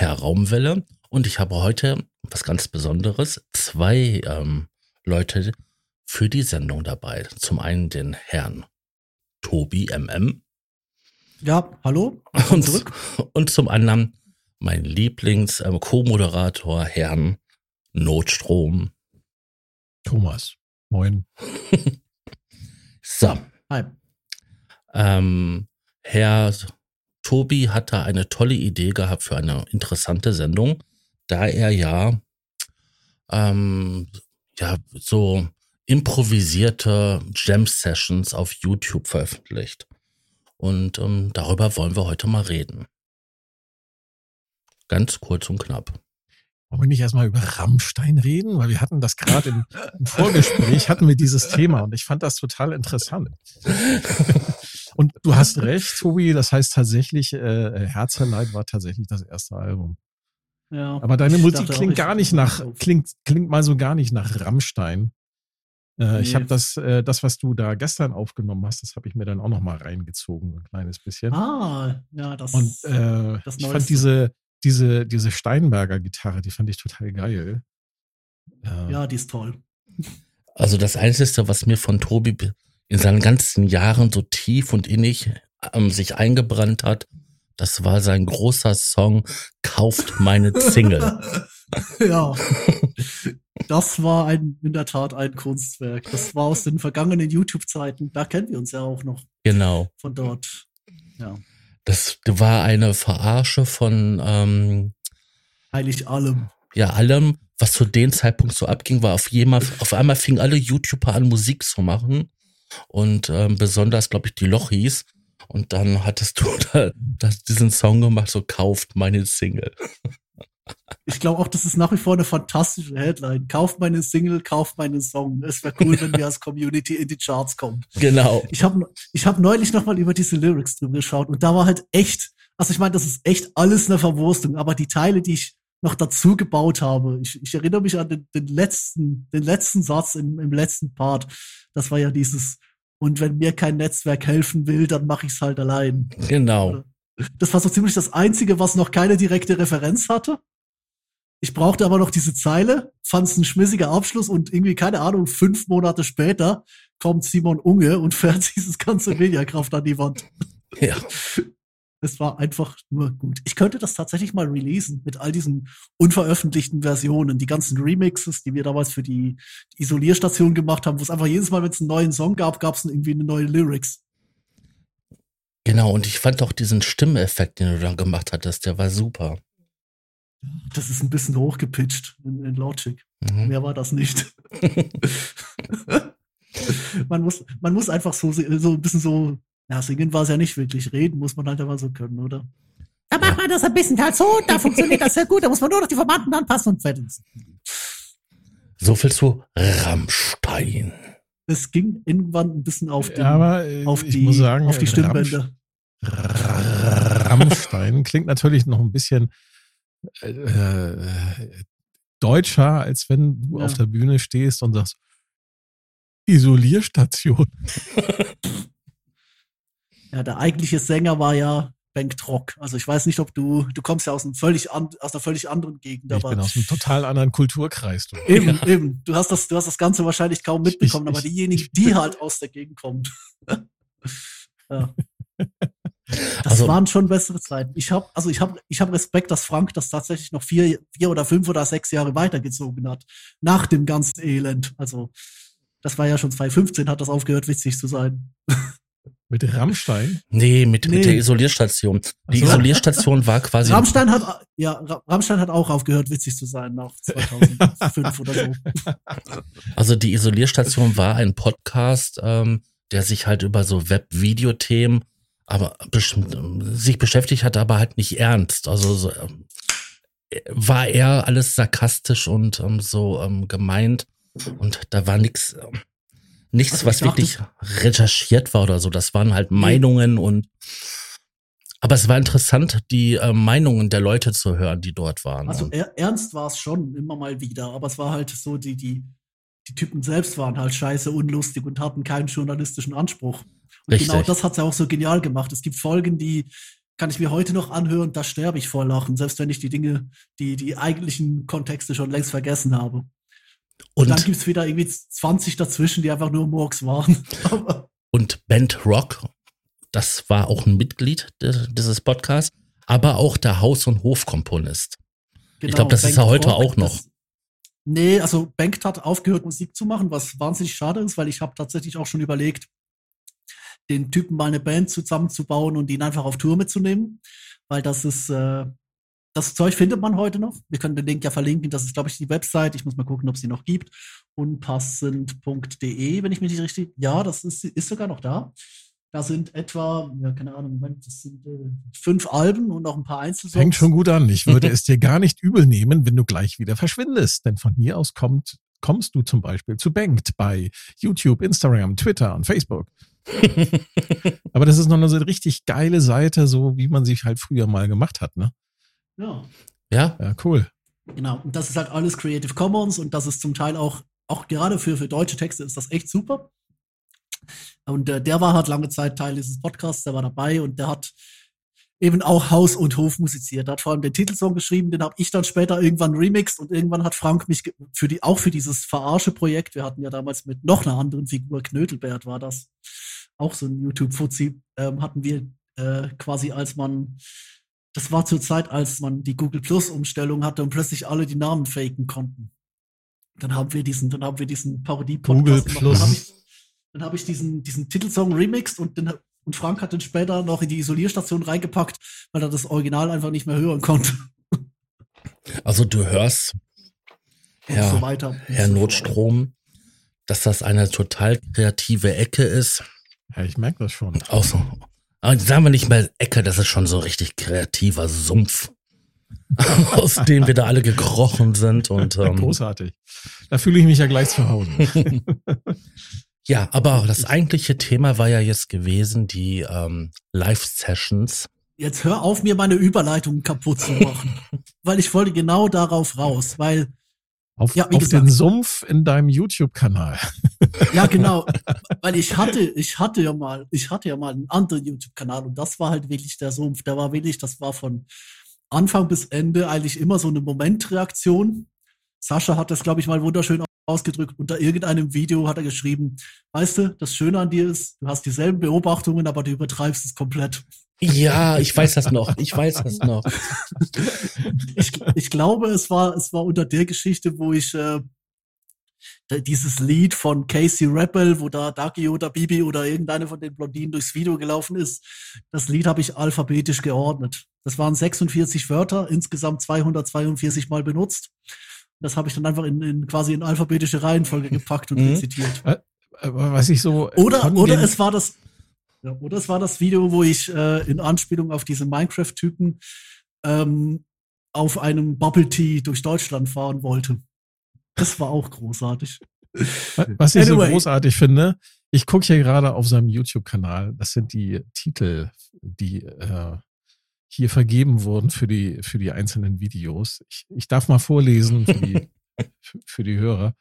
Herr Raumwelle, und ich habe heute was ganz Besonderes. Zwei ähm, Leute für die Sendung dabei. Zum einen den Herrn Tobi MM. Ja, hallo. Und, zurück. und zum anderen mein Lieblings-Co-Moderator, ähm, Herrn Notstrom. Thomas. Moin. so. Hi. Ähm, Herr Tobi hat da eine tolle Idee gehabt für eine interessante Sendung, da er ja, ähm, ja so improvisierte Jam-Sessions auf YouTube veröffentlicht. Und ähm, darüber wollen wir heute mal reden. Ganz kurz und knapp. Wollen wir nicht erstmal über Rammstein reden? Weil wir hatten das gerade im, im, Vorgespräch, hatten wir dieses Thema und ich fand das total interessant. und du hast recht, Tobi, das heißt tatsächlich, äh, Herzerleid war tatsächlich das erste Album. Ja, Aber deine Musik klingt gar nicht nach, klingt, klingt mal so gar nicht nach Rammstein. Äh, nee. Ich habe das, äh, das, was du da gestern aufgenommen hast, das habe ich mir dann auch noch mal reingezogen, ein kleines bisschen. Ah, ja, das. Und äh, das ich fand diese, diese, diese Steinberger Gitarre, die fand ich total geil. Ja, die ist toll. Also das Einzige, was mir von Tobi in seinen ganzen Jahren so tief und innig ähm, sich eingebrannt hat, das war sein großer Song Kauft meine Single. ja. Das war ein, in der Tat ein Kunstwerk. Das war aus den vergangenen YouTube-Zeiten. Da kennen wir uns ja auch noch. Genau. Von dort. Ja. Das war eine Verarsche von ähm, eigentlich allem. Ja, allem, was zu dem Zeitpunkt so abging, war auf, jemand, auf einmal fingen alle YouTuber an, Musik zu machen. Und ähm, besonders, glaube ich, die Lochis. Und dann hattest du da, da diesen Song gemacht, so kauft meine Single. Ich glaube auch, das ist nach wie vor eine fantastische Headline. Kauft meine Single, kauft meinen Song. Es wäre cool, wenn wir als Community in die Charts kommen. Genau. Ich habe ich hab neulich noch mal über diese Lyrics drüber geschaut und da war halt echt, also ich meine, das ist echt alles eine Verwurstung, aber die Teile, die ich noch dazu gebaut habe, ich, ich erinnere mich an den, den letzten, den letzten Satz im, im letzten Part. Das war ja dieses, und wenn mir kein Netzwerk helfen will, dann mache ich es halt allein. Genau. Das war so ziemlich das Einzige, was noch keine direkte Referenz hatte. Ich brauchte aber noch diese Zeile, fand es ein schmissiger Abschluss und irgendwie, keine Ahnung, fünf Monate später kommt Simon Unge und fährt dieses ganze Mediakraft an die Wand. Ja. Es war einfach nur gut. Ich könnte das tatsächlich mal releasen mit all diesen unveröffentlichten Versionen, die ganzen Remixes, die wir damals für die Isolierstation gemacht haben, wo es einfach jedes Mal, wenn es einen neuen Song gab, gab es irgendwie eine neue Lyrics. Genau, und ich fand auch diesen Stimmeffekt, den du dann gemacht hattest, der war super. Das ist ein bisschen hochgepitcht in, in Logic. Mhm. Mehr war das nicht. man, muss, man muss einfach so, so ein bisschen so, ja, singen war es ja nicht wirklich, reden muss man halt aber so können, oder? Da macht man das ein bisschen halt so, da funktioniert das sehr gut, da muss man nur noch die Verwandten anpassen und fertig. So viel zu Rammstein. Es ging irgendwann ein bisschen auf, den, ja, aber, äh, auf die, sagen, auf die Stimmbänder. Rammstein klingt natürlich noch ein bisschen äh, deutscher, als wenn du ja. auf der Bühne stehst und sagst, Isolierstation. ja, der eigentliche Sänger war ja Bengt Trock. Also ich weiß nicht, ob du, du kommst ja aus einem völlig an, aus einer völlig anderen Gegend. Ich bin aus einem total anderen Kulturkreis. Du. Eben, ja. eben. Du hast das, du hast das Ganze wahrscheinlich kaum mitbekommen, ich, aber diejenigen, die halt aus der Gegend kommen. ja. Das also, waren schon bessere Zeiten. Ich habe also ich habe ich habe Respekt, dass Frank das tatsächlich noch vier, vier oder fünf oder sechs Jahre weitergezogen hat nach dem ganzen Elend. Also das war ja schon 2015 hat das aufgehört witzig zu sein. Mit Rammstein? Nee, mit, nee. mit der Isolierstation. Die so. Isolierstation war quasi. Rammstein hat, ja, Rammstein hat auch aufgehört, witzig zu sein nach 2005 oder so. Also die Isolierstation war ein Podcast, ähm, der sich halt über so Web-Video-Themen aber sich beschäftigt hat, aber halt nicht ernst. Also so, war eher alles sarkastisch und ähm, so ähm, gemeint. Und da war nichts, ähm, nichts, ich was wirklich recherchiert war oder so. Das waren halt Meinungen und aber es war interessant, die äh, Meinungen der Leute zu hören, die dort waren. Also er, ernst war es schon immer mal wieder, aber es war halt so, die, die, die Typen selbst waren halt scheiße unlustig und hatten keinen journalistischen Anspruch. Und Richtig. genau das hat es auch so genial gemacht. Es gibt Folgen, die kann ich mir heute noch anhören, da sterbe ich vor Lachen, selbst wenn ich die Dinge, die, die eigentlichen Kontexte schon längst vergessen habe. Und, und, dann gibt's wieder irgendwie 20 dazwischen, die einfach nur Murks waren. Und Bent Rock, das war auch ein Mitglied des, dieses Podcasts, aber auch der Haus- und Hofkomponist. genau, glaub, das ist Bengt er heute auch noch. Das, nee, also Bengt hat aufgehört, Musik zu machen, was wahnsinnig schade ist, weil ich habe tatsächlich auch schon überlegt, den Typen mal eine Band zusammenzubauen und ihn einfach auf Tour mitzunehmen, weil das ist, äh, das Zeug findet man heute noch. Wir können den Link ja verlinken. Das ist, glaube ich, die Website. Ich muss mal gucken, ob es die noch gibt. Unpassend.de, wenn ich mich nicht richtig. Ja, das ist, ist sogar noch da. Da sind etwa, ja, keine Ahnung, Moment, das sind äh, fünf Alben und noch ein paar Einzelsongs. Fängt schon gut an. Ich würde es dir gar nicht übel nehmen, wenn du gleich wieder verschwindest. Denn von hier aus kommt, kommst du zum Beispiel zu Bengt bei YouTube, Instagram, Twitter und Facebook. Aber das ist noch eine so richtig geile Seite, so wie man sich halt früher mal gemacht hat, ne? Ja. Ja, Ja, cool. Genau, und das ist halt alles Creative Commons und das ist zum Teil auch, auch gerade für, für deutsche Texte ist das echt super. Und äh, der war halt lange Zeit Teil dieses Podcasts, der war dabei und der hat eben auch Haus und Hof musiziert. Der hat vor allem den Titelsong geschrieben, den habe ich dann später irgendwann remixed und irgendwann hat Frank mich für die, auch für dieses Verarsche-Projekt, wir hatten ja damals mit noch einer anderen Figur, Knötelbert war das, auch so ein YouTube-Fuzzi, ähm, hatten wir äh, quasi als man das war zur Zeit, als man die Google Plus Umstellung hatte und plötzlich alle die Namen faken konnten. Dann haben wir diesen, dann haben wir diesen parodie Google gemacht. Plus. Dann habe ich, dann hab ich diesen, diesen Titelsong remixed und, den, und Frank hat den später noch in die Isolierstation reingepackt, weil er das Original einfach nicht mehr hören konnte. also du hörst, Und Ja, so weiter. Herr so. Notstrom, dass das eine total kreative Ecke ist. Ja, ich merke das schon. Auch so, aber sagen wir nicht mal Ecke, das ist schon so richtig kreativer Sumpf, aus dem wir da alle gekrochen sind. Und ähm, Großartig. Da fühle ich mich ja gleich zu Hause. ja, aber das eigentliche Thema war ja jetzt gewesen, die ähm, Live-Sessions. Jetzt hör auf, mir meine Überleitung kaputt zu machen. weil ich wollte genau darauf raus, weil Auf, Ja, auf gesagt. den Sumpf in deinem YouTube-Kanal. Ja, genau. Weil ich hatte, ich hatte ja mal, ich hatte ja mal einen anderen YouTube-Kanal und das war halt wirklich der Sumpf. Der war wirklich, das war von Anfang bis Ende eigentlich immer so eine Momentreaktion. Sascha hat das, glaube ich, mal wunderschön ausgedrückt. Unter irgendeinem Video hat er geschrieben, weißt du, das Schöne an dir ist, du hast dieselben Beobachtungen, aber du übertreibst es komplett. Ja, ich weiß das noch. Ich weiß das noch. ich, ich glaube, es war, es war unter der Geschichte, wo ich äh, dieses Lied von Casey Rebel, wo da Dagi oder Bibi oder irgendeine von den Blondinen durchs Video gelaufen ist. Das Lied habe ich alphabetisch geordnet. Das waren 46 Wörter, insgesamt 242 Mal benutzt. Das habe ich dann einfach in, in quasi in alphabetische Reihenfolge gepackt und Mhm. rezitiert. Aber was ich so. Oder, von oder den- es war das, ja, oder es war das Video, wo ich äh, in Anspielung auf diese Minecraft-Typen ähm, auf einem Bubble Tea durch Deutschland fahren wollte. Das war auch großartig. Was ich Anyway. so großartig finde, ich gucke hier gerade auf seinem YouTube-Kanal, das sind die Titel, die äh, hier vergeben wurden für die, für die einzelnen Videos. Ich, ich darf mal vorlesen für die, für- die Hörer.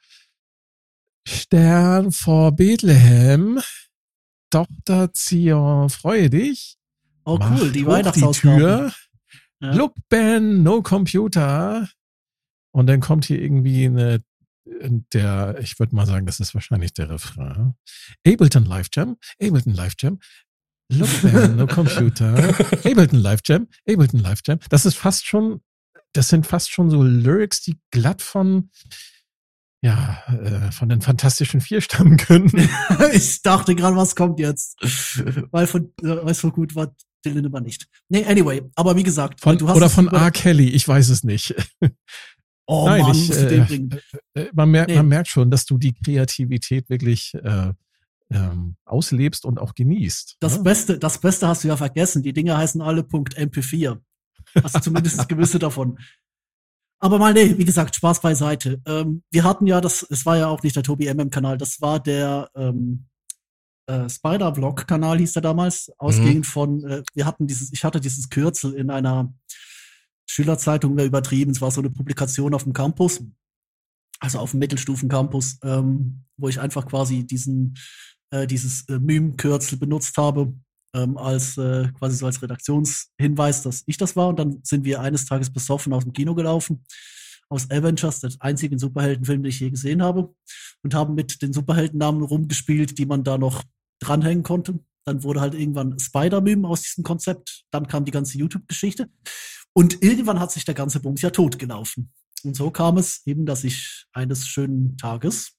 Stern vor Bethlehem, Tochter Zion, freue dich. Oh Mach cool, die Weihnachtsausgabe. Tür. Ja. Look, Ben, no computer. Und dann kommt hier irgendwie eine, der, ich würde mal sagen, das ist wahrscheinlich der Refrain. Ableton Live Jam, Ableton Live Jam. Look, Ben, no computer. Ableton Live Jam, Ableton Live Jam. Das ist fast schon, das sind fast schon so Lyrics, die glatt von, ja, äh, von den Fantastischen Vier stammen können. ich dachte gerade, was kommt jetzt? Weil von, äh, weiß so gut war Dylan immer nicht. Nee, anyway, aber wie gesagt, Von, du hast oder von R. Kelly, ich weiß es nicht. Oh Nein, Mann, ich, äh. Äh, man, merkt, Nee. man merkt schon, dass du die Kreativität wirklich äh, ähm, auslebst und auch genießt. Das ne? Beste, das Beste hast du ja vergessen. Die Dinge heißen alle .mp4. Hast du zumindest gewisse davon. Aber mal, nee, wie gesagt, Spaß beiseite. Ähm, wir hatten ja das, es war ja auch nicht der Tobi MM-Kanal, das war der ähm, äh, Spider-Vlog-Kanal, hieß der damals, ausgehend Mhm. von, äh, wir hatten dieses, ich hatte dieses Kürzel in einer Schülerzeitung, wäre übertrieben, es war so eine Publikation auf dem Campus, also auf dem Mittelstufen-Campus, ähm, wo ich einfach quasi diesen, äh, dieses äh, Meme-Kürzel benutzt habe, ähm, als äh, quasi so als Redaktionshinweis, dass ich das war. Und dann sind wir eines Tages besoffen aus dem Kino gelaufen, aus Avengers, der einzigen Superheldenfilm, den ich je gesehen habe, und haben mit den Superheldennamen rumgespielt, die man da noch dranhängen konnte. Dann wurde halt irgendwann Spider-Meme aus diesem Konzept. Dann kam die ganze YouTube-Geschichte. Und irgendwann hat sich der ganze Bums ja totgelaufen. Und so kam es eben, dass ich eines schönen Tages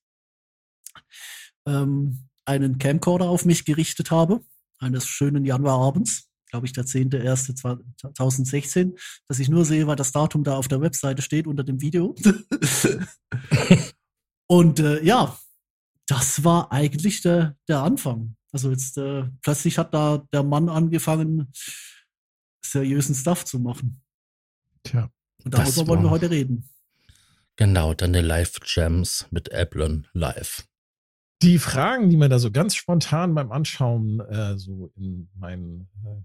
ähm, einen Camcorder auf mich gerichtet habe, eines schönen Januarabends, glaube ich, der 10.01.2016, dass ich nur sehe, weil das Datum da auf der Webseite steht unter dem Video. Und äh, ja, das war eigentlich der, der Anfang. Also jetzt äh, plötzlich hat da der Mann angefangen, seriösen Stuff zu machen. Tja. Und darüber wollen wir heute reden. Genau, dann die Live-Jams mit Eblon live. Die Fragen, die mir da so ganz spontan beim Anschauen äh, so in mein äh,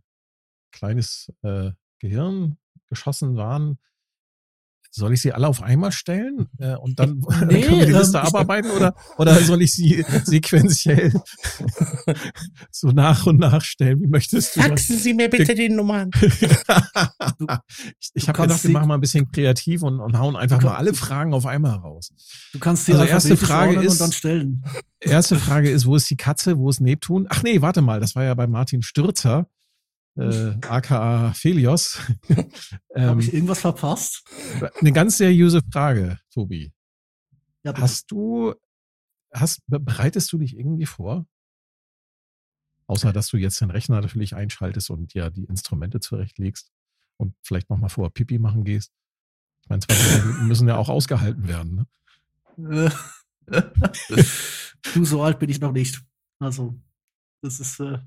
kleines äh, Gehirn geschossen waren, soll ich sie alle auf einmal stellen äh, und dann, dann Nee, können wir die ähm, Liste ich- abarbeiten oder, oder soll ich sie sequenziell so nach und nach stellen? Wie möchtest du? Faxen Sie mir bitte die Nummern. ich ich habe gedacht, wir machen mal ein bisschen kreativ und, und hauen einfach mal alle Fragen auf einmal raus. Du kannst sie Also erste Frage ist- und dann stellen. Erste Frage ist, wo ist die Katze, wo ist Neptun? Ach nee, warte mal, das war ja bei Martin Stürzer, äh, aka Felios. Habe ähm, ich irgendwas verpasst? eine ganz seriöse Frage, Tobi. Ja. Hast du, hast, be- bereitest du dich irgendwie vor? Außer, dass du jetzt den Rechner natürlich einschaltest und dir die Instrumente zurechtlegst und vielleicht nochmal vor Pipi machen gehst. Ich meine, 20 Minuten müssen ja auch ausgehalten werden. Ne? Äh, du, so alt bin ich noch nicht. Also, das ist, äh,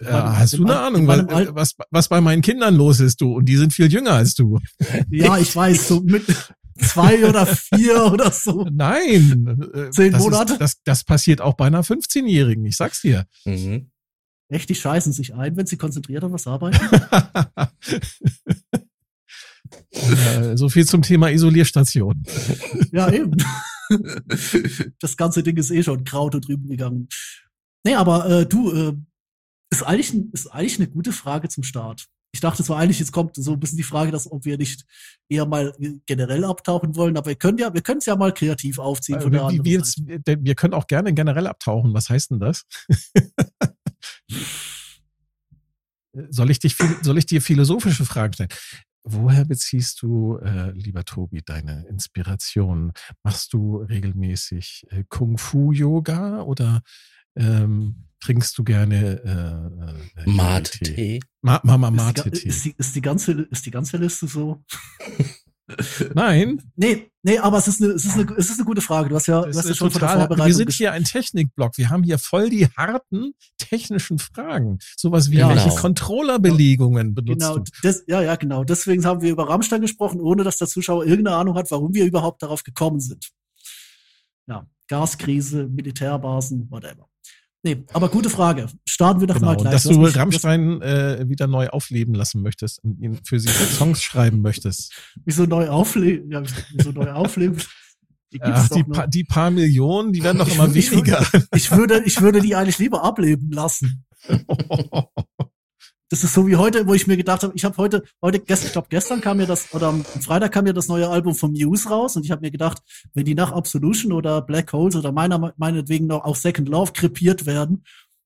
Ja, meinem- hast in du eine Ahnung, was, Al- was, was bei meinen Kindern los ist, du? Und die sind viel jünger als du. ja, ich weiß, so mit zwei oder vier oder so. Nein. äh, Zehn das Monate? Ist, das, das passiert auch bei einer 15-Jährigen, ich sag's dir. Mhm. Echt, die scheißen sich ein, wenn sie konzentriert an was arbeiten. Äh, so viel zum Thema Isolierstation. Ja, eben. das ganze Ding ist eh schon grau da drüben gegangen. Nee, aber äh, du, äh, ist, eigentlich, ein- ist eigentlich eine gute Frage zum Start. Ich dachte so eigentlich, jetzt kommt so ein bisschen die Frage, dass ob wir nicht eher mal generell abtauchen wollen, aber wir können ja, wir können es ja mal kreativ aufziehen von der Äh, anderen wie Seite. jetzt, denn wir können auch gerne generell abtauchen. Was heißt denn das? soll, ich dich, soll ich dir philosophische Fragen stellen? Woher beziehst du, äh, lieber Tobi, deine Inspiration? Machst du regelmäßig äh, Kung-Fu-Yoga oder ähm, trinkst du gerne äh, äh, Yogi-Tee? Mate-Tee. Ma Mama Ist die, Mate ist, die, ist, die ganze, ist die ganze Liste so? Nein, Nee, nee, aber es ist eine, es ist eine, es ist eine gute Frage. Du hast ja, du hast ja schon von der total. Vorbereitung Wir sind hier ein Technikblock. Wir haben hier voll die harten technischen Fragen. Sowas wie Ja. welche Genau. Controllerbelegungen benutzt Genau, du? das, ja, ja, genau. Deswegen haben wir über Rammstein gesprochen, ohne dass der Zuschauer irgendeine Ahnung hat, warum wir überhaupt darauf gekommen sind. Ja, Gaskrise, Militärbasen, whatever. Nee, aber gute Frage. Starten wir doch Genau, mal gleich. dass du mich- Rammstein äh, wieder neu aufleben lassen möchtest und ihn für sie Songs schreiben möchtest. Wieso neu aufleben? Ja, wieso neu aufleben? Die Ach, die, pa die paar Millionen, die werden doch Ich immer ich weniger. Ich würde, ich würde die eigentlich lieber ableben lassen. Das ist so wie heute, wo ich mir gedacht habe, ich habe heute, heute, gestern, ich glaube gestern kam mir das, oder am Freitag kam mir das neue Album von Muse raus und ich habe mir gedacht, wenn die nach Absolution oder Black Holes oder meiner, meinetwegen noch auch Second Love krepiert werden,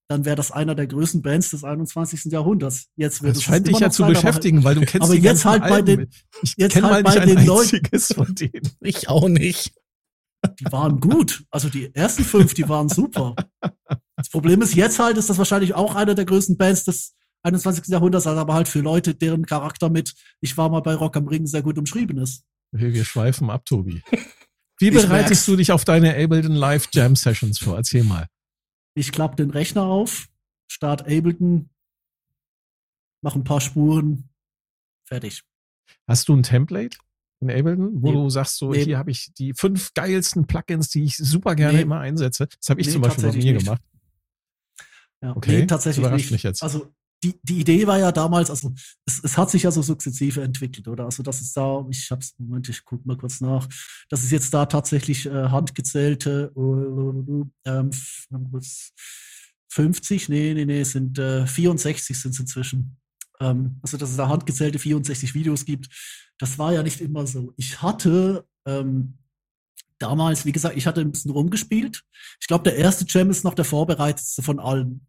dann wäre das einer der größten Bands des 21. Jahrhunderts. Jetzt wird Das es scheint dich ja zu sein, aber beschäftigen, weil du kennst aber die jetzt halt bei den- ich jetzt kenne halt mal nicht bei ein den Leuten- einziges von denen. Ich auch nicht. die waren gut. Also die ersten fünf, die waren super. Das Problem ist jetzt halt, ist das wahrscheinlich auch einer der größten Bands des 21. Jahrhunderts, aber halt für Leute, deren Charakter mit Ich war mal bei Rock am Ring sehr gut umschrieben ist. Wir, wir schweifen ab, Tobi. Wie bereitest du dich auf deine Ableton Live Jam Sessions vor? Erzähl mal. Ich klappe den Rechner auf, start Ableton, mache ein paar Spuren, fertig. Hast du ein Template? in Ableton, wo Nee. du sagst, so Nee. hier habe ich die fünf geilsten Plugins, die ich super gerne Nee. immer einsetze. Das habe ich zum Beispiel bei mir nicht. gemacht. Ja, Okay, tatsächlich überrascht nicht. mich jetzt. Also die, die Idee war ja damals, also es, es hat sich ja so sukzessive entwickelt, oder? Also das ist da, ich hab's, Moment, ich guck mal kurz nach. Das ist jetzt da tatsächlich äh, handgezählte äh, ähm, f- was, 50, nee, nee, nee, es sind äh, 64 sind es inzwischen. Ähm, also dass es da handgezählte 64 Videos gibt. Das war ja nicht immer so. Ich hatte ähm, damals, wie gesagt, ich hatte ein bisschen rumgespielt. Ich glaube, der erste Jam ist noch der vorbereitetste von allen.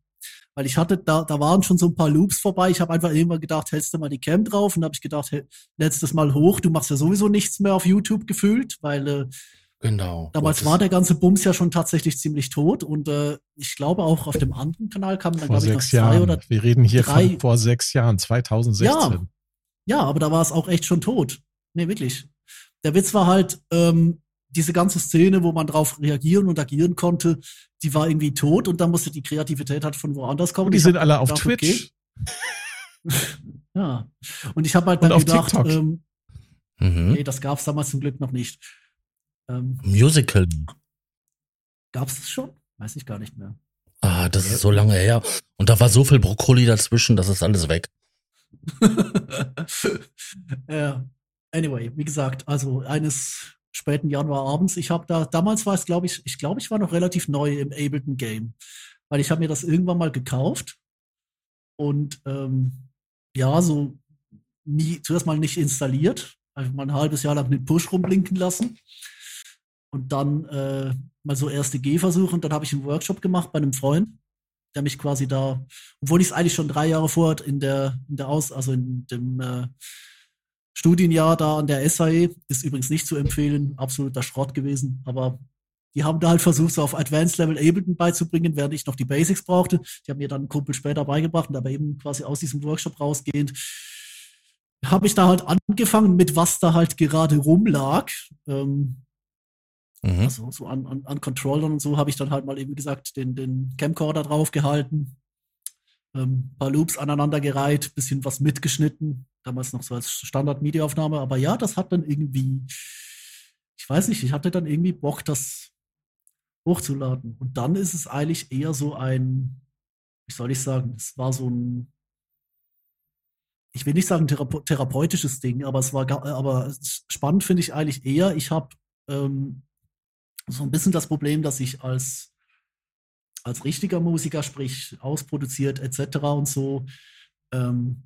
Weil ich hatte, da, da waren schon so ein paar Loops vorbei. Ich habe einfach immer gedacht, hältst du mal die Cam drauf? Und habe ich gedacht, hey, letztes Mal hoch, du machst ja sowieso nichts mehr auf YouTube gefühlt, weil äh, Genau. damals war der ganze Bums ja schon tatsächlich ziemlich tot. Und äh, ich glaube auch auf dem anderen Kanal kamen dann, glaube ich, noch zwei Jahren. oder Wir reden hier drei- von vor sechs Jahren, 2016. Ja, aber da war es auch echt schon tot. Nee, wirklich. Der Witz war halt, ähm, diese ganze Szene, wo man drauf reagieren und agieren konnte, die war irgendwie tot und dann musste die Kreativität halt von woanders kommen. Und die Ich sind alle auf gedacht, Twitch. Ja. Und ich habe halt Und dann auf gedacht, TikTok. ähm, Mhm. nee, das gab's damals zum Glück noch nicht. Ähm, Musical. gab's das schon? Weiß ich gar nicht mehr. Ah, das ist so lange her. Und da war so viel Brokkoli dazwischen, das ist alles weg. ja. Anyway, wie gesagt, also eines späten Januarabends, ich habe da, damals war es, glaube ich, ich glaube, ich war noch relativ neu im Ableton Game, weil ich habe mir das irgendwann mal gekauft und ähm, ja, so nie, zuerst mal nicht installiert, einfach mal ein halbes Jahr lang den Push rumblinken lassen und dann äh, mal so erste Gehversuche und dann habe ich einen Workshop gemacht bei einem Freund, der mich quasi da, obwohl ich es eigentlich schon drei Jahre vorher in der, in der Aus, also in dem äh, Studienjahr da an der SAE, ist übrigens nicht zu empfehlen, absoluter Schrott gewesen, aber die haben da halt versucht, so auf Advanced Level Ableton beizubringen, während ich noch die Basics brauchte. Die haben mir dann ein Kumpel später beigebracht und aber eben quasi aus diesem Workshop rausgehend habe ich da halt angefangen mit was da halt gerade rumlag. Ähm, Mhm. also so an, an, an Controllern und so habe ich dann halt mal eben gesagt, den, den Camcorder draufgehalten, ähm, paar Loops aneinandergereiht, bisschen was mitgeschnitten, damals noch so als Standard-Media-Aufnahme, aber ja, das hat dann irgendwie, ich weiß nicht, ich hatte dann irgendwie Bock, das hochzuladen. Und dann ist es eigentlich eher so ein, wie soll ich sagen, es war so ein, ich will nicht sagen therape therapeutisches Ding, aber es war, aber spannend finde ich eigentlich eher, ich habe ähm, so ein bisschen das Problem, dass ich als, als richtiger Musiker, sprich ausproduziert etc. und so, ähm,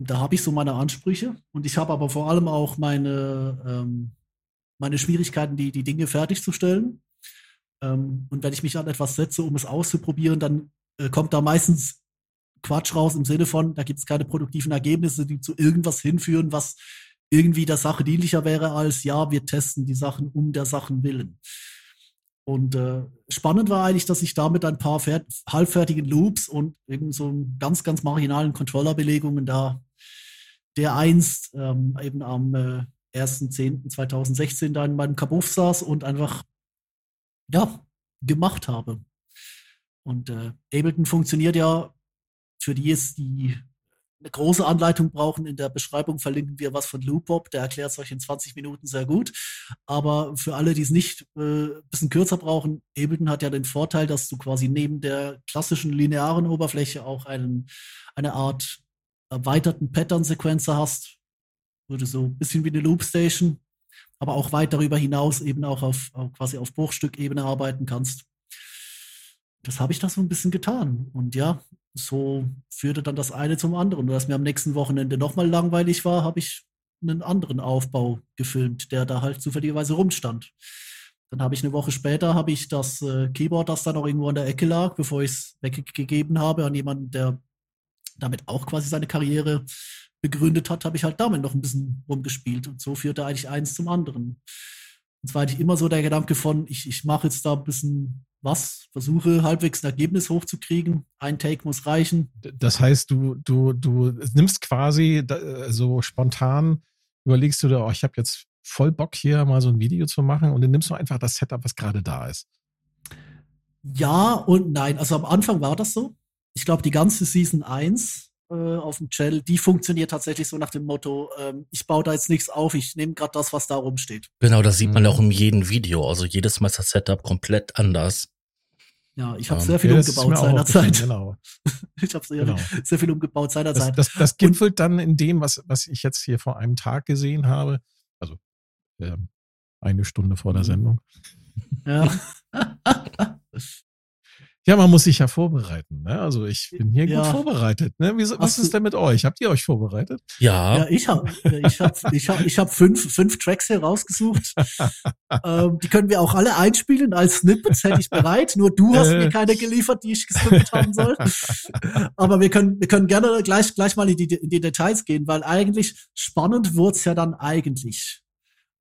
da habe ich so meine Ansprüche und ich habe aber vor allem auch meine, ähm, meine Schwierigkeiten, die, die Dinge fertigzustellen. Ähm, und wenn ich mich an etwas setze, um es auszuprobieren, dann äh, kommt da meistens Quatsch raus im Sinne von, da gibt es keine produktiven Ergebnisse, die zu irgendwas hinführen, was irgendwie der Sache dienlicher wäre als, ja, wir testen die Sachen um der Sachen willen. Und äh, spannend war eigentlich, dass ich damit ein paar fer- halbfertigen Loops und irgend so ganz, ganz marginalen Controllerbelegungen da, der einst ähm, eben am äh, 1.10.2016 da in meinem Kabuff saß und einfach, ja, gemacht habe. Und äh, Ableton funktioniert ja für die es die eine große Anleitung brauchen. In der Beschreibung verlinken wir was von Loopbob, der erklärt es euch in 20 Minuten sehr gut. Aber für alle, die es nicht äh, ein bisschen kürzer brauchen, Ableton hat ja den Vorteil, dass du quasi neben der klassischen linearen Oberfläche auch einen, eine Art erweiterten Pattern-Sequencer hast. Würde so ein bisschen wie eine Loopstation, aber auch weit darüber hinaus eben auch auf, auf quasi auf Bruchstückebene arbeiten kannst. Das habe ich da so ein bisschen getan. Und ja, so führte dann das eine zum anderen. Und als mir am nächsten Wochenende nochmal langweilig war, habe ich einen anderen Aufbau gefilmt, der da halt zufälligerweise rumstand. Dann habe ich eine Woche später habe ich das äh, Keyboard, das da noch irgendwo an der Ecke lag, bevor ich es weggegeben habe an jemanden, der damit auch quasi seine Karriere begründet hat, habe ich halt damit noch ein bisschen rumgespielt. Und so führte eigentlich eins zum anderen. Und zwar hatte ich immer so der Gedanke von, ich, ich mache jetzt da ein bisschen was, versuche halbwegs ein Ergebnis hochzukriegen. Ein Take muss reichen. Das heißt, du, du, du nimmst quasi da, so spontan, überlegst du dir, oh, ich habe jetzt voll Bock hier mal so ein Video zu machen und dann nimmst du einfach das Setup, was gerade da ist. Ja und nein. Also am Anfang war das so. Ich glaube, die ganze Season 1 äh, auf dem Channel, die funktioniert tatsächlich so nach dem Motto, ähm, ich baue da jetzt nichts auf, ich nehme gerade das, was da rumsteht. Genau, das sieht man Mhm. auch in jedem Video. Also jedes Mal ist das Setup komplett anders. Ja, ich habe Ähm, sehr viel Ja, das umgebaut seinerzeit. Genau. Ich habe sehr, Genau. sehr viel umgebaut Das, seinerzeit. das, das gipfelt dann in dem, was, was ich jetzt hier vor einem Tag gesehen habe. Also ähm, eine Stunde vor der Mhm. Sendung. ja. Ja, man muss sich ja vorbereiten. Ne? Also ich bin hier Ja. gut vorbereitet. Ne? Wie, was Hast ist denn mit euch? Habt ihr euch vorbereitet? Ja, Ja, ich habe ich hab, ich hab, ich hab fünf, fünf Tracks hier rausgesucht. ähm, die können wir auch alle einspielen als Snippets, hätte ich bereit. Nur du hast Äh. mir keine geliefert, die ich gesnippet haben soll. Aber wir können, wir können gerne gleich, gleich mal in die, in die Details gehen, weil eigentlich spannend wurde es ja dann eigentlich.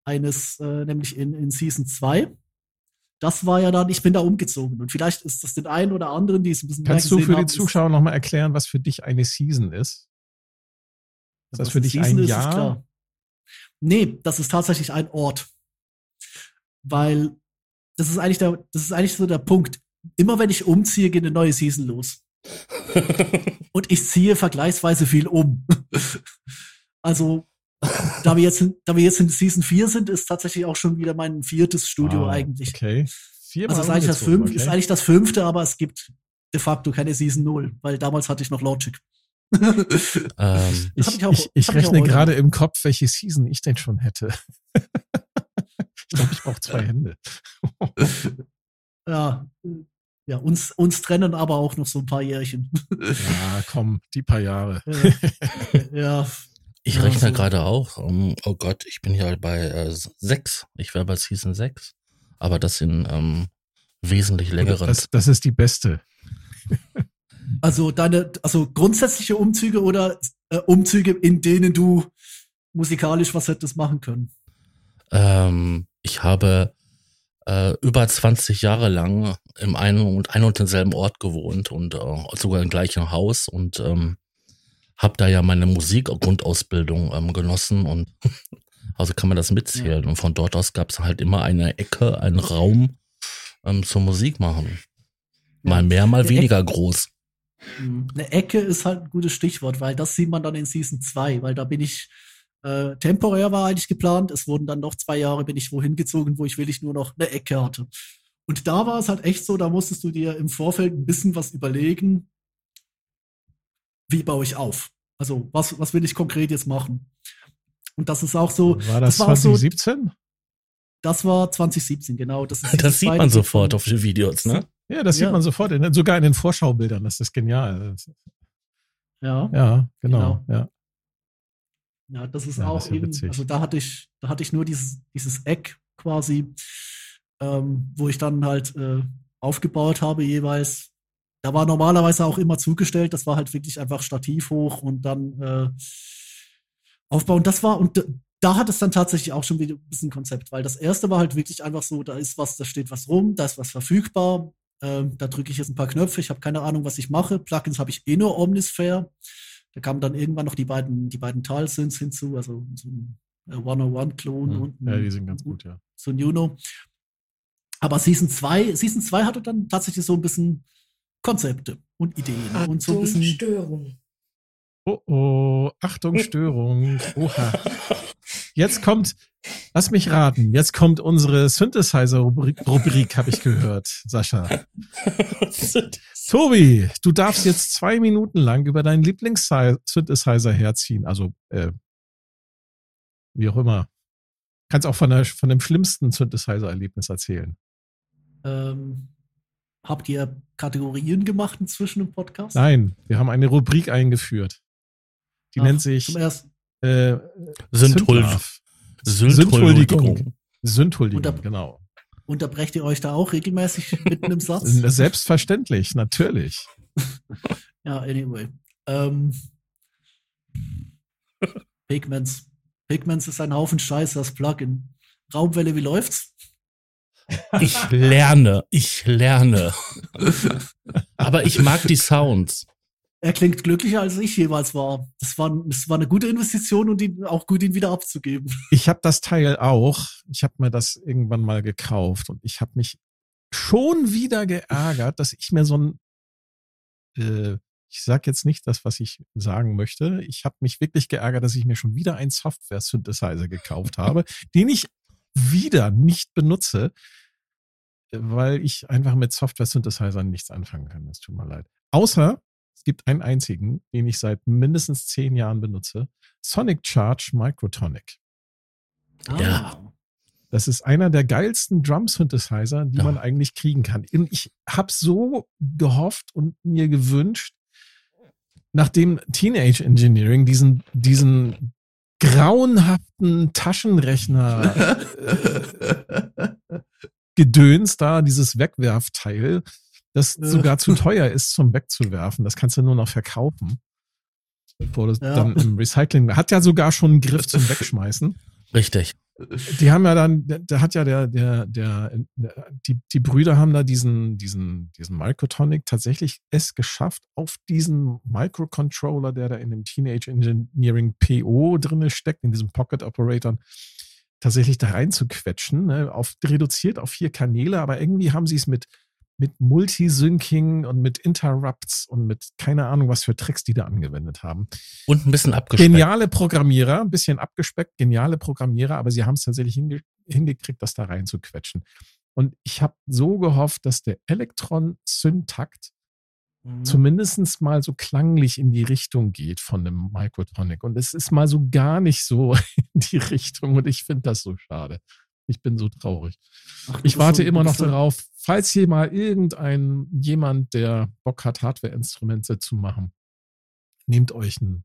Eines, äh, nämlich in, in Season 2. Das war ja dann, ich bin da umgezogen. Und vielleicht ist das den einen oder anderen, die es ein bisschen Kannst mehr du gesehen für die haben, ist- Zuschauer nochmal erklären, was für dich eine Season ist? Ist das Was für eine dich Season ein ist, ist Jahr? klar. Nee, das ist tatsächlich ein Ort. Weil das ist eigentlich der, das ist eigentlich so der Punkt. Immer wenn ich umziehe, geht eine neue Season los. Und ich ziehe vergleichsweise viel um. also, da wir jetzt, in- da wir jetzt in Season 4 sind, ist tatsächlich auch schon wieder mein viertes Studio Ah, eigentlich. Okay. Viermal Also ist eigentlich, das fünf, ist okay. eigentlich das fünfte, aber es gibt de facto keine Season 0, weil damals hatte ich noch Logic. ähm, Ich, auch- ich, ich rechne gerade im Kopf, welche Season ich denn schon hätte. ich glaube, ich brauche zwei Hände. Ja, ja, uns, uns trennen aber auch noch so ein paar Jährchen. Ja, komm, die paar Jahre. ja, ich Ja, rechne gerade auch. um, oh Gott, ich bin hier bei äh, sechs. Ich wäre bei Season 6. Aber das in ähm, wesentlich längeren. Das, das ist die beste. also deine, also grundsätzliche Umzüge oder äh, Umzüge, in denen du musikalisch was hättest machen können. Ähm, ich habe äh, über 20 Jahre lang im einen und ein und denselben Ort gewohnt und äh, sogar im gleichen Haus und ähm, habe da ja meine Musikgrundausbildung ähm, genossen und also kann man das mitzählen. Und von dort aus gab es halt immer eine Ecke, einen Raum ähm, zur Musik machen. Mal mehr, mal Eine weniger groß. Mhm. Eine Ecke ist halt ein gutes Stichwort, weil das sieht man dann in Season 2, weil da bin ich äh, temporär war eigentlich geplant. Es wurden dann noch zwei Jahre, bin ich wohin gezogen, wo ich wirklich nur noch eine Ecke hatte. Und da war es halt echt so, da musstest du dir im Vorfeld ein bisschen was überlegen, wie baue ich auf? Also, was, was will ich konkret jetzt machen? Und das ist auch so, War das, das war auch so, 2017? das war 2017, genau. Das, ist Das sieht man sofort auf den Videos, ne? Ja, das Ja. sieht man sofort, in, sogar in den Vorschaubildern. Das ist genial. Ja. Ja, genau. Ja. Ja, das ist Ja, das auch ist ja eben, witzig. also da hatte ich, da hatte ich nur dieses, dieses Eck quasi, ähm, wo ich dann halt äh, aufgebaut habe jeweils. Da war normalerweise auch immer zugestellt, das war halt wirklich einfach Stativ hoch und dann äh, aufbauen. Das war, und da hat es dann tatsächlich auch schon wieder ein bisschen Konzept, weil das erste war halt wirklich einfach so, da ist was, da steht was rum, da ist was verfügbar, ähm, da drücke ich jetzt ein paar Knöpfe, ich habe keine Ahnung, was ich mache. Plugins habe ich eh nur Omnisphere. Da kamen dann irgendwann noch die beiden, die beiden Tal-Synths hinzu, also so ein äh, 101-Klon Hm. und ein, ja, die sind ganz gut, ja. so ein Juno. Aber Season 2, Season 2 hatte dann tatsächlich so ein bisschen Konzepte und Ideen und so ein bisschen. Störung. Oh, oh, Achtung, Störung. Oha. Jetzt kommt, lass mich raten, jetzt kommt unsere Synthesizer-Rubrik, Rubrik, habe ich gehört, Sascha. Tobi, du darfst jetzt zwei Minuten lang über deinen Lieblings-Synthesizer herziehen. Also, äh, wie auch immer. Kannst auch von, der, von dem schlimmsten Synthesizer-Erlebnis erzählen. Ähm, habt ihr Kategorien gemacht inzwischen im Podcast? Nein, wir haben eine Rubrik eingeführt. Die Ach, nennt sich äh, Sündhul Sündhaft. Sündhuldigung. Sündhuldigung, da- genau. Unterbrecht ihr euch da auch regelmäßig mitten im Satz? Selbstverständlich, natürlich. Ja, anyway. Ähm, Pigments. Pigments ist ein Haufen Scheiße, das Plugin. Raumwelle, wie läuft's? Ich lerne, ich lerne. Aber ich mag die Sounds. Er klingt glücklicher, als ich jeweils war. Das war, das war eine gute Investition und ihn, auch gut, ihn wieder abzugeben. Ich habe das Teil auch. Ich habe mir das irgendwann mal gekauft und ich habe mich schon wieder geärgert, dass ich mir so ein äh, Ich sage jetzt nicht das, was ich sagen möchte. Ich habe mich wirklich geärgert, dass ich mir schon wieder einen Software-Synthesizer gekauft habe, den ich wieder nicht benutze, weil ich einfach mit Software-Synthesizern nichts anfangen kann. Es tut mir leid. Außer es gibt einen einzigen, den ich seit mindestens zehn Jahren benutze. Sonic Charge Microtonic. Ja. Das ist einer der geilsten Drum-Synthesizer, die Ja. man eigentlich kriegen kann. Und ich habe so gehofft und mir gewünscht, nachdem Teenage Engineering diesen, diesen grauenhaften Taschenrechner Gedöns da, dieses Wegwerfteil, das sogar zu teuer ist zum Wegzuwerfen. Das kannst du nur noch verkaufen. Bevor das Ja. dann im Recycling. Hat ja sogar schon einen Griff zum Wegschmeißen. Richtig. Die haben ja dann, da, hat ja der, der, der, der, die, die Brüder haben da diesen, diesen, diesen Microtonic tatsächlich es geschafft, auf diesen Microcontroller, der da in dem Teenage Engineering PO drinne steckt, in diesem Pocket Operator, tatsächlich da reinzuquetschen, ne, auf, reduziert auf vier Kanäle, aber irgendwie haben sie es mit, mit Multisyncing und mit Interrupts und mit keine Ahnung, was für Tricks die da angewendet haben. Und ein bisschen abgespeckt. Geniale Programmierer, ein bisschen abgespeckt, geniale Programmierer, aber sie haben es tatsächlich hinge hingekriegt, das da reinzuquetschen. Und ich habe so gehofft, dass der Elektron-Syntakt Mhm. zumindest mal so klanglich in die Richtung geht von dem Microtonic. Und es ist mal so gar nicht so in die Richtung und ich finde das so schade. Ich bin so traurig. Ach, Ich warte so- immer noch darauf, falls hier mal irgendein jemand, der Bock hat, Hardware-Instrumente zu machen, nehmt euch ein,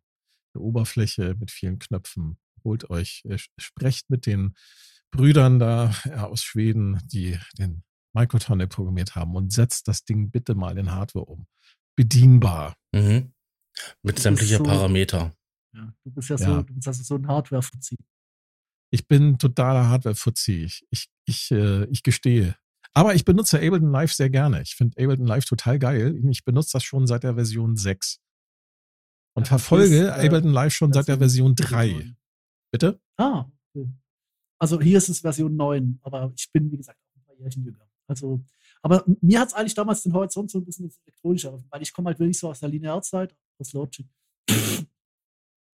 eine Oberfläche mit vielen Knöpfen, holt euch, äh, sprecht mit den Brüdern da ja, aus Schweden, die den Microtonic programmiert haben und setzt das Ding bitte mal in Hardware um. Bedienbar. Mhm. Mit sämtlicher so- Parameter. Ja, du bist ja, Ja. so, du bist also so ein Hardware-Fuzzi. Ich bin totaler Hardware-Fuzzi. Ich, ich, ich, äh, ich gestehe. Aber ich benutze Ableton Live sehr gerne. Ich finde Ableton Live total geil. Ich benutze das schon seit der Version 6. Und Ja, verfolge ist, äh, Ableton Live schon seit der Version 3. Bitte? Ah, okay. Also hier ist es Version 9, aber ich bin, wie gesagt, auch ein paar Jährchen jünger. Also, aber mir hat es eigentlich damals den Horizont so ein bisschen ins Elektronische, eröffnet, weil ich komme halt wirklich so aus der Linearzeit, aus Logic.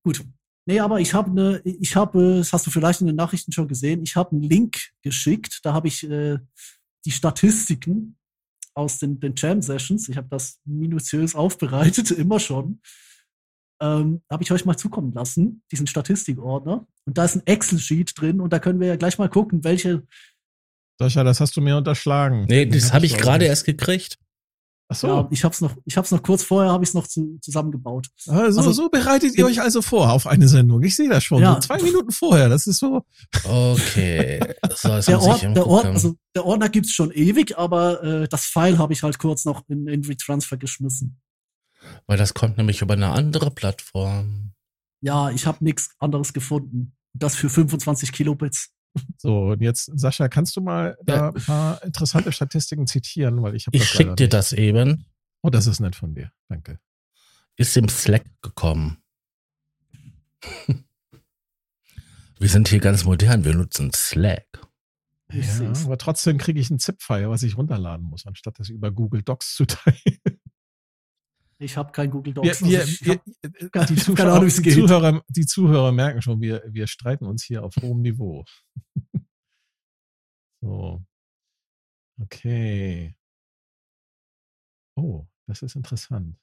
Gut. Nee, aber ich habe eine, ich habe, das hast du vielleicht in den Nachrichten schon gesehen, ich habe einen Link geschickt, da habe ich äh, die Statistiken aus den, den Jam-Sessions, ich habe das minutiös aufbereitet, immer schon, ähm, habe ich euch mal zukommen lassen, diesen Statistikordner. Und da ist ein Excel-Sheet drin und da können wir ja gleich mal gucken, welche. Sascha, das hast du mir unterschlagen. Nee, Den das hab habe ich gerade erst gekriegt. Ach so. Ja, ich habe es noch, ich habe es noch kurz vorher, habe ich es noch zu, zusammengebaut. Also, Also- so bereitet ihr euch also vor auf eine Sendung. Ich sehe das schon. Ja. So zwei Minuten vorher. Das ist so. Okay. So, Der, Ord, der, Ord, also der Ordner gibt's schon ewig, aber äh, das File habe ich halt kurz noch in, in Retransfer geschmissen. Weil das kommt nämlich über eine andere Plattform. Ja, ich habe nichts anderes gefunden. Das für 25 Kilobits. So, und jetzt, Sascha, kannst du mal da ein paar interessante Statistiken zitieren, weil ich habe Ich das schick leider dir nicht. das eben. Oh, das ist nett von dir. Danke. Ist im Slack gekommen. Wir sind hier ganz modern. Wir nutzen Slack. Ja, aber trotzdem kriege ich ein ZIP-File, was ich runterladen muss, anstatt das über Google Docs zu teilen. Ich habe kein Google Wir, Docs. wir, also ich wir, hab, die, keine Zuschauer, Ahnung, die, geht. Zuhörer, die Zuhörer merken schon, wir, wir streiten uns hier auf hohem Niveau. so. Okay. Oh, das ist interessant.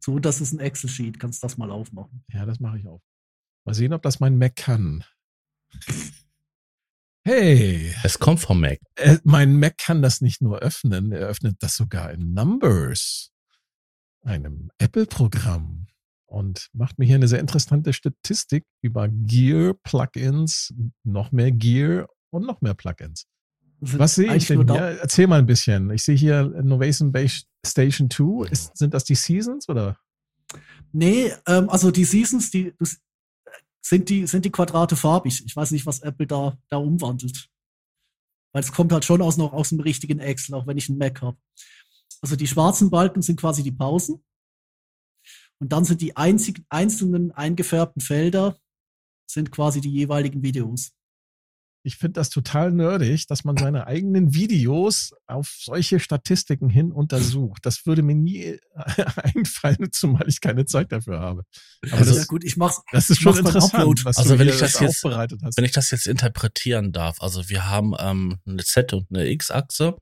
so, das ist ein Excel-Sheet. Kannst das mal aufmachen. Ja, das mache ich auch. Mal sehen, ob das mein Mac kann. Hey, Es kommt vom Mac. äh, mein Mac kann das nicht nur öffnen, er öffnet das sogar in Numbers, einem Apple-Programm. Und macht mir hier eine sehr interessante Statistik über Gear-Plugins, noch mehr Gear und noch mehr Plugins. Was sehe ich denn hier? Erzähl mal ein bisschen. Ich sehe hier Innovation Base Station 2. Ist, sind das die Seasons oder? Nee, ähm, also die Seasons, die sind die sind die Quadrate farbig. Ich weiß nicht, was Apple da da umwandelt. Weil es kommt halt schon aus noch aus dem richtigen Excel, auch wenn ich einen Mac habe. Also die schwarzen Balken sind quasi die Pausen. Und dann sind die einzigen einzelnen eingefärbten Felder sind quasi die jeweiligen Videos. ich finde das total nerdig, dass man seine eigenen Videos auf solche Statistiken hin untersucht. Das würde mir nie einfallen, zumal ich keine Zeit dafür habe. Aber also, das, ja gut, ich mach's. Das ist schon interessant, was also du wenn ich das jetzt, aufbereitet hast. Wenn ich das jetzt interpretieren darf, also wir haben ähm, eine Z- und eine X-Achse.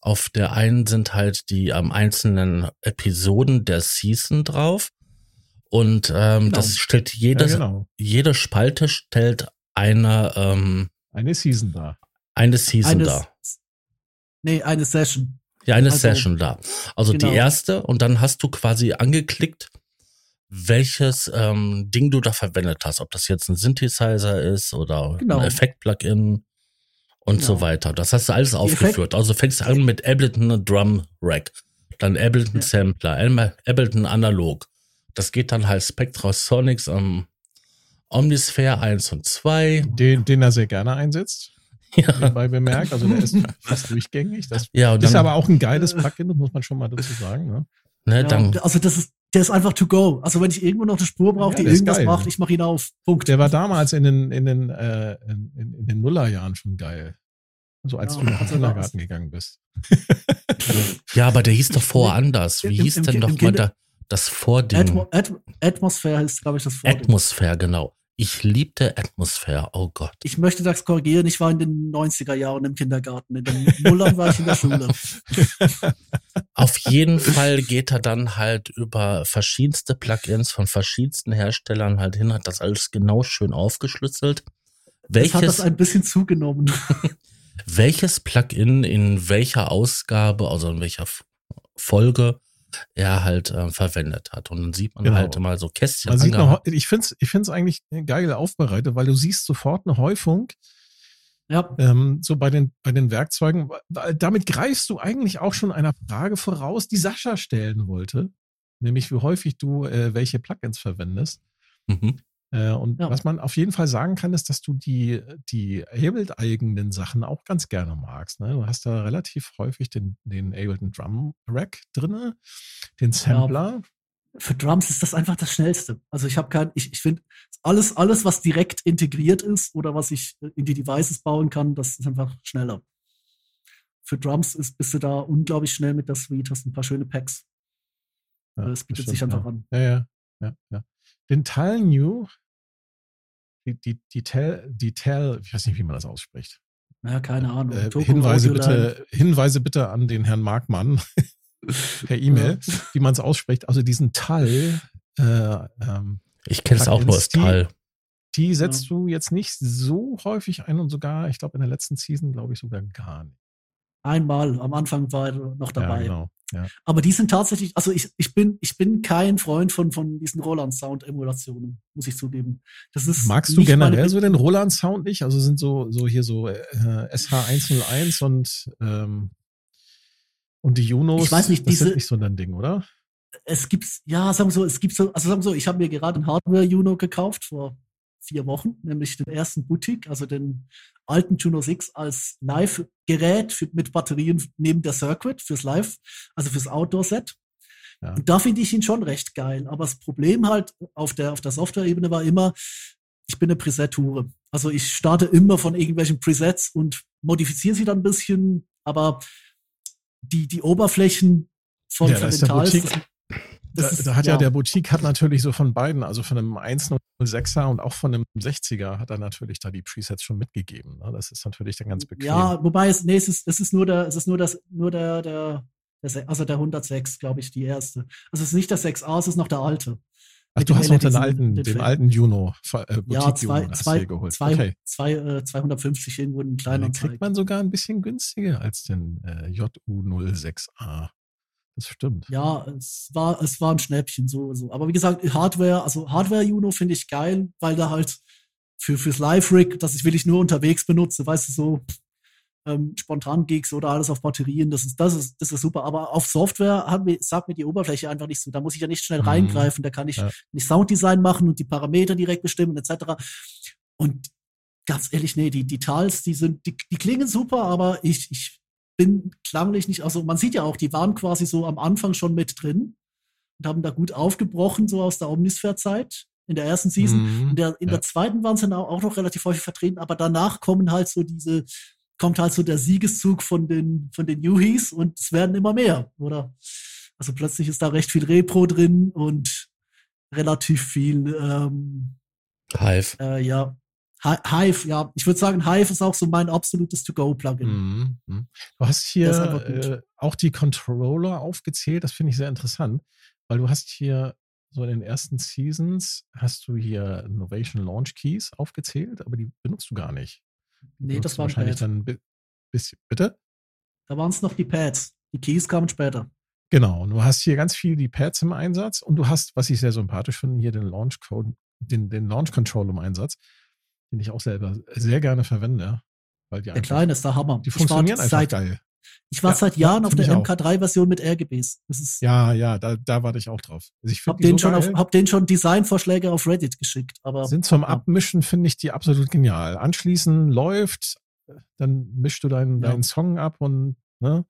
Auf der einen sind halt die ähm, einzelnen Episoden der Season drauf. Und ähm, genau. das stellt jede, ja, genau. jede Spalte stellt eine ähm, eine Season da. Eine Season eine, da. Nee, eine Session. Ja, eine also, Session da. Also genau. die erste und dann hast du quasi angeklickt, welches ähm, Ding du da verwendet hast. Ob das jetzt ein Synthesizer ist oder genau. ein Effekt-Plugin und genau. so weiter. Das hast du alles die aufgeführt. Effekt also fängst du an mit Ableton Drum Rack, dann Ableton ja. Sampler, Ableton Analog. Das geht dann halt Spectra Sonics am Omnisphere 1 und 2. Den, den er sehr gerne einsetzt. Ja. Dabei bemerkt. Also der ist fast durchgängig. Das ja, ist aber auch ein geiles Plugin, das muss man schon mal dazu sagen. Ne? Ne, ja, also das ist, der ist einfach to go. Also wenn ich irgendwo noch eine Spur brauche, ja, die irgendwas geil. macht, ich mache ihn auf. Punkt. Der war damals in den, in den, äh, in, in, den Nullerjahren schon geil. So als ja, du nach dem Kindergarten gegangen bist. ja, aber der hieß doch vorher anders. Wie Im, hieß im, denn im, doch mal da, das Vording? Atmo, At, Atmosphäre ist, glaube ich, das Vording. Atmosphäre, genau. Ich liebte Atmosphäre, oh Gott. Ich möchte das korrigieren, ich war in den 90er Jahren im Kindergarten. In den Nullern war ich in der Schule. Auf jeden Fall geht er dann halt über verschiedenste Plugins von verschiedensten Herstellern halt hin, hat das alles genau schön aufgeschlüsselt. Welches, das hat das ein bisschen zugenommen. welches Plugin in welcher Ausgabe, also in welcher Folge er halt äh, verwendet hat. Und dann sieht man genau. halt mal so Kästchen. Man sieht noch, ich finde es ich find's eigentlich geil aufbereitet, weil du siehst sofort eine Häufung. Ja. Ähm, so bei den, bei den Werkzeugen. Damit greifst du eigentlich auch schon einer Frage voraus, die Sascha stellen wollte. Nämlich, wie häufig du äh, welche Plugins verwendest. Mhm. Äh, und ja. was man auf jeden Fall sagen kann, ist, dass du die, die Ableton-eigenen Sachen auch ganz gerne magst. Ne? Du hast da relativ häufig den, den Ableton Drum Rack drin, den Sampler. Ja, für Drums ist das einfach das Schnellste. Also ich habe kein, ich, ich finde, alles, alles, was direkt integriert ist oder was ich in die Devices bauen kann, das ist einfach schneller. Für Drums ist, bist du da unglaublich schnell mit der Suite, hast ein paar schöne Packs. Ja, das bietet das stimmt, sich einfach an. Ja, ja, ja, ja den Tal New, die, die, die Tel, die Tel, ich weiß nicht, wie man das ausspricht. Ja, keine Ahnung. Äh, Hinweise, bitte, Hinweise bitte an den Herrn Markmann per E-Mail, ja. wie man es ausspricht. Also diesen Tal. Äh, ähm, ich kenne es auch nur als Tal. Die setzt ja. du jetzt nicht so häufig ein und sogar, ich glaube, in der letzten Season, glaube ich, sogar gar nicht. Einmal, am Anfang war er noch dabei. Ja, genau. Ja. Aber die sind tatsächlich, also ich, ich bin, ich bin kein Freund von, von diesen Roland-Sound-Emulationen, muss ich zugeben. Das ist Magst du generell so den Roland-Sound nicht? Also sind so, so hier so äh, SH101 und, ähm, und die Junos, ich weiß nicht, das diese, sind nicht so dein Ding, oder? Es gibt, ja, sagen wir so, es gibt so, also sagen wir so, ich habe mir gerade ein Hardware-Juno gekauft vor vier Wochen, nämlich den ersten Boutique, also den alten Juno 6 als Live-Gerät mit Batterien neben der Circuit fürs Live, also fürs Outdoor-Set. Ja. Und da finde ich ihn schon recht geil. Aber das Problem halt auf der, auf der Software-Ebene war immer, ich bin eine Preset-Hure. Also ich starte immer von irgendwelchen Presets und modifiziere sie dann ein bisschen, aber die, die Oberflächen von, ja, von den Tals, da, ist, da, hat ja. ja. der Boutique hat natürlich so von beiden, also von einem 106er und auch von einem 60er hat er natürlich da die Presets schon mitgegeben. Ne? Das ist natürlich dann ganz bequem. Ja, wobei es, nee, es ist, es ist nur der, es ist nur das, nur der, der, der also der 106, glaube ich, die erste. Also es ist nicht der 6a, es ist noch der alte. Ach, du hast noch den alten, den, den alten Juno, äh, ja, zwei, Juno zwei, geholt. Zwei, okay. zwei, äh, 250 irgendwo in kleinen. Den kriegt man sogar ein bisschen günstiger als den äh, JU06A. Das stimmt. Ja, es war, es war ein Schnäppchen, so, so. Aber wie gesagt, Hardware, also Hardware-Juno finde ich geil, weil da halt für, fürs Live-Rig, dass ich wirklich nur unterwegs benutze, weißt du, so, ähm, Spontan-Gigs oder alles auf Batterien, das ist, das ist, das ist super. Aber auf Software hat mir, sagt mir die Oberfläche einfach nicht so. Da muss ich ja nicht schnell mhm. reingreifen, da kann ich ja. nicht Sounddesign machen und die Parameter direkt bestimmen, etc. Und ganz ehrlich, nee, die Details, die sind, die, die klingen super, aber ich, ich bin klanglich nicht, also man sieht ja auch, die waren quasi so am Anfang schon mit drin und haben da gut aufgebrochen, so aus der Omnisphere-Zeit. in der ersten Season. Mhm, In der, in ja. der zweiten waren sie auch auch noch relativ häufig vertreten, aber danach kommen halt so diese, kommt halt so der Siegeszug von den, von den Yuhis und es werden immer mehr, oder? Also plötzlich ist da recht viel Repro drin und relativ viel, ähm, Hive. äh, ja, Hive, ja, ich würde sagen, Hive ist auch so mein absolutes To-Go-Plugin. Mhm, mhm. Du hast hier äh, auch die Controller aufgezählt. Das finde ich sehr interessant, weil du hast hier so in den ersten Seasons hast du hier Innovation Launch Keys aufgezählt, aber die benutzt du gar nicht. Die Nee, das war ein wahrscheinlich Pad. dann bi- bisschen. Bitte? Da waren es noch die Pads. Die Keys kamen später. Genau. Und du hast hier ganz viel die Pads im Einsatz und du hast, was ich sehr sympathisch finde, hier den Launch Code, den, den Launch Control im Einsatz, den ich auch selber sehr gerne verwende. Weil die, Der einfach, Kleine ist der Hammer. die funktionieren einfach seit, geil. Ich war Ja, seit ja, Jahren auf der ich auch. MK3-Version mit RGBs. Ja, ja, da, da warte ich auch drauf. Also ich hab den so schon auf, hab den schon Designvorschläge auf Reddit geschickt, aber Sind zum ja. Abmischen, finde ich die absolut genial. Anschließend läuft, dann mischst du deinen, Ja. deinen Song ab und ne,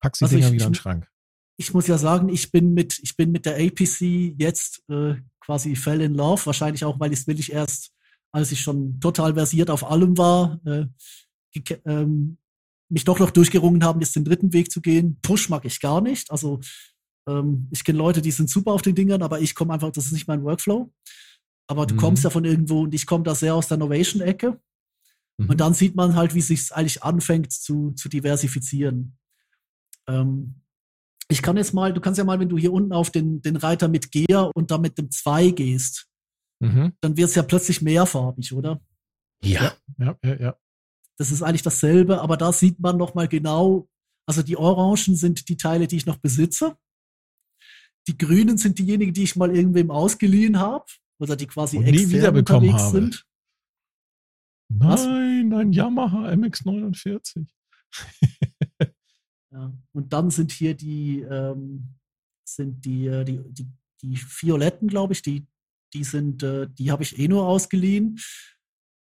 packst die Also Dinger ich- wieder in den Schrank. ich muss ja sagen, ich bin mit, ich bin mit der APC jetzt äh, quasi fell in love. Wahrscheinlich auch, weil ich es will ich erst, als ich schon total versiert auf allem war, äh, ähm, mich doch noch durchgerungen haben, jetzt den dritten Weg zu gehen. Push mag ich gar nicht. Also ähm, ich kenne Leute, die sind super auf den Dingern, aber ich komme einfach, das ist nicht mein Workflow. Aber du Mhm. kommst ja von irgendwo und ich komme da sehr aus der Novation-Ecke. Mhm. Und dann sieht man halt, wie es sich eigentlich anfängt zu, zu diversifizieren. Ähm, ich kann jetzt mal, du kannst ja mal, wenn du hier unten auf den, den Reiter mit Gear und dann mit dem 2 gehst, Mhm. dann wird es ja plötzlich mehrfarbig, oder? Ja. Ja, ja, ja. Das ist eigentlich dasselbe, aber da sieht man noch mal genau, also die Orangen sind die Teile, die ich noch besitze. Die Grünen sind diejenigen, die ich mal irgendwem ausgeliehen habe oder die quasi Und nie extern wiederbekommen unterwegs habe. sind. Was? Nein, ein Yamaha MX49. Ja. Und dann sind hier die, ähm, sind die, äh, die, die, die Violetten, glaube ich, die, die sind, äh, die habe ich eh nur ausgeliehen.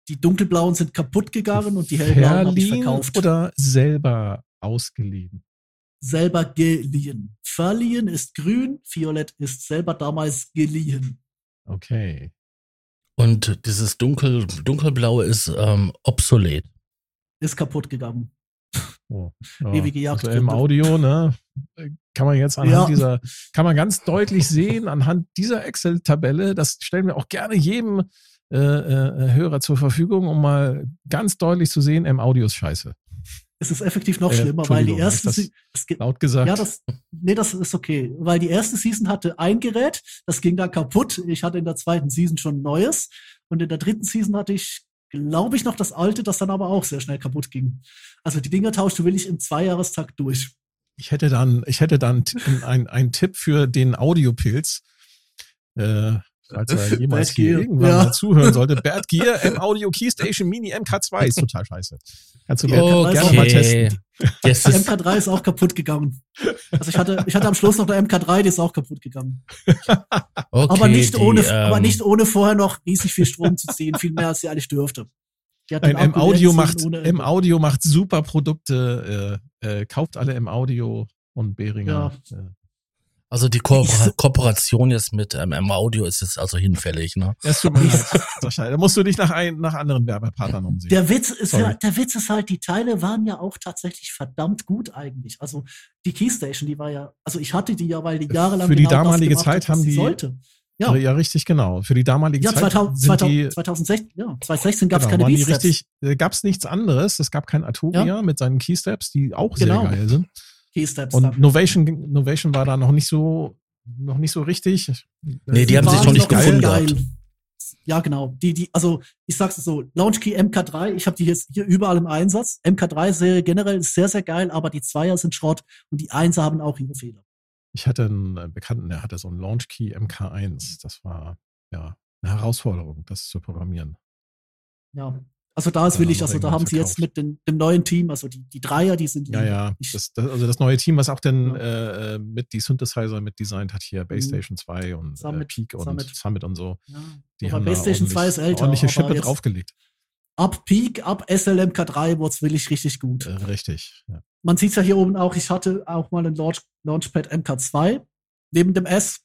Die dunkelblauen sind kaputt gegangen und die hellblauen habe ich verkauft. oder selber ausgeliehen? selber geliehen. Verliehen ist grün, violett ist selber damals geliehen. Okay. Und dieses dunkel, dunkelblaue ist ähm, obsolet. Ist kaputt gegangen. Oh. Ja. Ewige Also Jagdgründe. im Audio, ne, kann man jetzt anhand Ja. dieser, kann man ganz deutlich sehen, anhand dieser Excel-Tabelle, das stellen wir auch gerne jedem äh, äh, Hörer zur Verfügung, um mal ganz deutlich zu sehen, im Audio ist scheiße. Es ist effektiv noch Äh, schlimmer, weil die erste, ist das Se- es ge- Laut gesagt. ja, das, nee, das ist okay, weil die erste Season hatte ein Gerät, das ging dann kaputt. Ich hatte in der zweiten Season schon ein neues und in der dritten Season hatte ich, glaube ich, noch das alte, das dann aber auch sehr schnell kaputt ging. Also die Dinger tauscht du will ich im Zweijahrestakt durch. Ich hätte dann, ich hätte dann einen ein Tipp für den Audiopilz. Äh, falls er jemals Bad hier Gear, irgendwann ja. mal zuhören sollte. Bad Gear M Audio Keystation Mini MK2 ist total scheiße. Kannst du Ja, gerne kann mal testen. Ist, MK3 ist auch kaputt gegangen. Also ich hatte, ich hatte am Schluss noch eine MK3, die ist auch kaputt gegangen. okay, aber nicht die, ohne, ähm, aber nicht ohne vorher noch riesig viel Strom zu ziehen, viel mehr als sie eigentlich dürfte. Nein, M Audio macht, M. Audio macht super Produkte. Äh, äh, kauft alle M Audio und Behringer. Äh, Also die Ko Kooperation jetzt mit ähm, M Audio ist jetzt also hinfällig, ne? es tut mir leid. Da musst du dich nach, ein, nach anderen Werbepartnern umsehen. Der Witz ist Sorry. ja, der Witz ist halt, die Teile waren ja auch tatsächlich verdammt gut eigentlich. Also die Keystation, die war ja, also ich hatte die ja, weil die jahrelang Für die genau das damalige gemacht Zeit haben die- sollte. Ja. Ja, ja, richtig, genau. Für die damalige ja Zeit 2000, sind 2000, die 2016, ja, 2016 gab es Genau, keine B-Steps. richtig, äh, gab es nichts anderes. Es gab kein Atopia Ja. mit seinen Keysteps, die auch Genau. sehr geil sind. Keysteps. Und. Novation, Novation war da noch nicht so, noch nicht so richtig. Nee, die haben sich noch nicht noch gefunden geil. gehabt. Ja, genau. Die, die, also ich sag's so, Launchkey MK3, ich habe die jetzt hier überall im Einsatz. MK3-Serie generell ist sehr, sehr geil, aber die Zweier sind Schrott und die Einser haben auch ihre Fehler. Ich hatte einen äh, Bekannten, der hatte so einen Launchkey MK1. Das war ja eine Herausforderung, das zu programmieren. Ja. Also da ist willig, also da irgendwann haben sie jetzt mit den, dem neuen Team, also die, die Dreier, die sind Ja, ja. Das, das, also das neue Team, was auch denn Ja. äh, äh, mit die Synthesizer mit designt hat, hier Base Mhm. Station 2 und äh, Summit, Peak und Summit. Summit. und so. ja. Die Aber haben Base Station 2 ist älter. ordentliche Schippe draufgelegt. Ab Peak, ab SLMK3 wurde es wirklich richtig gut. Äh, richtig. Ja. Man sieht ja hier oben auch, ich hatte auch mal ein Launch, Launchpad MK2 neben dem S.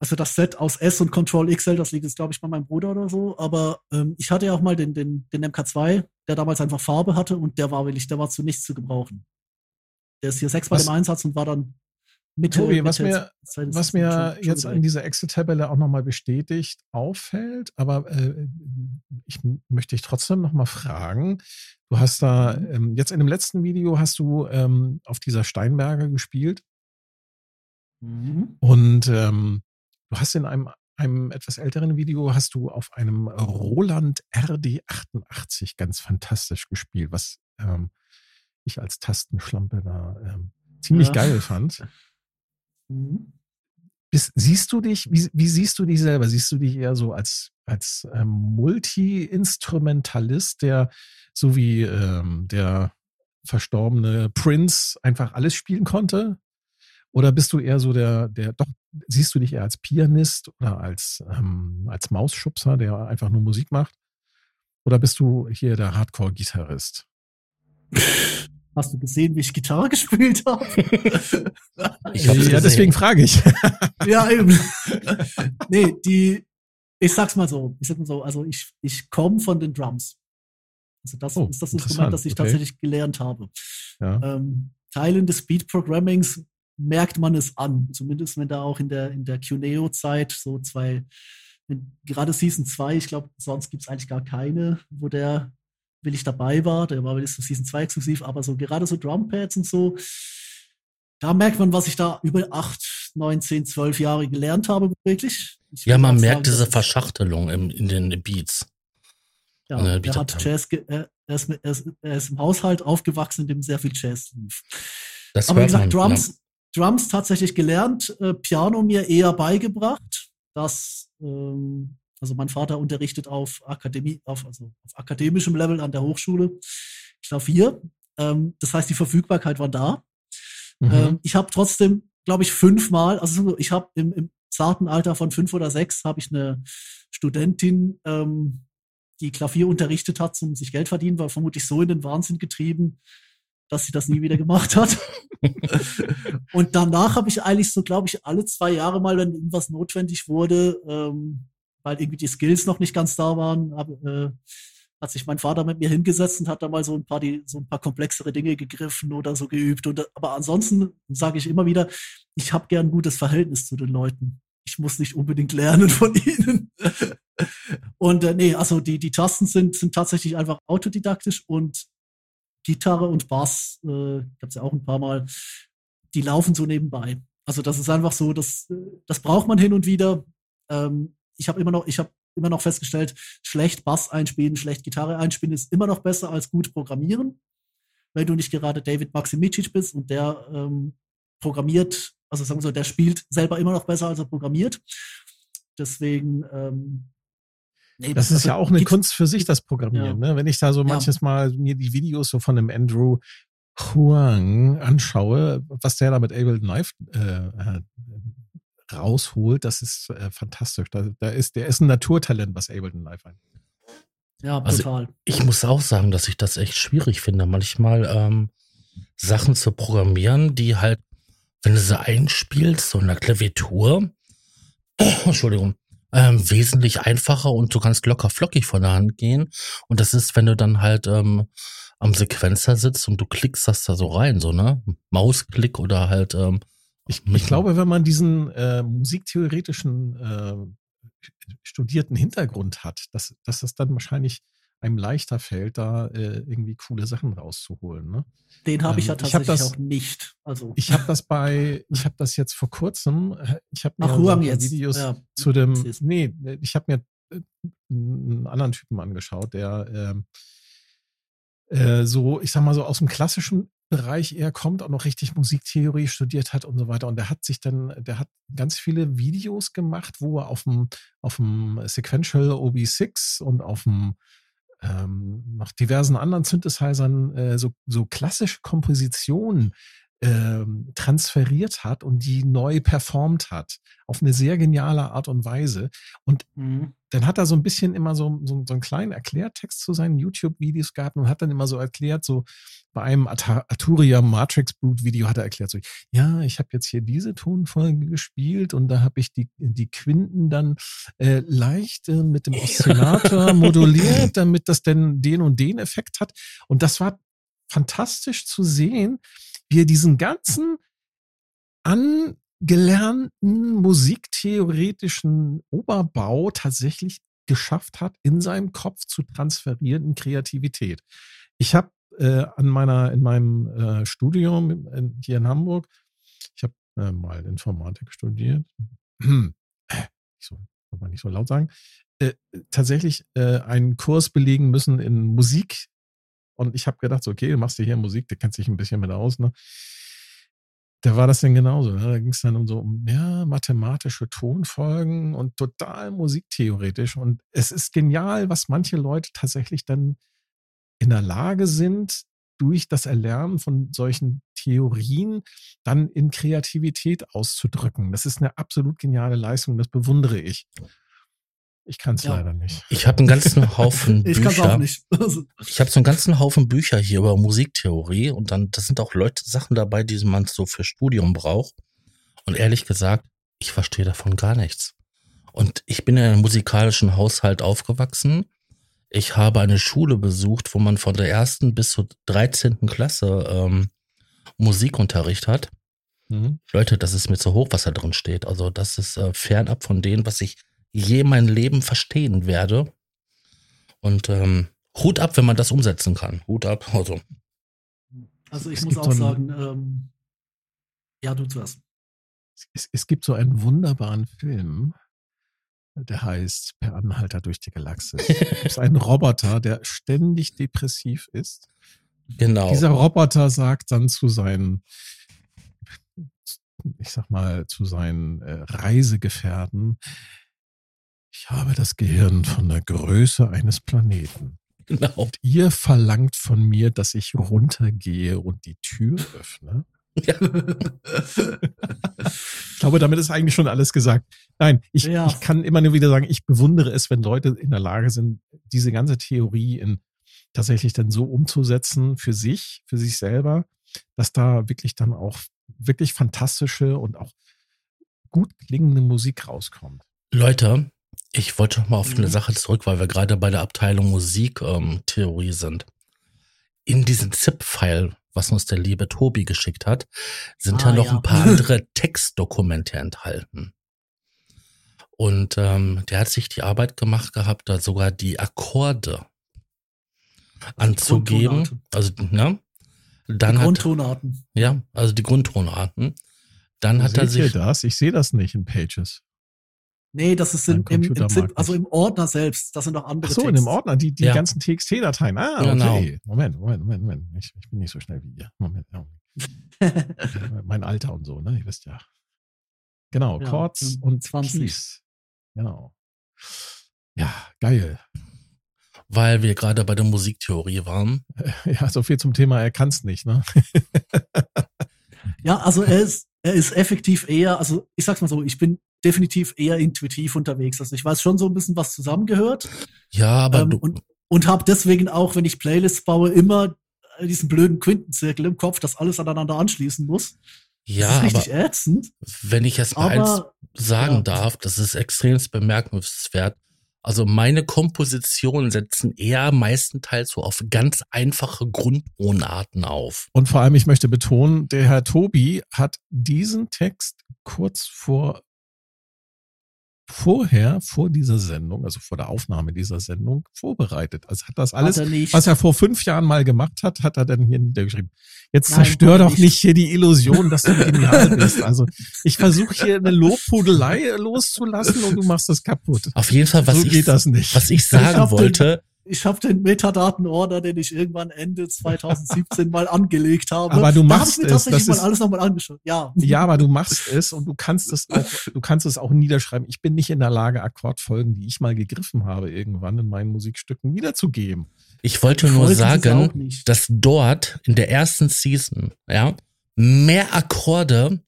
Also das Set aus S und Control XL, das liegt jetzt, glaube ich, bei meinem Bruder oder so. Aber ähm, ich hatte ja auch mal den, den, den MK2, der damals einfach Farbe hatte und der war wirklich, der war zu nichts zu gebrauchen. Der ist hier sechsmal im Einsatz und war dann mit Tobi, was mir, was mir schon, jetzt in dieser Excel-Tabelle auch nochmal bestätigt auffällt, aber äh, ich möchte dich trotzdem nochmal fragen. Du hast da, mhm. ähm, jetzt in dem letzten Video hast du ähm, auf dieser Steinberger gespielt. Mhm. Und ähm, du hast in einem, einem etwas älteren Video hast du auf einem Roland RD88 ganz fantastisch gespielt, was ähm, ich als Tastenschlampe da ähm, ziemlich ja. geil fand. Mhm. Bist, siehst du dich, wie, wie, siehst du dich selber? Siehst du dich eher so als, als ähm, Multi-Instrumentalist, der so wie ähm, der verstorbene Prince einfach alles spielen konnte? Oder bist du eher so der, der, doch, siehst du dich eher als Pianist oder als, ähm, als Mausschubser, der einfach nur Musik macht? Oder bist du hier der Hardcore-Gitarrist? Hast du gesehen, wie ich Gitarre gespielt habe? ich ja, gesehen. deswegen frage ich. ja, eben. nee, die, ich sag's mal so, ich sag mal so, also ich, ich komme von den Drums. Also das oh, ist das Instrument, das ich okay. tatsächlich gelernt habe. Ja. Ähm, Teilen des Speed Programmings merkt man es an. Zumindest wenn da auch in der, in der QNEO-Zeit so zwei, gerade Season 2, ich glaube, sonst gibt es eigentlich gar keine, wo der will ich dabei war. Der war zu Season 2 exklusiv, aber so gerade so Drumpads und so, da merkt man, was ich da über 8, 9, 10, 12 Jahre gelernt habe, wirklich. Ich ja, man merkt sagen, diese Verschachtelung im, in den Beats. Ja, er hat Jazz, er, ist, er, ist, er ist im Haushalt aufgewachsen, in dem sehr viel Jazz lief. Das aber wie gesagt, man, Drums, ja. Drums tatsächlich gelernt, äh, Piano mir eher beigebracht. Das ähm, also mein Vater unterrichtet auf Akademie, auf, also auf akademischem Level an der Hochschule Klavier. Ähm, das heißt, die Verfügbarkeit war da. Mhm. Ähm, ich habe trotzdem, glaube ich, fünfmal, also ich habe im, im zarten Alter von fünf oder sechs, habe ich eine Studentin, ähm, die Klavier unterrichtet hat, um sich Geld verdienen, war vermutlich so in den Wahnsinn getrieben, dass sie das nie wieder gemacht hat. und danach habe ich eigentlich so, glaube ich, alle zwei Jahre mal, wenn irgendwas notwendig wurde, ähm, weil irgendwie die Skills noch nicht ganz da waren, hab, äh, hat sich mein Vater mit mir hingesetzt und hat da mal so ein paar, die, so ein paar komplexere Dinge gegriffen oder so geübt. Und, aber ansonsten sage ich immer wieder, ich habe gern ein gutes Verhältnis zu den Leuten. Ich muss nicht unbedingt lernen von ihnen. und äh, nee, also die, die Tasten sind, sind tatsächlich einfach autodidaktisch und Gitarre und Bass, äh, gab es ja auch ein paar Mal, die laufen so nebenbei. Also das ist einfach so, das, äh, das braucht man hin und wieder. Ähm, ich habe immer noch, ich habe immer noch festgestellt, schlecht Bass einspielen, schlecht Gitarre einspielen ist immer noch besser als gut programmieren. Wenn du nicht gerade David Maximicic bist und der ähm, programmiert, also sagen wir so, der spielt selber immer noch besser, als er programmiert. Deswegen, ähm, Nee, das, das, ist also, ja auch eine Kunst für sich, das Programmieren. Ja. Ne? Wenn ich da so manches ja. Mal mir die Videos so von dem Andrew Huang anschaue, was der da mit Ableton Live äh, rausholt, das ist äh, fantastisch. Da, da, ist, der ist ein Naturtalent, was Ableton Live angeht. Ja, also total. Ich muss auch sagen, dass ich das echt schwierig finde, manchmal ähm, Sachen zu programmieren, die halt, wenn du sie einspielst, so in der Klaviatur, Entschuldigung, ähm, wesentlich einfacher und du kannst locker flockig von der Hand gehen. Und das ist, wenn du dann halt ähm, am Sequenzer sitzt und du klickst das da so rein, so, ne? Mausklick oder halt ähm, ich, ich glaube, wenn man diesen äh, musiktheoretischen äh, studierten Hintergrund hat, dass, dass es dann wahrscheinlich einem leichter fällt, da äh, irgendwie coole Sachen rauszuholen. Ne? Den habe ich ja tatsächlich ähm, ich das, auch nicht. Also ich habe das bei, ich habe das jetzt vor kurzem, äh, ich habe mir Ach, so jetzt. Videos ja. zu dem, nee, ich habe mir äh, einen anderen Typen angeschaut, der äh, äh, so, ich sag mal so aus dem klassischen Bereich eher kommt, auch noch richtig Musiktheorie studiert hat und so weiter. Und der hat sich dann, der hat ganz viele Videos gemacht, wo er auf dem, auf dem Sequential OB6 und auf dem ähm, noch diversen anderen Synthesizern äh, so, so klassische Kompositionen ähm, transferiert hat und die neu performt hat. Auf eine sehr geniale Art und Weise. Und Mhm. dann hat er so ein bisschen immer so, so, so einen kleinen Erklärtext zu seinen YouTube-Videos gehabt und hat dann immer so erklärt, so bei einem Arturia Matrix Brute Video hat er erklärt, so, ja, ich habe jetzt hier diese Tonfolge gespielt und da habe ich die, die Quinten dann äh, leicht äh, mit dem Oszillator moduliert, damit das denn den und den Effekt hat. Und das war fantastisch zu sehen, wie er diesen ganzen angelernten musiktheoretischen Oberbau tatsächlich geschafft hat, in seinem Kopf zu transferieren in Kreativität. Ich habe äh, an meiner in meinem äh, Studium in, hier in Hamburg, ich habe äh, mal Informatik studiert. Äh, nicht so, kann man nicht so laut sagen. Äh, tatsächlich äh, einen Kurs belegen müssen in Musik. Und ich habe gedacht, so, okay, du machst dir hier Musik, du kennst dich ein bisschen mit aus, ne? Da war das denn genauso. Ne? Da ging es dann um so um ja, mathematische Tonfolgen und total musiktheoretisch. Und es ist genial, was manche Leute tatsächlich dann in der Lage sind, durch das Erlernen von solchen Theorien dann in Kreativität auszudrücken. Das ist eine absolut geniale Leistung, das bewundere ich. Ich kann es Ja. leider nicht. Ich habe einen ganzen Haufen Ich kann es auch Bücher. nicht. Ich habe so einen ganzen Haufen Bücher hier über Musiktheorie und dann, das sind auch Leute, Sachen dabei, die man so für Studium braucht. Und ehrlich gesagt, ich verstehe davon gar nichts. Und ich bin in einem musikalischen Haushalt aufgewachsen. Ich habe eine Schule besucht, wo man von der ersten bis zur 13. Klasse ähm, Musikunterricht hat. Mhm. Leute, das ist mir zu hoch, was da drin steht. Also das ist äh, fernab von dem, was ich je mein Leben verstehen werde. Und ähm, Hut ab, wenn man das umsetzen kann. Hut ab. Also also ich Es muss auch so einen- sagen, ähm, ja, du zuerst. Es, es gibt so einen wunderbaren Film, der heißt Per Anhalter durch die Galaxis. Es ist ein Roboter, der ständig depressiv ist. genau. Dieser Roboter sagt dann zu seinen, ich sag mal, zu seinen äh, Reisegefährten, ich habe das Gehirn von der Größe eines Planeten. genau. Und ihr verlangt von mir, dass ich runtergehe und die Tür öffne. Ich glaube, damit ist eigentlich schon alles gesagt. Nein, ich, Ja. ich kann immer nur wieder sagen, ich bewundere es, wenn Leute in der Lage sind, diese ganze Theorie in tatsächlich dann so umzusetzen für sich, für sich selber, dass da wirklich dann auch wirklich fantastische und auch gut klingende Musik rauskommt. Leute, ich wollte noch mal auf eine Mhm. Sache zurück, weil wir gerade bei der Abteilung Musiktheorie ähm, sind. In diesem ZIP-File, was uns der liebe Tobi geschickt hat, sind ja Ah, noch ja. ein paar andere Textdokumente enthalten. Und ähm, der hat sich die Arbeit gemacht gehabt, da sogar die Akkorde anzugeben. Also, ne? Dann Die hat, Grundtonarten. ja, also die Grundtonarten. Dann Wo hat er sich, das? Ich sehe das nicht in Pages. Nee, das ist in, im, Computer im ZIP, also im Ordner selbst. Das sind auch andere Ach so, in Texte. dem Ordner, die, die Ja. ganzen TXT-Dateien. Ah, Genau. okay. Moment, Moment, Moment, Moment. Ich, ich bin nicht so schnell wie ihr. Moment, Augenblick. mein Alter und so, ne? Ihr wisst ja. Genau, Ja, Chords ähm, und 20. Keys. Genau. Ja, geil. weil wir gerade bei der Musiktheorie waren, Ja, so viel zum Thema, er kann's nicht, ne? Ja, also er ist, er ist effektiv eher, also ich sag's mal so, ich bin definitiv eher intuitiv unterwegs. Also ich weiß schon so ein bisschen, was zusammengehört. ja, aber ähm, du, und und habe deswegen auch, wenn ich Playlists baue, immer diesen blöden Quintenzirkel im Kopf, dass alles aneinander anschließen muss. ja, das ist aber richtig ätzend. wenn ich jetzt mal eins Aber sagen ja. darf, das ist extremst bemerkenswert. Also meine Kompositionen setzen eher meistenteils so auf ganz einfache Grundtonarten auf. Und vor allem, ich möchte betonen, der Herr Tobi hat diesen Text kurz vor vorher, vor dieser Sendung, also vor der Aufnahme dieser Sendung, vorbereitet. Also hat das alles, hat er was er vor fünf Jahren mal gemacht hat, hat er dann hier niedergeschrieben. Jetzt Nein, zerstör er doch nicht. nicht hier die Illusion, dass du genial bist. Also ich versuche hier eine Lobhudelei loszulassen und du machst das kaputt. Auf jeden Fall, was so ich, geht das nicht. was ich Ich sagen den- wollte, ich habe den Metadatenordner, den ich irgendwann Ende 2017 mal angelegt habe. Aber du da hab machst ich mir es, tatsächlich das mal ist- alles nochmal angeschaut. Ja. Ja, aber du machst es und du kannst es auch, du kannst es auch niederschreiben. Ich bin nicht in der Lage, Akkordfolgen, die ich mal gegriffen habe, irgendwann in meinen Musikstücken wiederzugeben. ich wollte Ich nur sagen, dass dort in der ersten Season, ja, mehr Akkorde,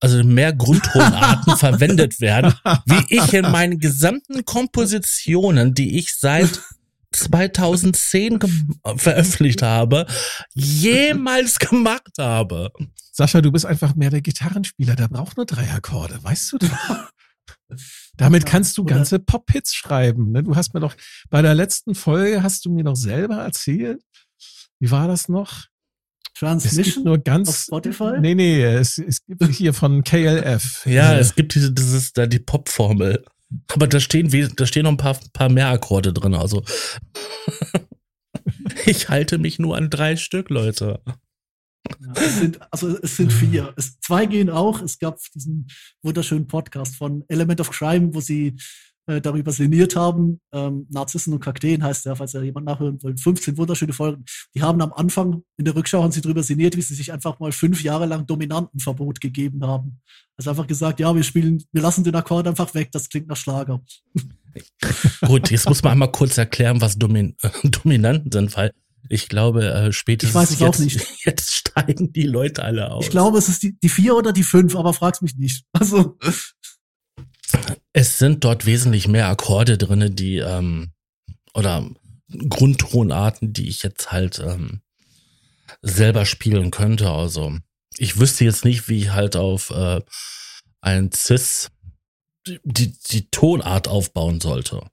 also mehr Grundtonarten verwendet werden, wie ich in meinen gesamten Kompositionen, die ich seit 2010 veröffentlicht habe, jemals gemacht habe. Sascha, du bist einfach mehr der Gitarrenspieler, der braucht nur drei Akkorde, weißt du doch. Damit kannst du ganze Pop-Hits schreiben. Ne? Du hast mir doch bei der letzten Folge hast du mir noch selber erzählt. Wie war das noch? Es gibt Transmission nur auf ganz. Spotify? Nee, nee, es, es gibt hier von KLF. Ja, es gibt diese, das ist da die Pop-Formel. Aber da stehen, da stehen noch ein paar, paar mehr Akkorde drin. Also ich halte mich nur an drei Stück, Leute. Ja, es sind, also es sind vier. Es, zwei gehen auch. Es gab diesen wunderschönen Podcast von Element of Crime, wo sie äh, darüber sinniert haben. Ähm, Narzissen und Kakteen heißt der, falls er jemand nachhören will. 15 wunderschöne Folgen. Die haben am Anfang in der Rückschau haben sie darüber sinniert, wie sie sich einfach mal fünf Jahre lang Dominantenverbot gegeben haben. Also einfach gesagt, ja, wir spielen, wir lassen den Akkord einfach weg, das klingt nach Schlager. Gut, jetzt muss man einmal kurz erklären, was Domin äh, Dominanten sind, weil ich glaube, äh, spätestens Ich weiß es jetzt, auch nicht. jetzt steigen die Leute alle aus. Ich glaube, es ist die, die vier oder die fünf, aber frag's mich nicht. Also, Es sind dort wesentlich mehr Akkorde drinne, die ähm, oder Grundtonarten, die ich jetzt halt ähm, selber spielen könnte. Also ich wüsste jetzt nicht, wie ich halt auf äh, ein Cis die, die, Tonart aufbauen sollte.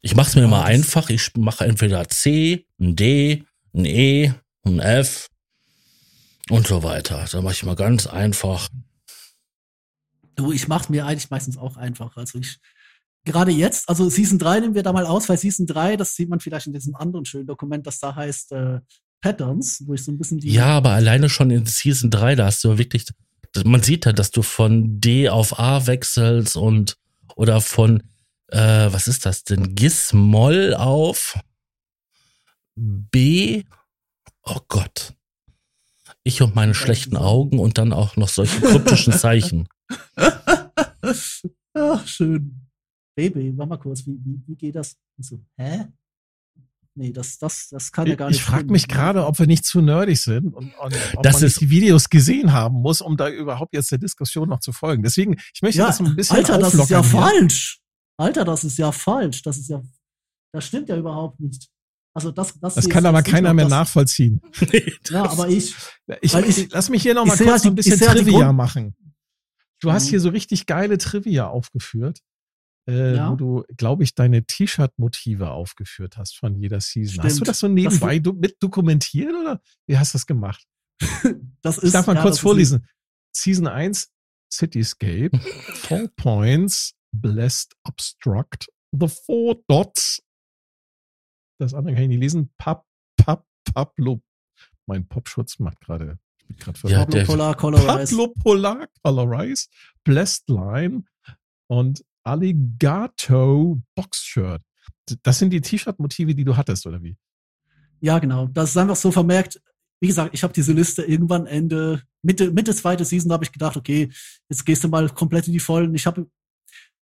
Ich mache es mir Ja, mal einfach. Ich mache entweder C, ein D, ein E, ein F und so weiter. Da mache ich mal ganz einfach. Du, ich mach's mir eigentlich meistens auch einfach. Also ich, gerade jetzt, also Season 3 nehmen wir da mal aus, weil Season 3, das sieht man vielleicht in diesem anderen schönen Dokument, das da heißt äh, Patterns, wo ich so ein bisschen die. Ja, aber alleine schon in Season 3, da hast du wirklich, man sieht ja, dass du von D auf A wechselst und oder von, äh, was ist das denn, Gis-Moll auf B. Oh Gott. Ich und meine schlechten Augen und dann auch noch solche kryptischen Zeichen. Ach, schön. Baby, warte mal kurz, wie, wie, wie geht das? Und so, hä? Nee, das, das, das kann ja gar Ich, nicht. ich frage mich gerade, ob wir nicht zu nerdig sind und, und ob Das man ist- die Videos gesehen haben muss, um da überhaupt jetzt der Diskussion noch zu folgen. Deswegen, ich möchte Ja, das ein bisschen Alter, das ist ja hier. falsch. Alter, das ist ja falsch. Das ist ja, das stimmt ja überhaupt nicht. Also das, das, Das kann ich aber keiner mehr das- nachvollziehen. Ja, aber ich, Ich, Weil ich- lass mich hier noch ich mal kurz halt ein die- ich bisschen Trivia machen. Du hast Mhm. hier so richtig geile Trivia aufgeführt, äh, Ja. wo du, glaube ich, deine T-Shirt-Motive aufgeführt hast von jeder Season. Hast du Stimmt. das so nebenbei du, mit dokumentiert oder wie hast du das gemacht? das ist. Ich darf mal ja, kurz das vorlesen. Season 1, Cityscape, Four Points, Blessed Obstruct, The Four Dots. Das andere kann ich nicht lesen. Pap, Pap, Pablo. Mein Popschutz macht gerade. Ich bin gerade Ja, Pablo Polar Colorize. Pablo Polar Colorize, Blessed Line und Alligato Boxshirt. Das sind die T-Shirt-Motive, die du hattest, oder wie? Ja, genau. Das ist einfach so vermerkt. Wie gesagt, ich habe diese Liste irgendwann Ende, Mitte, Mitte zweite Season, da habe ich gedacht, okay, jetzt gehst du mal komplett in die Vollen. Ich habe,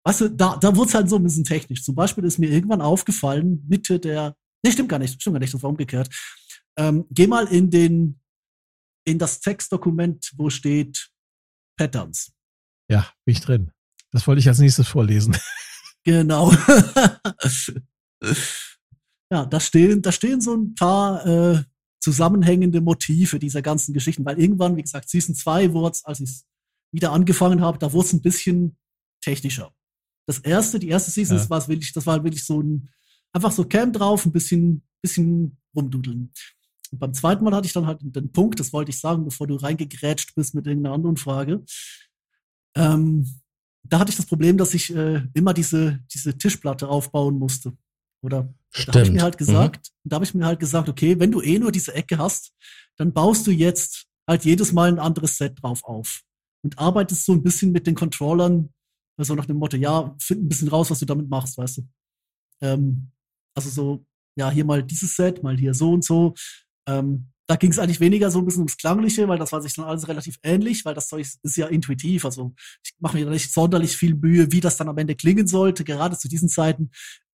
weißt du, da, da wurde es halt so ein bisschen technisch. Zum Beispiel ist mir irgendwann aufgefallen, Mitte der, nee, stimmt gar nicht, stimmt gar nicht, das war umgekehrt. Ähm, geh mal in den, in das Textdokument, wo steht Patterns. Ja, bin ich drin. Das wollte ich als nächstes vorlesen. Genau. ja, da stehen, da stehen so ein paar äh, zusammenhängende Motive dieser ganzen Geschichten, weil irgendwann, wie gesagt, Season 2 wurde als ich wieder angefangen habe, da wurde es ein bisschen technischer. Das erste, die erste Season, Ja. das war wirklich, das war wirklich so ein, einfach so Cam drauf, ein bisschen, bisschen rumdudeln. Und beim zweiten Mal hatte ich dann halt den Punkt, das wollte ich sagen, bevor du reingegrätscht bist mit irgendeiner anderen Frage. Ähm, da hatte ich das Problem, dass ich äh, immer diese, diese Tischplatte aufbauen musste. Oder da habe ich Stimmt. mir halt gesagt, da habe ich mir halt gesagt, okay, wenn du eh nur diese Ecke hast, dann baust du jetzt halt jedes Mal ein anderes Set drauf auf und arbeitest so ein bisschen mit den Controllern, also nach dem Motto, ja, find ein bisschen raus, was du damit machst, weißt du. Ähm, also so, ja, hier mal dieses Set, mal hier so und so. Ähm, da ging es eigentlich weniger so ein bisschen ums Klangliche, weil das war sich dann alles relativ ähnlich, weil das Zeug ist, ja intuitiv. Also ich mache mir da nicht sonderlich viel Mühe, wie das dann am Ende klingen sollte. Gerade zu diesen Zeiten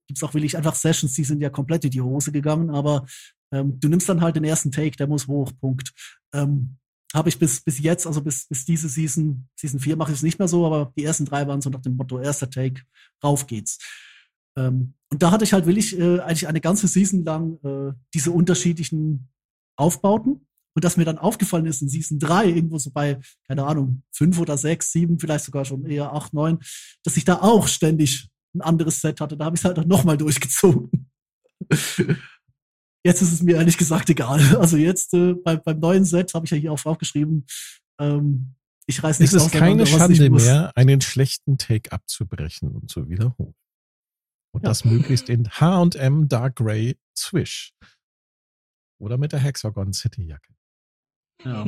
gibt es auch wirklich einfach Sessions, die sind ja komplett in die Hose gegangen, aber ähm, du nimmst dann halt den ersten Take, der muss hoch, Punkt. Ähm, habe ich bis, bis jetzt, also bis, bis diese Season, Season 4 mache ich es nicht mehr so, aber die ersten drei waren so nach dem Motto, erster Take, rauf geht's. Ähm, und da hatte ich halt willig äh, eigentlich eine ganze Season lang äh, diese unterschiedlichen Aufbauten. Und dass mir dann aufgefallen ist in Season 3, irgendwo so bei, keine Ahnung, fünf oder sechs, sieben, vielleicht sogar schon eher acht, neun, dass ich da auch ständig ein anderes Set hatte. Da habe ich es halt auch nochmal durchgezogen. Jetzt ist es mir ehrlich gesagt egal. Also jetzt äh, bei, beim neuen Set habe ich ja hier auch aufgeschrieben, ähm, ich reiß nicht Es ist keine Schande mehr, einen schlechten Take abzubrechen und zu wiederholen. Und ja. das möglichst in H&M Dark Grey Swish. Oder mit der Hexagon City Jacke. Ja.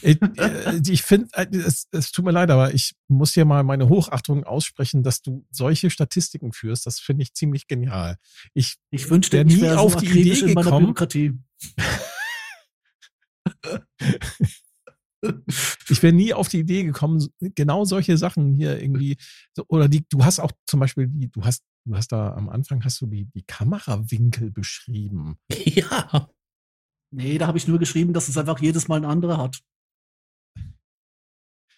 Ich, äh, ich finde, äh, es, es tut mir leid, aber ich muss dir mal meine Hochachtung aussprechen, dass du solche Statistiken führst. Das finde ich ziemlich genial. Ich, ich wünschte, nie auf so die Idee gekommen. ich wäre nie auf die Idee gekommen, genau solche Sachen hier irgendwie, oder die, du hast auch zum Beispiel die, du hast, du hast da am Anfang hast du die, die Kamerawinkel beschrieben. Ja. Nee, da habe ich nur geschrieben, dass es einfach jedes Mal ein anderer hat.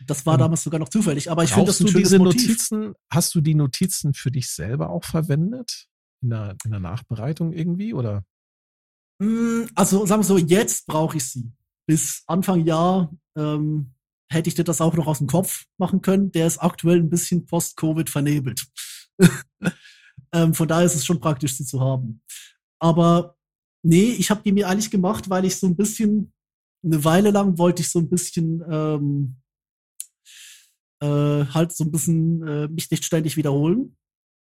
Das war damals sogar noch zufällig, aber ich finde das ein du diese Motiv. Notizen, hast du die Notizen für dich selber auch verwendet? In der, in der Nachbereitung irgendwie, oder? Hm, also sagen wir so, jetzt brauche ich sie. Bis Anfang Jahr ähm, hätte ich dir das auch noch aus dem Kopf machen können. Der ist aktuell ein bisschen post-Covid vernebelt. ähm, von daher ist es schon praktisch, sie zu haben. Aber nee, ich habe die mir eigentlich gemacht, weil ich so ein bisschen, eine Weile lang wollte ich so ein bisschen ähm, äh, halt so ein bisschen äh, mich nicht ständig wiederholen.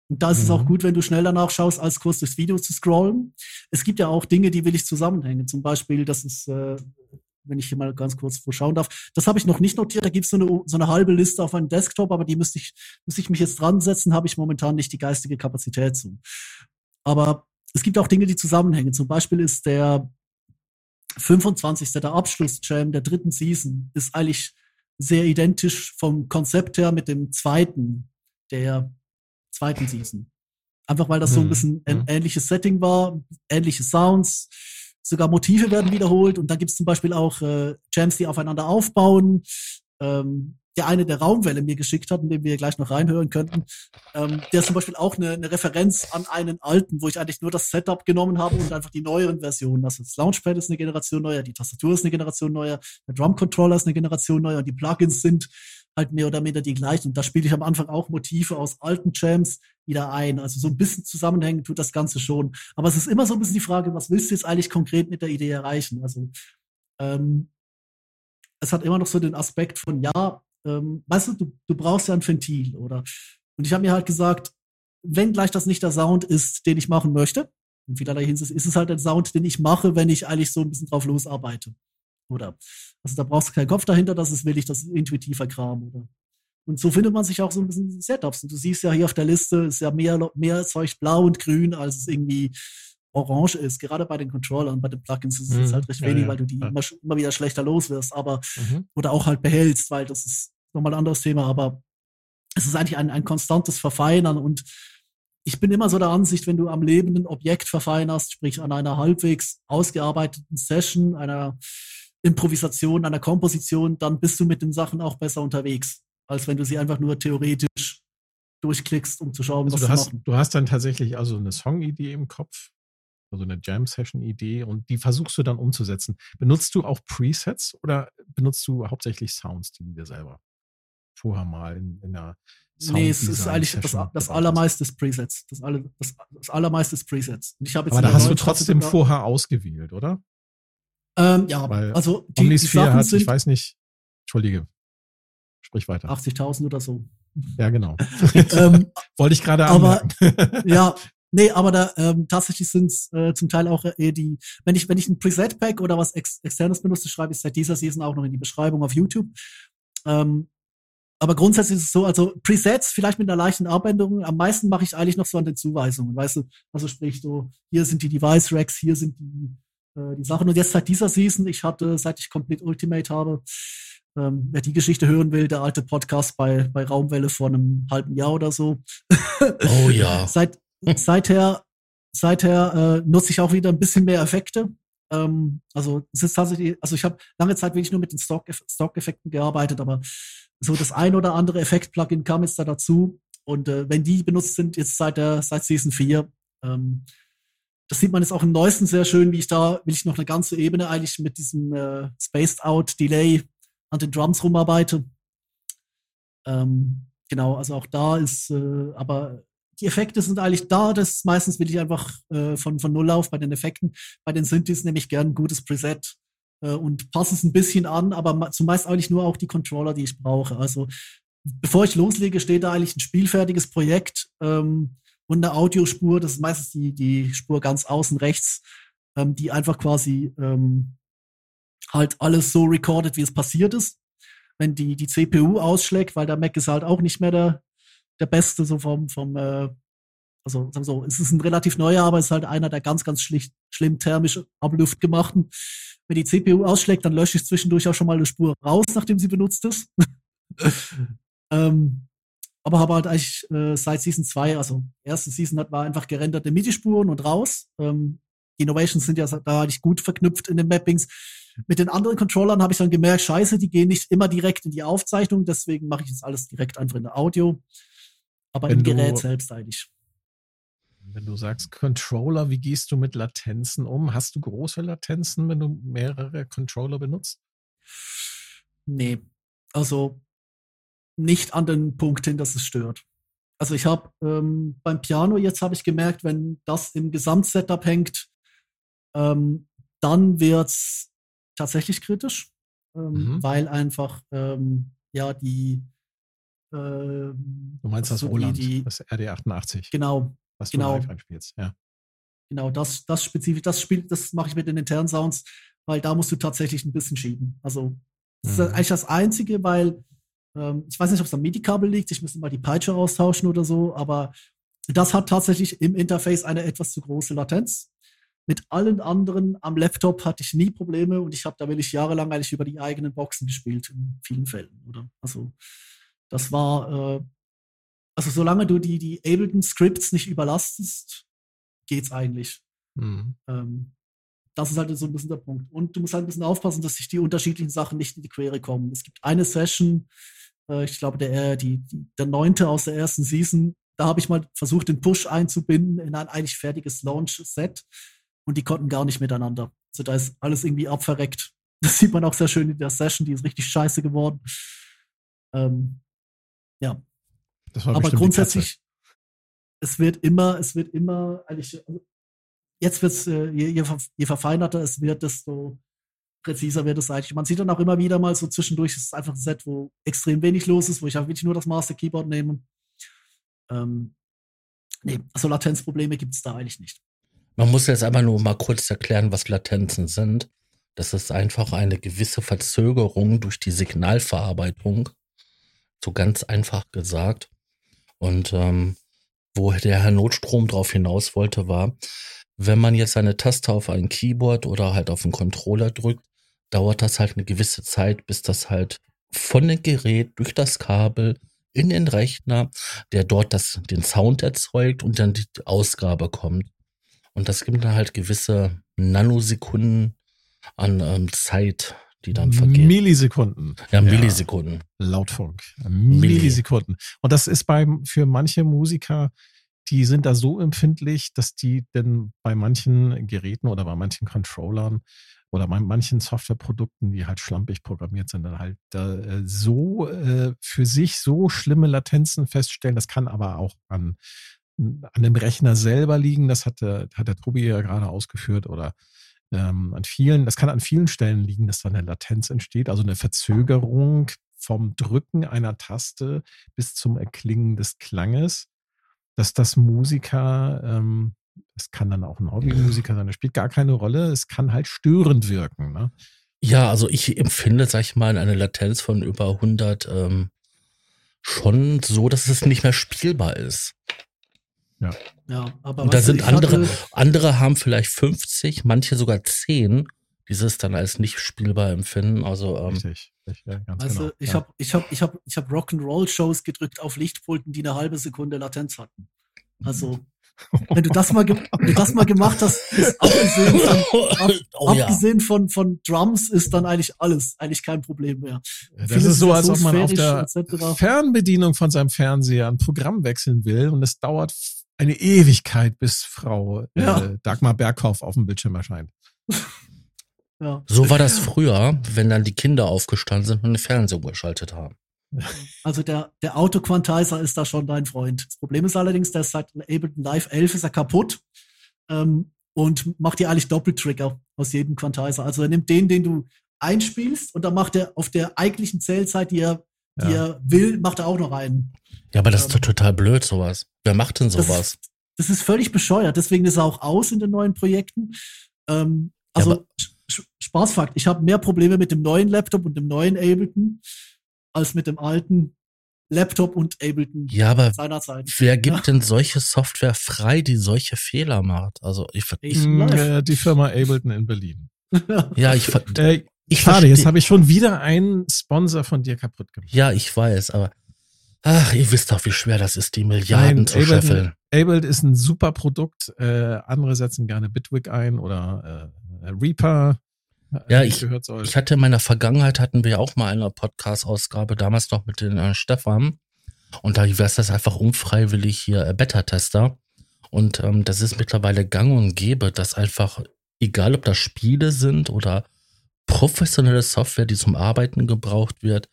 Und da ist mhm. es auch mhm. gut, wenn du schnell danach schaust, als kurz durchs Video zu scrollen. Es gibt ja auch Dinge, die will ich zusammenhängen. Zum Beispiel, das ist, äh, wenn ich hier mal ganz kurz vorschauen darf, das habe ich noch nicht notiert. Da gibt es so eine, so eine halbe Liste auf meinem Desktop, aber die müsste ich, müsste ich mich jetzt dran setzen, habe ich momentan nicht die geistige Kapazität zu. Aber es gibt auch Dinge, die zusammenhängen. Zum Beispiel ist der 25. der Abschluss-Jam der dritten Season, ist eigentlich sehr identisch vom Konzept her mit dem zweiten der zweiten Season. Einfach weil das so ein mhm. bisschen ein mhm. ähnliches Setting war, ähnliche Sounds, sogar Motive werden wiederholt und da gibt es zum Beispiel auch äh, Jams, die aufeinander aufbauen. Ähm, der eine der Raumwelle mir geschickt hat, in dem wir gleich noch reinhören könnten, ähm, der ist zum Beispiel auch eine, eine Referenz an einen alten, wo ich eigentlich nur das Setup genommen habe und einfach die neueren Versionen. Also das Launchpad ist eine Generation neuer, die Tastatur ist eine Generation neuer, der Drum Controller ist eine Generation neuer und die Plugins sind halt mehr oder minder die gleichen. Und da spiele ich am Anfang auch Motive aus alten Jams wieder ein. Also so ein bisschen zusammenhängen tut das Ganze schon. Aber es ist immer so ein bisschen die Frage, was willst du jetzt eigentlich konkret mit der Idee erreichen? Also ähm, es hat immer noch so den Aspekt von, ja, ähm, weißt du, du, du brauchst ja ein Ventil, oder? Und ich habe mir halt gesagt, wenn gleich das nicht der Sound ist, den ich machen möchte, in vielerlei Hinsicht ist es halt ein Sound, den ich mache, wenn ich eigentlich so ein bisschen drauf losarbeite. Oder? Also da brauchst du keinen Kopf dahinter, das ist will ich das intuitiver Kram, oder? Und so findet man sich auch so ein bisschen Setups. Und du siehst ja hier auf der Liste, ist ja mehr, mehr Zeug blau und grün, als es irgendwie orange ist. Gerade bei den Controllern, bei den Plugins ist es mhm. halt recht wenig, ja, ja. weil du die ja. immer, immer wieder schlechter los wirst, aber, mhm. oder auch halt behältst, weil das ist nochmal ein anderes Thema, aber es ist eigentlich ein, ein konstantes Verfeinern und ich bin immer so der Ansicht, wenn du am lebenden Objekt verfeinerst, sprich an einer halbwegs ausgearbeiteten Session, einer Improvisation, einer Komposition, dann bist du mit den Sachen auch besser unterwegs, als wenn du sie einfach nur theoretisch durchklickst, um zu schauen, also was du hast. Machen. Du hast dann tatsächlich also eine Songidee im Kopf, also eine Jam-Session-Idee und die versuchst du dann umzusetzen. Benutzt du auch Presets oder benutzt du hauptsächlich Sounds, die du dir selber vorher mal in, in einer Sound Nee, es ist eigentlich das, das allermeiste Presets. Das, alle, das, das allermeiste Presets. ich jetzt Aber da hast du trotzdem vorher ausgewählt, oder? Ähm, ja, Weil also die, Omnisphere die Sachen hat, sind, ich weiß nicht, Entschuldige, sprich weiter. 80.000 oder so. Ja, genau. ähm, Wollte ich gerade anmerken. Aber, ja, Nee, aber da ähm, tatsächlich sind es äh, zum Teil auch äh, die, wenn ich, wenn ich ein Preset-Pack oder was ex externes benutze, schreibe ich seit dieser Season auch noch in die Beschreibung auf YouTube. Ähm, aber grundsätzlich ist es so, also Presets vielleicht mit einer leichten Abänderung. Am meisten mache ich eigentlich noch so an den Zuweisungen, weißt du? Also sprich so, hier sind die Device Racks, hier sind die, äh, die Sachen. Und jetzt seit dieser Season, ich hatte, seit ich Complete Ultimate habe, ähm, wer die Geschichte hören will, der alte Podcast bei, bei Raumwelle vor einem halben Jahr oder so. Oh ja. seit, seither seither äh, nutze ich auch wieder ein bisschen mehr Effekte. Ähm, also es ist tatsächlich, also ich habe lange Zeit wirklich nur mit den Stock-Effekten Stock gearbeitet, aber so das ein oder andere Effekt-Plugin kam jetzt da dazu. Und äh, wenn die benutzt sind, jetzt seit der seit Season 4, ähm, das sieht man jetzt auch im neuesten sehr schön, wie ich da, will ich noch eine ganze Ebene eigentlich mit diesem äh, Spaced Out Delay an den Drums rumarbeite. Ähm, genau, also auch da ist, äh, aber die Effekte sind eigentlich da. Das meistens will ich einfach äh, von, von Null auf bei den Effekten. Bei den Synthes nehme ich gern ein gutes Preset äh, und passe es ein bisschen an, aber zumeist eigentlich nur auch die Controller, die ich brauche. Also bevor ich loslege, steht da eigentlich ein spielfertiges Projekt ähm, und eine Audiospur. Das ist meistens die, die Spur ganz außen rechts, ähm, die einfach quasi ähm, halt alles so recordet, wie es passiert ist. Wenn die, die CPU ausschlägt, weil der Mac ist halt auch nicht mehr der, der Beste, so vom, vom äh, also sagen wir so, es ist ein relativ neuer, aber es ist halt einer der ganz, ganz schlicht, schlimm thermisch Abluft gemachten. Wenn die CPU ausschlägt, dann lösche ich zwischendurch auch schon mal eine Spur raus, nachdem sie benutzt ist. ähm, aber habe halt eigentlich äh, seit Season 2, also erste Season hat war einfach gerenderte MIDI-Spuren und raus. Ähm, die Innovations sind ja da eigentlich gut verknüpft in den Mappings. Mit den anderen Controllern habe ich dann gemerkt, scheiße, die gehen nicht immer direkt in die Aufzeichnung, deswegen mache ich jetzt alles direkt einfach in der Audio. Aber im Gerät selbst eigentlich. Wenn du sagst Controller, wie gehst du mit Latenzen um? Hast du große Latenzen, wenn du mehrere Controller benutzt? Nee, also nicht an den Punkt hin, dass es stört. Also ich habe ähm, beim Piano jetzt habe ich gemerkt, wenn das im Gesamtsetup hängt, ähm, dann wird es tatsächlich kritisch, ähm, mhm. weil einfach ähm, ja die ähm, Du meinst das Roland, die, das RD88? Genau, was genau. du live einspielst, ja. Genau, das, das spezifisch, das spielt, das mache ich mit den internen Sounds, weil da musst du tatsächlich ein bisschen schieben. Also, das mhm. ist eigentlich das Einzige, weil ähm, ich weiß nicht, ob es am MIDI-Kabel liegt, ich müsste mal die Peitsche austauschen oder so, aber das hat tatsächlich im Interface eine etwas zu große Latenz. Mit allen anderen am Laptop hatte ich nie Probleme und ich habe da wirklich jahrelang eigentlich über die eigenen Boxen gespielt, in vielen Fällen, oder? Also, das war, äh, also solange du die, die Ableton Scripts nicht überlastest, geht's eigentlich. Mhm. Ähm, das ist halt so ein bisschen der Punkt. Und du musst halt ein bisschen aufpassen, dass sich die unterschiedlichen Sachen nicht in die Quere kommen. Es gibt eine Session, äh, ich glaube, der, die, die, der neunte aus der ersten Season, da habe ich mal versucht, den Push einzubinden in ein eigentlich fertiges Launch-Set und die konnten gar nicht miteinander. Also da ist alles irgendwie abverreckt. Das sieht man auch sehr schön in der Session, die ist richtig scheiße geworden. Ähm, ja, aber grundsätzlich, es wird immer, es wird immer, eigentlich, also jetzt wird es, äh, je, je, je, verfeinerter es wird, desto präziser wird es eigentlich. Man sieht dann auch immer wieder mal so zwischendurch, es ist einfach ein Set, wo extrem wenig los ist, wo ich auch wirklich nur das Master Keyboard nehme. Ähm, nee, also Latenzprobleme gibt es da eigentlich nicht. Man muss jetzt aber nur mal kurz erklären, was Latenzen sind. Das ist einfach eine gewisse Verzögerung durch die Signalverarbeitung. So ganz einfach gesagt. Und ähm, wo der Herr Notstrom drauf hinaus wollte, war, wenn man jetzt eine Taste auf ein Keyboard oder halt auf einen Controller drückt, dauert das halt eine gewisse Zeit, bis das halt von dem Gerät durch das Kabel in den Rechner, der dort das, den Sound erzeugt und dann die Ausgabe kommt. Und das gibt dann halt gewisse Nanosekunden an ähm, Zeit, die dann vergehen. Millisekunden. Ja, Millisekunden. Ja, Lautfunk. Millisekunden. Und das ist beim, für manche Musiker, die sind da so empfindlich, dass die denn bei manchen Geräten oder bei manchen Controllern oder bei manchen Softwareprodukten, die halt schlampig programmiert sind, dann halt äh, so äh, für sich so schlimme Latenzen feststellen. Das kann aber auch an, an dem Rechner selber liegen. Das hat der, hat der Tobi ja gerade ausgeführt oder ähm, an vielen, das kann an vielen Stellen liegen, dass da eine Latenz entsteht, also eine Verzögerung vom Drücken einer Taste bis zum Erklingen des Klanges, dass das Musiker, ähm, es kann dann auch ein Hobbymusiker sein, das spielt gar keine Rolle, es kann halt störend wirken. Ne? Ja, also ich empfinde, sag ich mal, eine Latenz von über 100 ähm, schon so, dass es nicht mehr spielbar ist. Ja. Ja, aber und da sind andere, andere haben vielleicht 50, manche sogar 10, die es dann als nicht spielbar empfinden. Also, ähm, Richtig. Ja, ganz also genau. ich ja. habe ich hab, ich hab, ich hab Rock'n'Roll-Shows gedrückt auf Lichtpulten, die eine halbe Sekunde Latenz hatten. Also Wenn du das mal, wenn du das mal gemacht hast, ist abgesehen von, ab, Oh ja. abgesehen von, von Drums ist dann eigentlich alles, eigentlich kein Problem mehr. Das Vieles ist so, ja als ob man auf der. Fernbedienung von seinem Fernseher ein Programm wechseln will und es dauert eine Ewigkeit, bis Frau Ja. äh, Dagmar Berghoff auf dem Bildschirm erscheint. Ja. So war das früher, wenn dann die Kinder aufgestanden sind und den Fernseher geschaltet haben. Also der, der Autoquantizer ist da schon dein Freund. Das Problem ist allerdings, der ist seit Ableton Live 11 ist er kaputt ähm, und macht dir eigentlich Doppeltrigger aus jedem Quantizer. Also er nimmt den, den du einspielst und dann macht er auf der eigentlichen Zählzeit, die er, die Ja. er will, macht er auch noch einen. Ja, aber das ist Ähm, doch total blöd, sowas. Wer macht denn Das sowas? ist, das ist völlig bescheuert. Deswegen ist er auch aus in den neuen Projekten. Ähm, Ja, also Sch- Spaßfakt, ich habe mehr Probleme mit dem neuen Laptop und dem neuen Ableton als mit dem alten Laptop und Ableton Ja, aber seinerzeit. wer gibt denn solche Software frei, die solche Fehler macht? Also ich, Ich Mm, äh, die Firma Ableton in Berlin. ja, ich, Äh, ich schade, jetzt habe ich schon wieder einen Sponsor von dir kaputt gemacht. Ja, ich weiß, aber ach, ihr wisst doch, wie schwer das ist, die Milliarden Nein, zu Ableton- scheffeln. Ableton ist ein super Produkt. Äh, andere setzen gerne Bitwig ein oder äh, Reaper. äh, Ja, ich-. Ich hatte in meiner Vergangenheit hatten wir auch mal eine Podcast-Ausgabe, damals noch mit den äh, Stefan. Und da wäre das einfach unfreiwillig hier äh, Beta-Tester. Und ähm, das ist mittlerweile gang und gäbe, dass einfach, egal ob das Spiele sind oder professionelle Software, die zum Arbeiten gebraucht wird,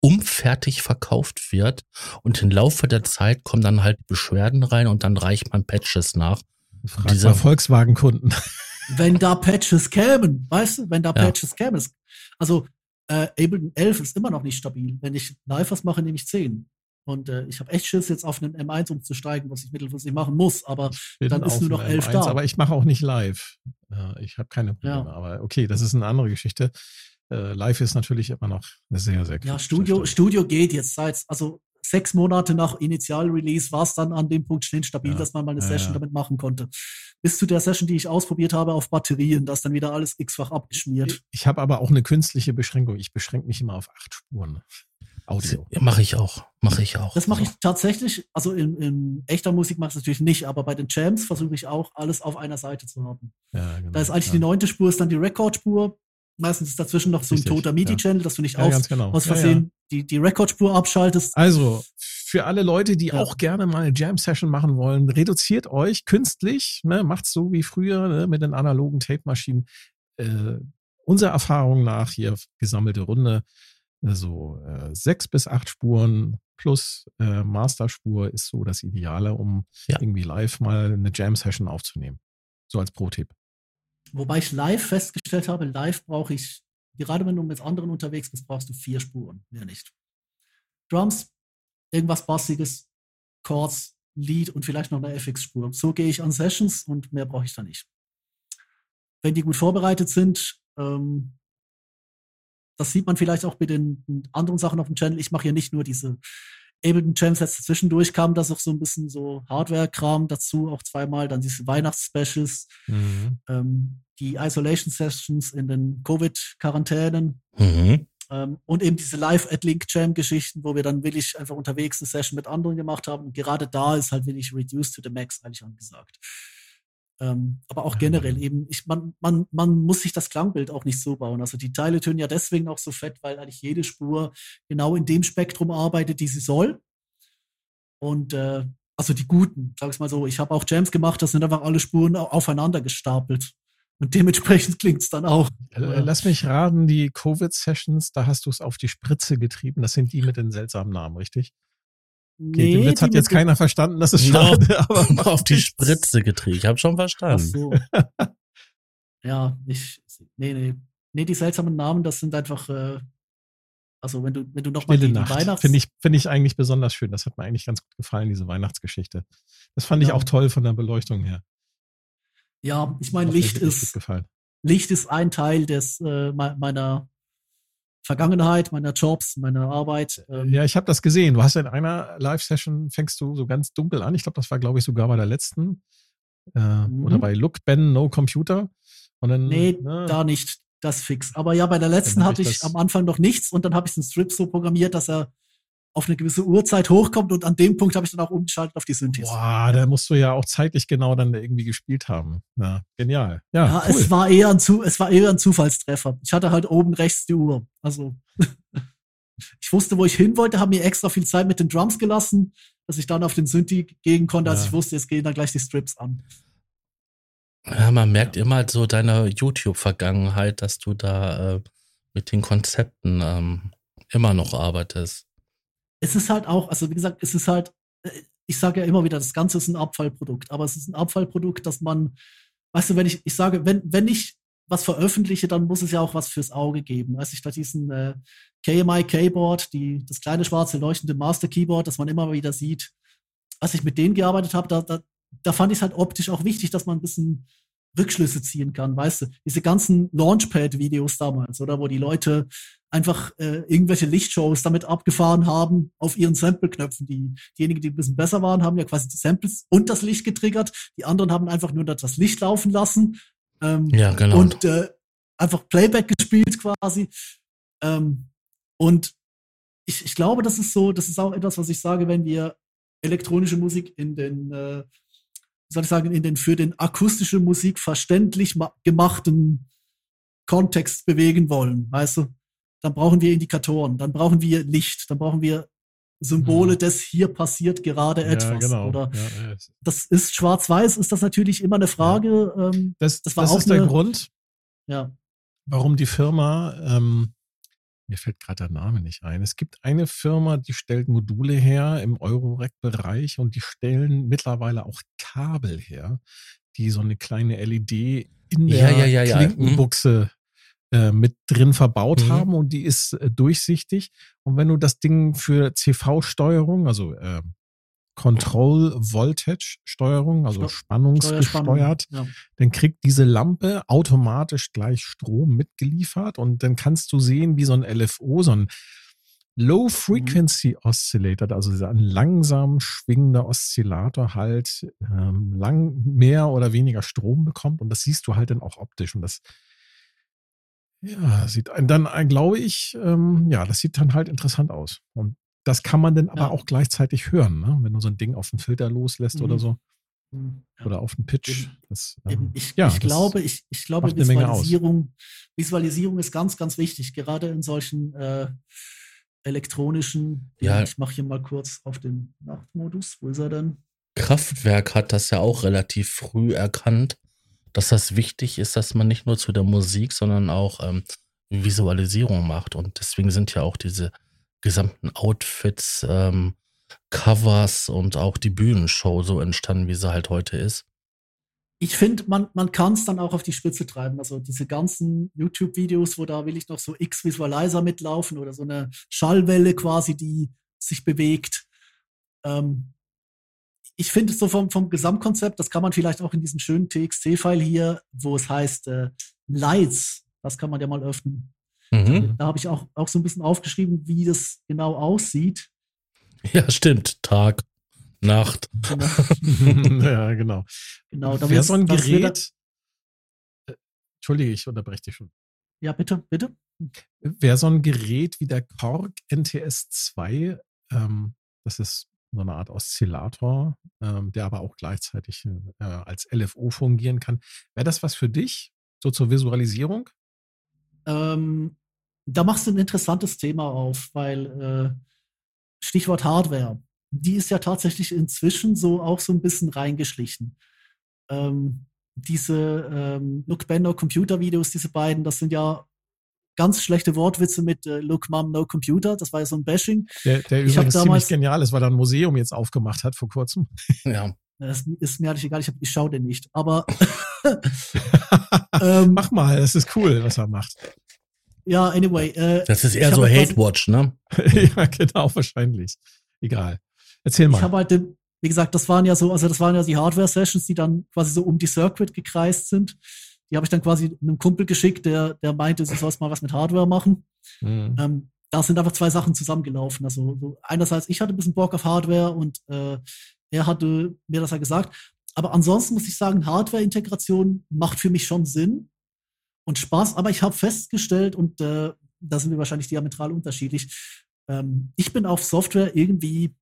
umfertig verkauft wird. Und im Laufe der Zeit kommen dann halt Beschwerden rein und dann reicht man Patches nach. Frag dieser- mal Volkswagen-Kunden. wenn da Patches kämen, weißt du, wenn da Ja. Patches kämen. Also äh, Ableton 11 ist immer noch nicht stabil. Wenn ich live was mache, nehme ich 10. Und äh, ich habe echt Schiss, jetzt auf einen M1 umzusteigen, was ich mittelfristig machen muss. Aber Dann ist nur noch dem 11 M1, da. Aber ich mache auch nicht live. Ich habe keine Probleme. Ja. Aber okay, das ist eine andere Geschichte. Äh, Live ist natürlich immer noch sehr, sehr ja, Studio. Studio geht jetzt seit, also sechs Monate nach Initial-Release war es dann an dem Punkt schnell stabil, Ja. dass man mal eine Session damit machen konnte. Bis zu der Session, die ich ausprobiert habe auf Batterien, da ist dann wieder alles x-fach abgeschmiert. Ich habe aber auch eine künstliche Beschränkung. Ich beschränke mich immer auf acht Spuren. Audio. Mache ich auch. Mache ich auch. Das mache ich tatsächlich, also in, in echter Musik mache ich es natürlich nicht, aber bei den Jams versuche ich auch, alles auf einer Seite zu haben. Ja, genau. Da ist eigentlich ja. die neunte Spur, ist dann die Rekordspur. Meistens ist dazwischen noch so ein Richtig, toter MIDI-Channel, dass du nicht Ja, aus, genau. aus Ja, Versehen Die, die Rekordspur abschaltest. Also, für alle Leute, die Ja. auch gerne mal eine Jam-Session machen wollen, reduziert euch künstlich, ne, macht's so wie früher ne, mit den analogen Tape-Maschinen. Äh, unserer Erfahrung nach, hier gesammelte Runde, so äh, sechs bis acht Spuren plus äh, Masterspur ist so das Ideale, um Ja. irgendwie live mal eine Jam-Session aufzunehmen. So als Pro-Tipp. Wobei ich live festgestellt habe, live brauche ich, gerade wenn du mit anderen unterwegs bist, brauchst du vier Spuren, mehr nicht. Drums, irgendwas Bassiges, Chords, Lead und vielleicht noch eine FX-Spur. So gehe ich an Sessions und mehr brauche ich da nicht. Wenn die gut vorbereitet sind, ähm, das sieht man vielleicht auch mit den anderen Sachen auf dem Channel. Ich mache hier nicht nur diese Ableton Jam Sets. Zwischendurch kam das auch so ein bisschen so Hardware-Kram dazu, auch zweimal. Dann diese Weihnachtsspecials ähm, die Isolation Sessions in den Covid-Quarantänen Mhm. ähm, und eben diese Live-at-Link-Jam-Geschichten, wo wir dann wirklich einfach unterwegs eine Session mit anderen gemacht haben. Und gerade da ist halt wirklich Reduced to the Max eigentlich angesagt. Ähm, aber auch generell eben, ich, man, man, man muss sich das Klangbild auch nicht so bauen. Also die Teile tönen ja deswegen auch so fett, weil eigentlich jede Spur genau in dem Spektrum arbeitet, die sie soll. Und äh, also die guten, sag ich mal so, ich habe auch Jams gemacht, das sind einfach alle Spuren au- aufeinander gestapelt. Und dementsprechend klingt's dann auch. Lass mich raten, die Covid-Sessions, da hast du es auf die Spritze getrieben. Das sind die mit den seltsamen Namen, richtig? Okay, den Witz hat jetzt keiner verstanden, das ist No. schade. Aber macht Auf die. Spritze getrieben. Ich habe schon Ach verstanden. so. ja, ich, nee, nee. Nee, die seltsamen Namen, das sind einfach, äh, also wenn du, wenn du nochmal die, die Nacht. Weihnachts... Finde ich, finde ich eigentlich besonders schön. Das hat mir eigentlich ganz gut gefallen, diese Weihnachtsgeschichte. Das fand ich Ja. auch toll von der Beleuchtung her. ja, ich meine, Licht ist. Licht ist ein Teil des, äh, me- meiner Vergangenheit, meiner Jobs, meiner Arbeit. Ähm, Ja, ich habe das gesehen. Du hast in einer Live-Session, fängst du so ganz dunkel an. Ich glaube, das war, glaube ich, sogar bei der letzten. Äh, Mhm. Oder bei Look, Ben, No Computer. Und dann, Nee, ne, da nicht. Das fix. Aber ja, bei der letzten hatte ich ich am Anfang noch nichts und dann habe ich den Strip so programmiert, dass er auf eine gewisse Uhrzeit hochkommt und an dem Punkt habe ich dann auch umgeschaltet auf die Synthes. Boah, da musst du ja auch zeitlich genau dann irgendwie gespielt haben. Ja, genial. Ja, Ja, cool. es war eher ein Zu es war eher ein Zufallstreffer. Ich hatte halt oben rechts die Uhr. Also ich wusste, wo ich hin wollte, habe mir extra viel Zeit mit den Drums gelassen, dass ich dann auf den Synthi gehen konnte, als Ja. ich wusste, jetzt gehen dann gleich die Strips an. Ja, man merkt immer so deine YouTube-Vergangenheit, dass du da äh, mit den Konzepten ähm, immer noch arbeitest. Es ist halt auch, also wie gesagt, es ist halt, äh, ich sage ja immer wieder, das Ganze ist ein Abfallprodukt, aber es ist ein Abfallprodukt, dass man, weißt du, wenn ich, ich sage, wenn, wenn ich was veröffentliche, dann muss es ja auch was fürs Auge geben. Als ich da diesen äh, KMI Keyboard, die, das kleine schwarze leuchtende Master Keyboard, das man immer wieder sieht, als ich mit denen gearbeitet habe, da, da, da fand ich es halt optisch auch wichtig, dass man ein bisschen Rückschlüsse ziehen kann, weißt du? Diese ganzen Launchpad-Videos damals, oder wo die Leute einfach äh, irgendwelche Lichtshows damit abgefahren haben auf ihren Sample-Knöpfen. Die, diejenigen, die ein bisschen besser waren, haben ja quasi die Samples und das Licht getriggert. Die anderen haben einfach nur das Licht laufen lassen. Ähm, Ja, genau. und äh, einfach Playback gespielt quasi. Ähm, und ich, ich glaube, das ist so, das ist auch etwas, was ich sage, wenn wir elektronische Musik in den, äh, soll ich sagen, in den für den akustische Musik verständlich ma- gemachten Kontext bewegen wollen, weißt du, dann brauchen wir Indikatoren, dann brauchen wir Licht, dann brauchen wir Symbole Mhm. des hier passiert gerade etwas. Ja, genau. Oder Ja, ja. das ist schwarz-weiß, ist das natürlich immer eine Frage. Ähm, Das, Das das, war auch ist der eine- Grund, ja. warum die Firma, ähm, mir fällt gerade der Name nicht ein. Es gibt eine Firma, die stellt Module her im Eurorack-Bereich und die stellen mittlerweile auch Kabel her, die so eine kleine LED in der ja, ja, ja. Klinkenbuchse äh, mit drin verbaut Mhm. haben und die ist äh, durchsichtig. Und wenn du das Ding für CV-Steuerung, also äh, Control Voltage Steuerung, also Steu- spannungsgesteuert, Ja. dann kriegt diese Lampe automatisch gleich Strom mitgeliefert und dann kannst du sehen, wie so ein LFO, so ein Low Frequency Oscillator, also dieser ein langsam schwingender Oszillator halt ähm, lang mehr oder weniger Strom bekommt und das siehst du halt dann auch optisch und das ja, sieht dann, ein, glaube ich, ähm, ja, das sieht dann halt interessant aus. Und das kann man dann aber Ja. auch gleichzeitig hören, ne? wenn du so ein Ding auf den Filter loslässt Mhm. oder so. Ja. Oder auf den Pitch. Das, ähm, ich, ja, ich das glaube, ich, ich glaube. Visualisierung, Visualisierung ist ganz, ganz wichtig, gerade in solchen äh, elektronischen. Ja. Ich mache hier mal kurz auf den Nachtmodus. Wo ist er denn? Kraftwerk hat das ja auch relativ früh erkannt, dass das wichtig ist, dass man nicht nur zu der Musik, sondern auch ähm, Visualisierung macht. Und deswegen sind ja auch diese gesamten Outfits, ähm, Covers und auch die Bühnenshow so entstanden, wie sie halt heute ist. Ich finde, man, man kann es dann auch auf die Spitze treiben. Also diese ganzen YouTube-Videos, wo da will ich noch so X-Visualizer mitlaufen oder so eine Schallwelle quasi, die sich bewegt. Ähm, ich finde es so vom, vom Gesamtkonzept, das kann man vielleicht auch in diesem schönen TXT-File hier, wo es heißt äh, Lights, das kann man ja mal öffnen. Mhm. Da habe ich auch, auch so ein bisschen aufgeschrieben, wie das genau aussieht. Ja, stimmt. Tag, Nacht. Genau, ja, genau. genau da Wäre so ein Gerät, äh, Entschuldige, ich unterbreche dich schon. Ja, bitte, bitte. Wäre so ein Gerät wie der Korg NTS 2, ähm, das ist so eine Art Oszillator, ähm, der aber auch gleichzeitig äh, als LFO fungieren kann. Wäre das was für dich, so zur Visualisierung? Ähm, da machst du ein interessantes Thema auf, weil äh, Stichwort Hardware, die ist ja tatsächlich inzwischen so auch so ein bisschen reingeschlichen. Ähm, diese ähm, Look Bender Computer Videos, diese beiden, das sind ja ganz schlechte Wortwitze mit äh, Look Mom No Computer, das war ja so ein Bashing. Der, der Ich übrigens damals- ziemlich genial ist, weil er ein Museum jetzt aufgemacht hat vor kurzem. Ja. Das ist mir eigentlich egal, ich, hab- ich schaue den nicht. Aber ähm, Mach mal, das ist cool, was er macht. Ja, anyway. Äh, Das ist Ich eher so etwas- Hate-Watch, ne? ja, genau, wahrscheinlich. Egal. Erzähl Ich mal. habe halt, wie gesagt, das waren ja so, also das waren ja die Hardware-Sessions, die dann quasi so um die Circuit gekreist sind. Die habe ich dann quasi einem Kumpel geschickt, der, der meinte, sie soll mal was mit Hardware machen. Mhm. Ähm, da sind einfach zwei Sachen zusammengelaufen. Also so einerseits, ich hatte ein bisschen Bock auf Hardware und äh, er hatte mir das ja gesagt. Aber ansonsten muss ich sagen, Hardware-Integration macht für mich schon Sinn und Spaß. Aber ich habe festgestellt, und äh, da sind wir wahrscheinlich diametral unterschiedlich, ähm, ich bin auf Software irgendwie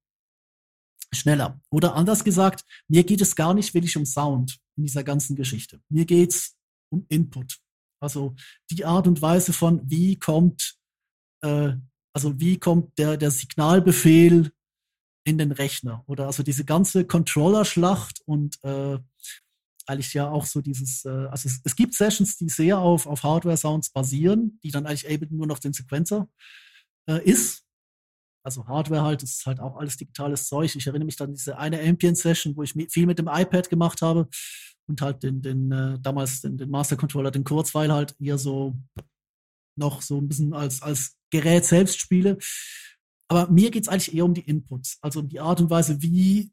schneller. Oder anders gesagt, mir geht es gar nicht wirklich um Sound in dieser ganzen Geschichte. Mir geht's um Input. Also die Art und Weise von, wie kommt, äh, also wie kommt der, der Signalbefehl in den Rechner. Oder also diese ganze Controller-Schlacht und äh, eigentlich ja auch so dieses, äh, also es, es, gibt Sessions, die sehr auf, auf Hardware-Sounds basieren, die dann eigentlich Ableton nur noch den Sequencer äh, ist. Also Hardware halt, das ist halt auch alles digitales Zeug. Ich erinnere mich dann an diese eine Ambient-Session, wo ich viel mit dem iPad gemacht habe und halt den, den äh, damals den, den Master Controller, den Kurzweil halt eher so noch so ein bisschen als, als Gerät selbst spiele. Aber mir geht es eigentlich eher um die Inputs, also um die Art und Weise, wie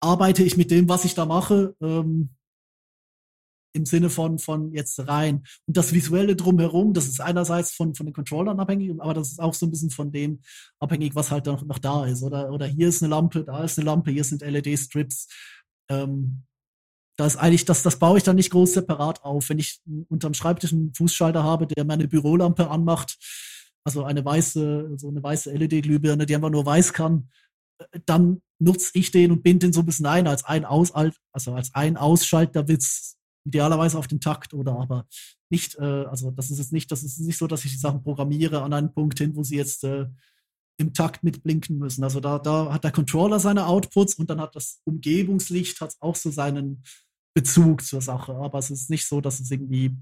arbeite ich mit dem, was ich da mache, ähm, im Sinne von, von jetzt rein. Und das Visuelle drumherum, das ist einerseits von, von den Controllern abhängig, aber das ist auch so ein bisschen von dem abhängig, was halt noch, noch da ist. Oder, oder hier ist eine Lampe, da ist eine Lampe, hier sind LED-Strips. Ähm, da ist eigentlich, das, das baue ich dann nicht groß separat auf. Wenn ich unterm Schreibtisch einen Fußschalter habe, der meine Bürolampe anmacht, also eine weiße, so eine weiße LED-Glühbirne, die einfach nur weiß kann, dann nutze ich den und binde den so ein bisschen ein als ein Aus, also als ein Ausschalterwitz, idealerweise auf den Takt oder aber nicht, äh, also das ist jetzt nicht, das ist nicht so, dass ich die Sachen programmiere an einen Punkt hin, wo sie jetzt äh, im Takt mitblinken müssen. Also da, da hat der Controller seine Outputs und dann hat das Umgebungslicht hat auch so seinen Bezug zur Sache. Aber es ist nicht so, dass es irgendwie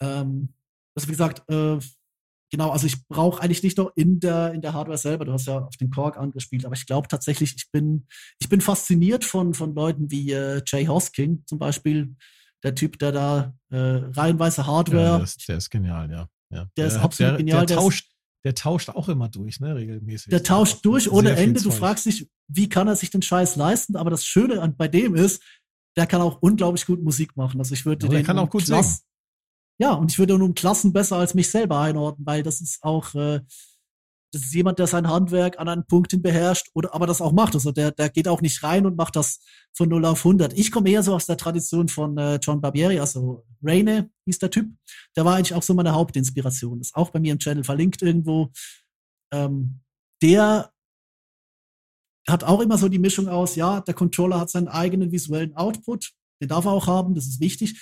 ähm, also wie gesagt, äh, genau, also ich brauche eigentlich nicht nur in der, in der Hardware selber, du hast ja auf den Korg angespielt, aber ich glaube tatsächlich, ich bin, ich bin fasziniert von, von Leuten wie äh, Jay Hosking zum Beispiel, der Typ, der da äh, reihenweise Hardware. Ja, der, ist, der, ist, genial, ja. ja. Der, der ist absolut der, genial. Der, tauscht, der tauscht auch immer durch, ne, regelmäßig. Der tauscht durch ohne Ende. Du fragst dich, wie kann er sich den Scheiß leisten? Aber das Schöne an, bei dem ist, der kann auch unglaublich gut Musik machen. Also ich würde ja, den der kann auch gut Klasse, singen. Ja, und ich würde nun Klassen besser als mich selber einordnen, weil das ist auch, äh, das ist jemand, der sein Handwerk an einen Punkt hin beherrscht, oder aber das auch macht. Also der, der geht auch nicht rein und macht das von 0 auf 100. Ich komme eher so aus der Tradition von äh, John Barbieri, also Raine hieß der Typ. Der war eigentlich auch so meine Hauptinspiration. Ist auch bei mir im Channel verlinkt irgendwo. Ähm, der hat auch immer so die Mischung aus, ja, der Controller hat seinen eigenen visuellen Output, den darf er auch haben, das ist wichtig.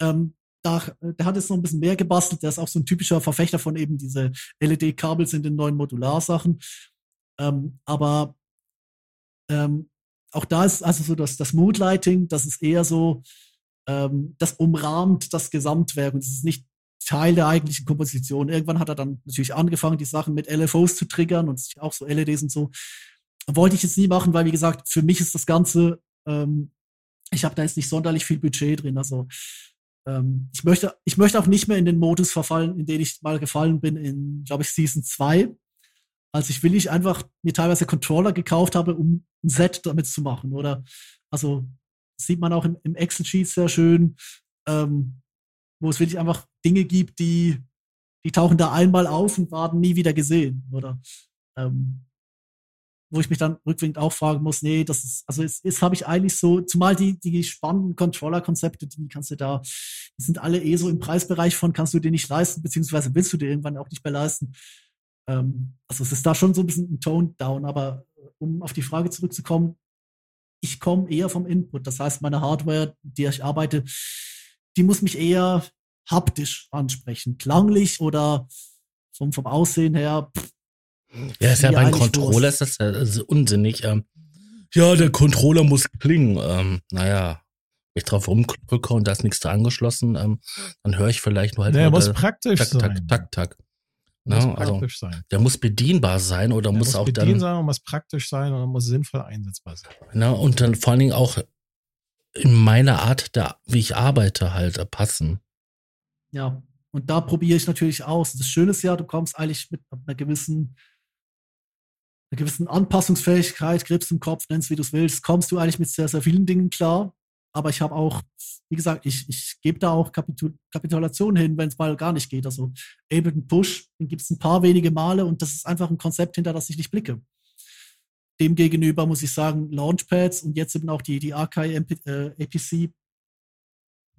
Ähm, da, der hat jetzt noch ein bisschen mehr gebastelt. Der ist auch so ein typischer Verfechter von eben diese LED-Kabel sind in neuen Modularsachen. Ähm, aber ähm, auch da ist also so das, das Moodlighting, das ist eher so, ähm, das umrahmt das Gesamtwerk und es ist nicht Teil der eigentlichen Komposition. Irgendwann hat er dann natürlich angefangen, die Sachen mit LFOs zu triggern und auch so LEDs und so. Wollte ich jetzt nie machen, weil, wie gesagt, für mich ist das Ganze, ähm, ich habe da jetzt nicht sonderlich viel Budget drin. Also ähm, ich, möchte, ich möchte auch nicht mehr in den Modus verfallen, in den ich mal gefallen bin in, glaube ich, Season 2. Als ich willig einfach mir teilweise Controller gekauft habe, um ein Set damit zu machen. Oder also sieht man auch im, im Excel-Sheet sehr schön, ähm, wo es wirklich einfach Dinge gibt, die, die tauchen da einmal auf und werden nie wieder gesehen. Oder ähm, wo ich mich dann rückwirkend auch fragen muss, nee, das ist, also es ist, habe ich eigentlich so, zumal die, die spannenden Controller-Konzepte, die kannst du da, die sind alle eh so im Preisbereich von, kannst du dir nicht leisten, beziehungsweise willst du dir irgendwann auch nicht mehr leisten. Ähm, also es ist da schon so ein bisschen ein Tone-Down, aber äh, um auf die Frage zurückzukommen, ich komme eher vom Input. Das heißt, meine Hardware, die ich arbeite, die muss mich eher haptisch ansprechen. Klanglich oder vom, vom Aussehen her, pff, ja, ist ja beim Controller ist das, das ist unsinnig. Ähm, ja, der Controller muss klingen. Ähm, naja, wenn ich drauf rumdrücke und da ist nichts da angeschlossen, ähm, dann höre ich vielleicht nur halt. Der muss praktisch tak, sein. Tak, tak, tak. Muss Na, also, praktisch sein. der muss bedienbar sein oder Der muss, muss auch dann. sein und muss praktisch sein und muss sinnvoll einsetzbar sein. Na, und dann vor allen Dingen auch in meiner Art, der, wie ich arbeite, halt äh, passen. Ja, und da probiere ich natürlich aus. Das Schöne ist ja, du kommst eigentlich mit einer gewissen einer gewissen Anpassungsfähigkeit, Grips im Kopf, nennst wie du es willst, kommst du eigentlich mit sehr, sehr vielen Dingen klar. Aber ich habe auch, wie gesagt, ich, ich gebe da auch Kapitul Kapitulation hin, wenn es mal gar nicht geht. Also Ableton Push, den gibt es ein paar wenige Male und das ist einfach ein Konzept, hinter das ich nicht blicke. Demgegenüber muss ich sagen, Launchpads und jetzt eben auch die, die Archive äh, APC,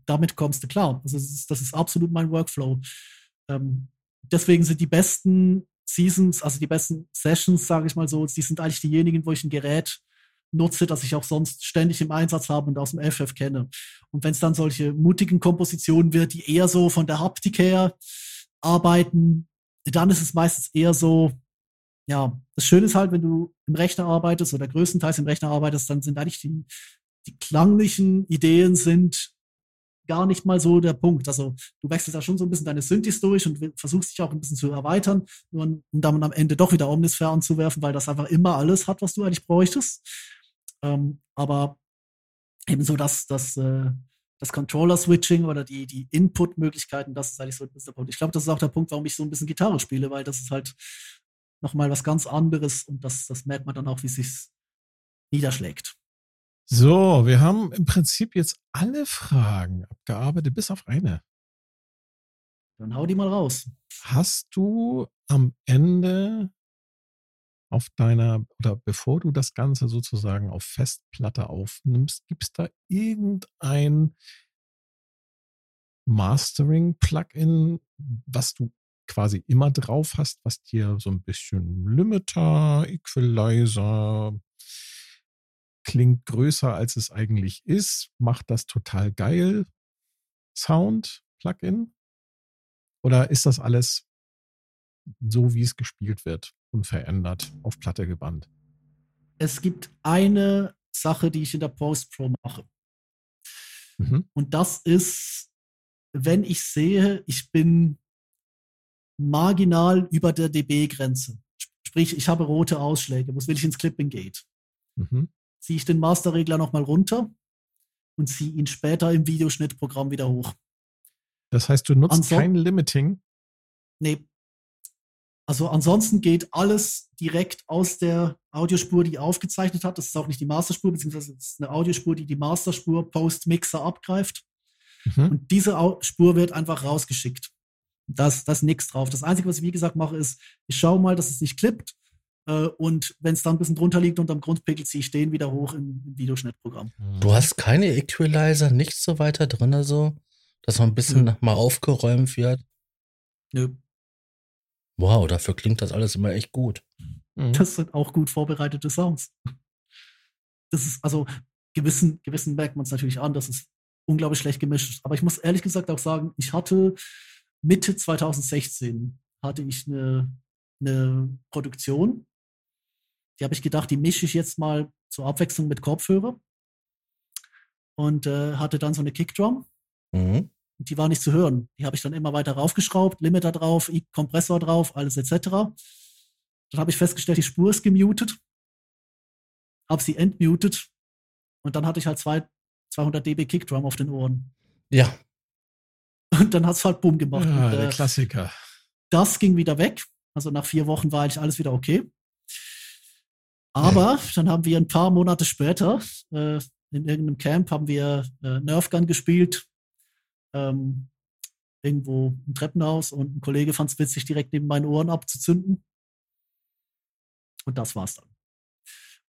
damit kommst du klar. Also das ist, das ist absolut mein Workflow. Ähm, deswegen sind die besten Seasons, also die besten Sessions, sage ich mal so, die sind eigentlich diejenigen, wo ich ein Gerät nutze, das ich auch sonst ständig im Einsatz habe und aus dem FF kenne. Und wenn es dann solche mutigen Kompositionen wird, die eher so von der Haptik her arbeiten, dann ist es meistens eher so, ja, das Schöne ist halt, wenn du im Rechner arbeitest oder größtenteils im Rechner arbeitest, dann sind eigentlich die, die klanglichen Ideen sind gar nicht mal so der Punkt. Also du wechselst da schon so ein bisschen deine Synthes durch und versuchst dich auch ein bisschen zu erweitern, um dann am Ende doch wieder Omnisphere anzuwerfen, weil das einfach immer alles hat, was du eigentlich bräuchtest. Ähm, aber eben so, dass das, äh, das Controller-Switching oder die, die Input-Möglichkeiten, das ist eigentlich so ein bisschen der Punkt. Ich glaube, das ist auch der Punkt, warum ich so ein bisschen Gitarre spiele, weil das ist halt nochmal was ganz anderes und das, das merkt man dann auch, wie sich niederschlägt. So, wir haben im Prinzip jetzt alle Fragen abgearbeitet, bis auf eine. Dann hau die mal raus. Hast du am Ende auf deiner, oder bevor du das Ganze sozusagen auf Festplatte aufnimmst, gibt es da irgendein Mastering-Plugin, was du quasi immer drauf hast, was dir so ein bisschen Limiter, Equalizer, klingt größer, als es eigentlich ist, macht das total geil Sound, Plugin? Oder ist das alles so, wie es gespielt wird, unverändert auf Platte gebannt? Es gibt eine Sache, die ich in der Post Pro mache. Mhm. Und das ist, wenn ich sehe, ich bin marginal über der dB-Grenze. Sprich, ich habe rote Ausschläge. Was will ich ins Clipping Gate? Mhm. Ziehe ich den Masterregler nochmal runter und ziehe ihn später im Videoschnittprogramm wieder hoch. Das heißt, du nutzt Anson kein Limiting? Nee. Also ansonsten geht alles direkt aus der Audiospur, die aufgezeichnet hat. Das ist auch nicht die Masterspur, beziehungsweise das ist eine Audiospur, die die Masterspur Post-Mixer abgreift. Mhm. Und diese Spur wird einfach rausgeschickt. Das, das ist nichts drauf. Das Einzige, was ich wie gesagt mache, ist, ich schaue mal, dass es nicht klippt. Äh, und wenn es dann ein bisschen drunter liegt unterm Grundpegel, ziehe ich den wieder hoch im, im Videoschnittprogramm. Mhm. Du hast keine Equalizer, nichts so weiter drin, also, dass man ein bisschen Nö. mal aufgeräumt wird? Nö. Wow, dafür klingt das alles immer echt gut. Mhm. Das sind auch gut vorbereitete Sounds. Das ist, also, gewissen, gewissen merkt man es natürlich an, dass es unglaublich schlecht gemischt ist. Aber ich muss ehrlich gesagt auch sagen, ich hatte Mitte 2016 hatte ich eine, eine Produktion. Die habe ich gedacht, die mische ich jetzt mal zur Abwechslung mit Kopfhörer. Und äh, hatte dann so eine Kickdrum. Mhm. Und die war nicht zu hören. Die habe ich dann immer weiter raufgeschraubt, Limiter drauf, Kompressor drauf, alles etc. Dann habe ich festgestellt, die Spur ist gemutet. Habe sie entmutet. Und dann hatte ich halt zwei, 200 dB Kickdrum auf den Ohren. Ja, und dann hat es halt Bumm gemacht. Ja, und, der äh, Klassiker. Das ging wieder weg. Also nach vier Wochen war eigentlich alles wieder okay. Aber dann haben wir ein paar Monate später äh, in irgendeinem Camp haben wir äh, Nerfgun gespielt. Ähm, irgendwo im Treppenhaus und ein Kollege fand es witzig, direkt neben meinen Ohren abzuzünden. Und das war's dann.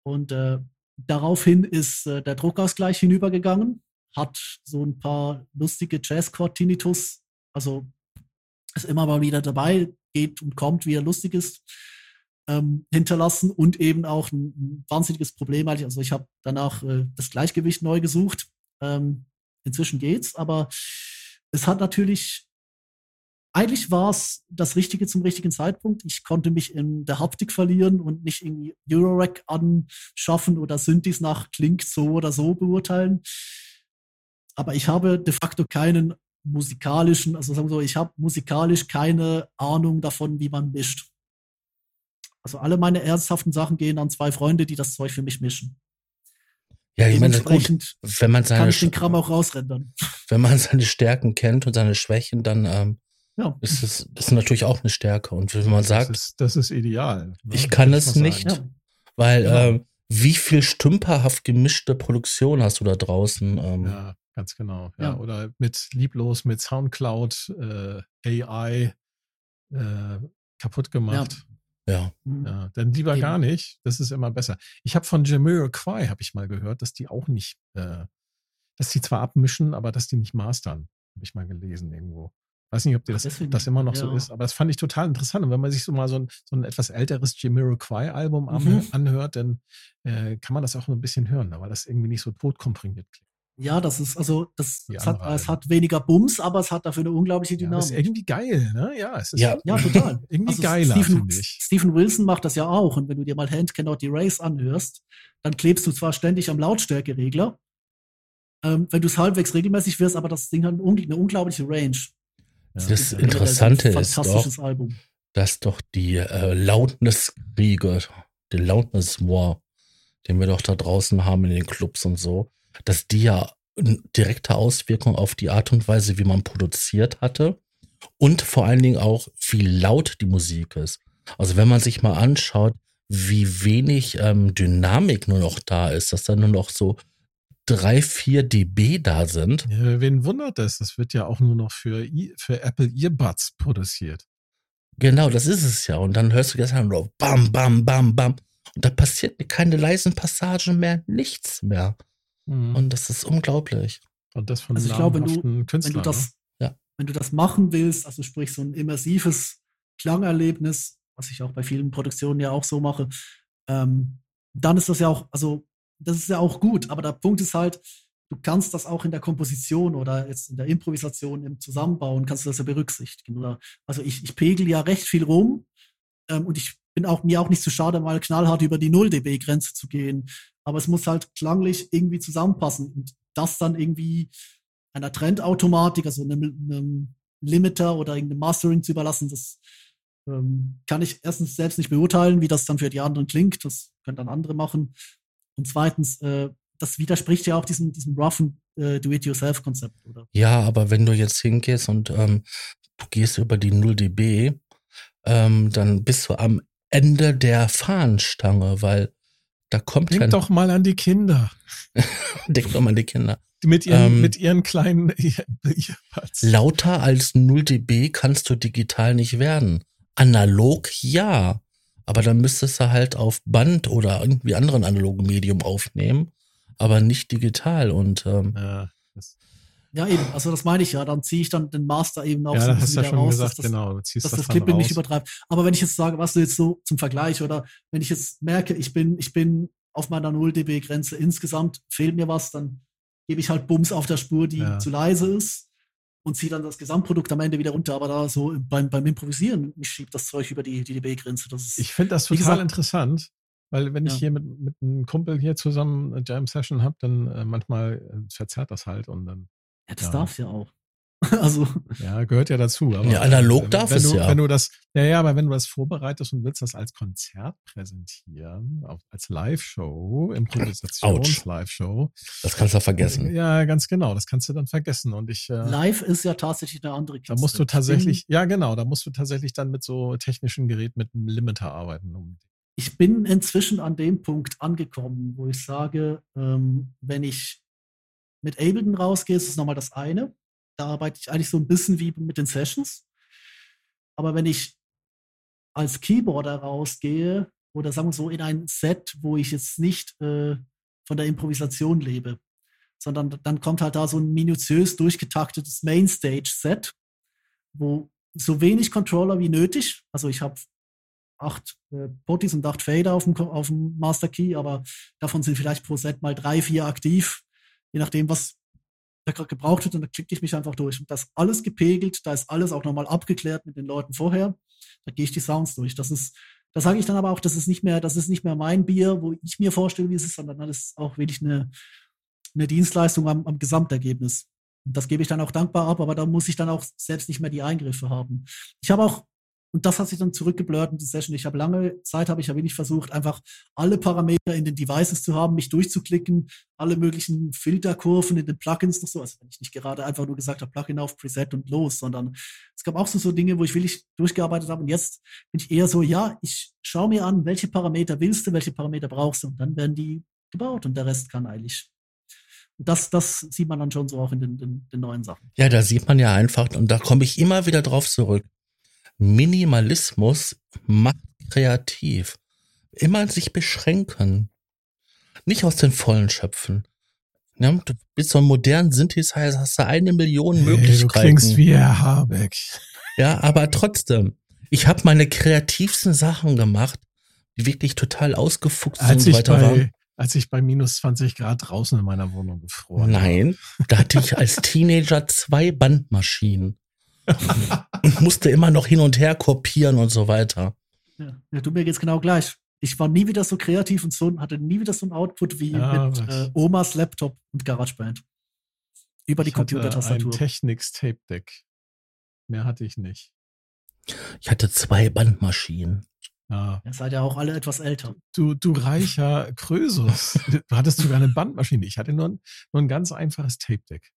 Und äh, daraufhin ist äh, der Druckausgleich hinübergegangen hat so ein paar lustige Jazzchord-Tinnitus. Also ist immer mal wieder dabei, geht und kommt, wie er lustig ist, ähm, hinterlassen und eben auch ein, ein wahnsinniges Problem. Also ich habe danach äh, das Gleichgewicht neu gesucht. Ähm, inzwischen geht's, aber es hat natürlich eigentlich war es das Richtige zum richtigen Zeitpunkt. Ich konnte mich in der Haptik verlieren und nicht irgendwie Eurorack anschaffen oder Synthes nach klingt so oder so beurteilen aber ich habe de facto keinen musikalischen, also sagen wir so, ich habe musikalisch keine Ahnung davon, wie man mischt. Also alle meine ernsthaften Sachen gehen an zwei Freunde, die das Zeug für mich mischen. Ja, ich meine, gut, wenn man seine kann ich den Kram auch rausrendern. Wenn man seine Stärken kennt und seine Schwächen, dann ähm, ja. ist es ist natürlich auch eine Stärke. Und wenn man sagt, das ist, das ist ideal. Ne? Ich kann es nicht, ja. weil ja. Genau. ähm, wie viel stümperhaft gemischte Produktion hast du da draußen? Ähm, ja. Ganz genau. Ja. ja. Oder mit lieblos mit Soundcloud äh, AI äh, kaputt gemacht. Ja. ja. ja. Dann lieber Eben. gar nicht. Das ist immer besser. Ich habe von Jamiroquai, habe ich mal gehört, dass die auch nicht, äh, dass die zwar abmischen, aber dass die nicht mastern. Habe ich mal gelesen irgendwo. Weiß nicht, ob dir das, Deswegen, das immer noch so ja. ist, aber das fand ich total interessant. Und wenn man sich so mal so ein, so ein etwas älteres Jamiroquai-Album an- Mhm. anhört, dann äh, kann man das auch so ein bisschen hören, weil das irgendwie nicht so totkomprimiert klingt. Ja, das ist, also, das, es, hat, es hat weniger Bums, aber es hat dafür eine unglaubliche Ja, das Dynamik. ist irgendwie geil, ne? Ja, es ist Ja. Ja, total. irgendwie Also geiler, Stephen, finde ich. Stephen Wilson macht das ja auch. Und wenn du dir mal Hand Cannot Erase anhörst, dann klebst du zwar ständig am Lautstärkeregler, ähm, wenn du es halbwegs regelmäßig wirst, aber das Ding hat eine, ungl- eine unglaubliche Range. Das Generell ein Interessante ist doch, fantastisches Album. dass doch die äh, Loudness-Kriege, den Loudness-War, den wir doch da draußen haben in den Clubs und so, dass die ja eine direkte Auswirkung auf die Art und Weise, wie man produziert hatte und vor allen Dingen auch, wie laut die Musik ist. Also wenn man sich mal anschaut, wie wenig ähm, Dynamik nur noch da ist, dass da nur noch so drei, vier dB da sind. Ja, wen wundert das? Das wird ja auch nur noch für, für Apple Earbuds produziert. Genau, das ist es ja. Und dann hörst du gestern nur bam, bam, bam, bam. Und da passiert keine leisen Passagen mehr, nichts mehr. Mhm. Und das ist unglaublich. Und das von Also ich glaube, wenn du- namhaften Wenn du das, Ja. wenn du das machen willst, also sprich so ein immersives Klangerlebnis, was ich auch bei vielen Produktionen ja auch so mache, ähm, dann ist das ja auch, also das ist ja auch gut. Aber der Punkt ist halt, du kannst das auch in der Komposition oder jetzt in der Improvisation im Zusammenbauen, kannst du das ja berücksichtigen. Oder, also ich, ich pegel ja recht viel rum ähm, und ich bin auch mir auch nicht zu schade, mal knallhart über die 0 dB-Grenze zu gehen. Aber es muss halt klanglich irgendwie zusammenpassen und das dann irgendwie einer Trendautomatik, also einem, einem Limiter oder irgendeinem Mastering zu überlassen, das ähm, kann ich erstens selbst nicht beurteilen, wie das dann für die anderen klingt. Das können dann andere machen. Und zweitens, äh, das widerspricht ja auch diesem, diesem roughen äh, Do-it-yourself-Konzept, oder? Ja, aber wenn du jetzt hingehst und ähm, du gehst über die 0 dB, ähm, dann bist du am Ende der Fahnenstange, weil da kommt Denk doch mal an die Kinder. denk doch mal an die Kinder. Mit ihren, Ähm, mit ihren kleinen Earbuds. Lauter als 0 dB kannst du digital nicht werden. Analog ja, aber dann müsstest du halt auf Band oder irgendwie anderen analogen Medium aufnehmen, aber nicht digital. Und ähm, Ja, Ja, eben. Also das meine ich ja. Dann ziehe ich dann den Master eben auch ja so ein hast du bisschen ja wieder schon raus, gesagt, dass das, genau. Dass das, das Clipping nicht übertreibt. Aber wenn ich jetzt sage, was du jetzt so zum Vergleich oder wenn ich jetzt merke, ich bin, ich bin auf meiner 0 dB Grenze insgesamt, fehlt mir was, dann gebe ich halt Bums auf der Spur, die Ja. zu leise ist und ziehe dann das Gesamtprodukt am Ende wieder runter. Aber da so beim, beim Improvisieren, mich schiebt das Zeug über die, die dB-Grenze. Das ist, Ich finde das total gesagt- interessant, weil wenn ich Ja. hier mit, mit einem Kumpel hier zusammen eine Jam-Session habe, dann äh, manchmal äh, verzerrt das halt und dann, ja, das ja. darf ja auch. also, ja, gehört ja dazu. Aber, Ja, analog äh, darf wenn es du, ja. Wenn du das, ja, ja, aber wenn du das vorbereitest und willst das als Konzert präsentieren, als Live-Show, Improvisations-Live-Show, das kannst du vergessen. ja, ganz genau, das kannst du dann vergessen und ich, äh, live ist ja tatsächlich eine andere da musst du Kiste. Tatsächlich, ja genau, da musst du tatsächlich dann mit so technischen Geräten mit einem Limiter arbeiten. Um, ich bin inzwischen an dem Punkt angekommen, wo ich sage, ähm, wenn ich mit Ableton rausgehe, ist nochmal das eine. Da arbeite ich eigentlich so ein bisschen wie mit den Sessions. Aber wenn ich als Keyboarder rausgehe oder sagen wir so in ein Set, wo ich jetzt nicht äh, von der Improvisation lebe, sondern dann kommt halt da so ein minutiös durchgetaktetes Mainstage-Set, wo so wenig Controller wie nötig, also ich habe acht äh, Potties und acht Fader auf dem, auf dem Master Key, aber davon sind vielleicht pro Set mal drei, vier aktiv, je nachdem, was da gerade gebraucht wird. Und da klicke ich mich einfach durch. Und das alles gepegelt, da ist alles auch nochmal abgeklärt mit den Leuten vorher. Da gehe ich die Sounds durch. Das ist, da sage ich dann aber auch, das ist nicht mehr, das ist nicht mehr mein Bier, wo ich mir vorstelle, wie es ist, sondern das ist auch wirklich eine, eine Dienstleistung am, am Gesamtergebnis. Und das gebe ich dann auch dankbar ab, aber da muss ich dann auch selbst nicht mehr die Eingriffe haben. Ich habe auch und das hat sich dann zurückgeblurrt in die Session. Ich habe lange Zeit, habe ich ja wirklich versucht, einfach alle Parameter in den Devices zu haben, mich durchzuklicken, alle möglichen Filterkurven in den Plugins noch so. Also wenn ich nicht gerade einfach nur gesagt habe, Plugin auf Preset und los, sondern es gab auch so, so Dinge, wo ich wirklich durchgearbeitet habe. Und jetzt bin ich eher so, ja, ich schaue mir an, welche Parameter willst du, welche Parameter brauchst du und dann werden die gebaut und der Rest kann eigentlich. Das, das sieht man dann schon so auch in den, den, den neuen Sachen. Ja, da sieht man ja einfach, und da komme ich immer wieder drauf zurück. Minimalismus macht kreativ. Immer sich beschränken. Nicht aus den Vollen schöpfen. Ja, du bist so ein modernen Synthesizer, hast du eine Million Hey, du Möglichkeiten. klingst wie Herr Habeck. Ja, aber trotzdem. Ich habe meine kreativsten Sachen gemacht, die wirklich total ausgefuchst sind Als und so weiter waren. als ich bei minus 20 Grad draußen in meiner Wohnung gefroren Nein, da hatte ich als Teenager zwei Bandmaschinen. und musste immer noch hin und her kopieren und so weiter. Ja, ja, du mir geht's genau gleich. Ich war nie wieder so kreativ und so hatte nie wieder so einen Output wie Ja, mit äh, Omas Laptop und GarageBand. Über die Ich hatte Computertastatur. Ein Technics Tape Deck. Mehr hatte ich nicht. Ich hatte zwei Bandmaschinen. Ja. Ihr seid ja auch alle etwas älter. Du, du reicher Krösus. Du hattest sogar eine Bandmaschine. Ich hatte nur ein, nur ein ganz einfaches Tape Deck.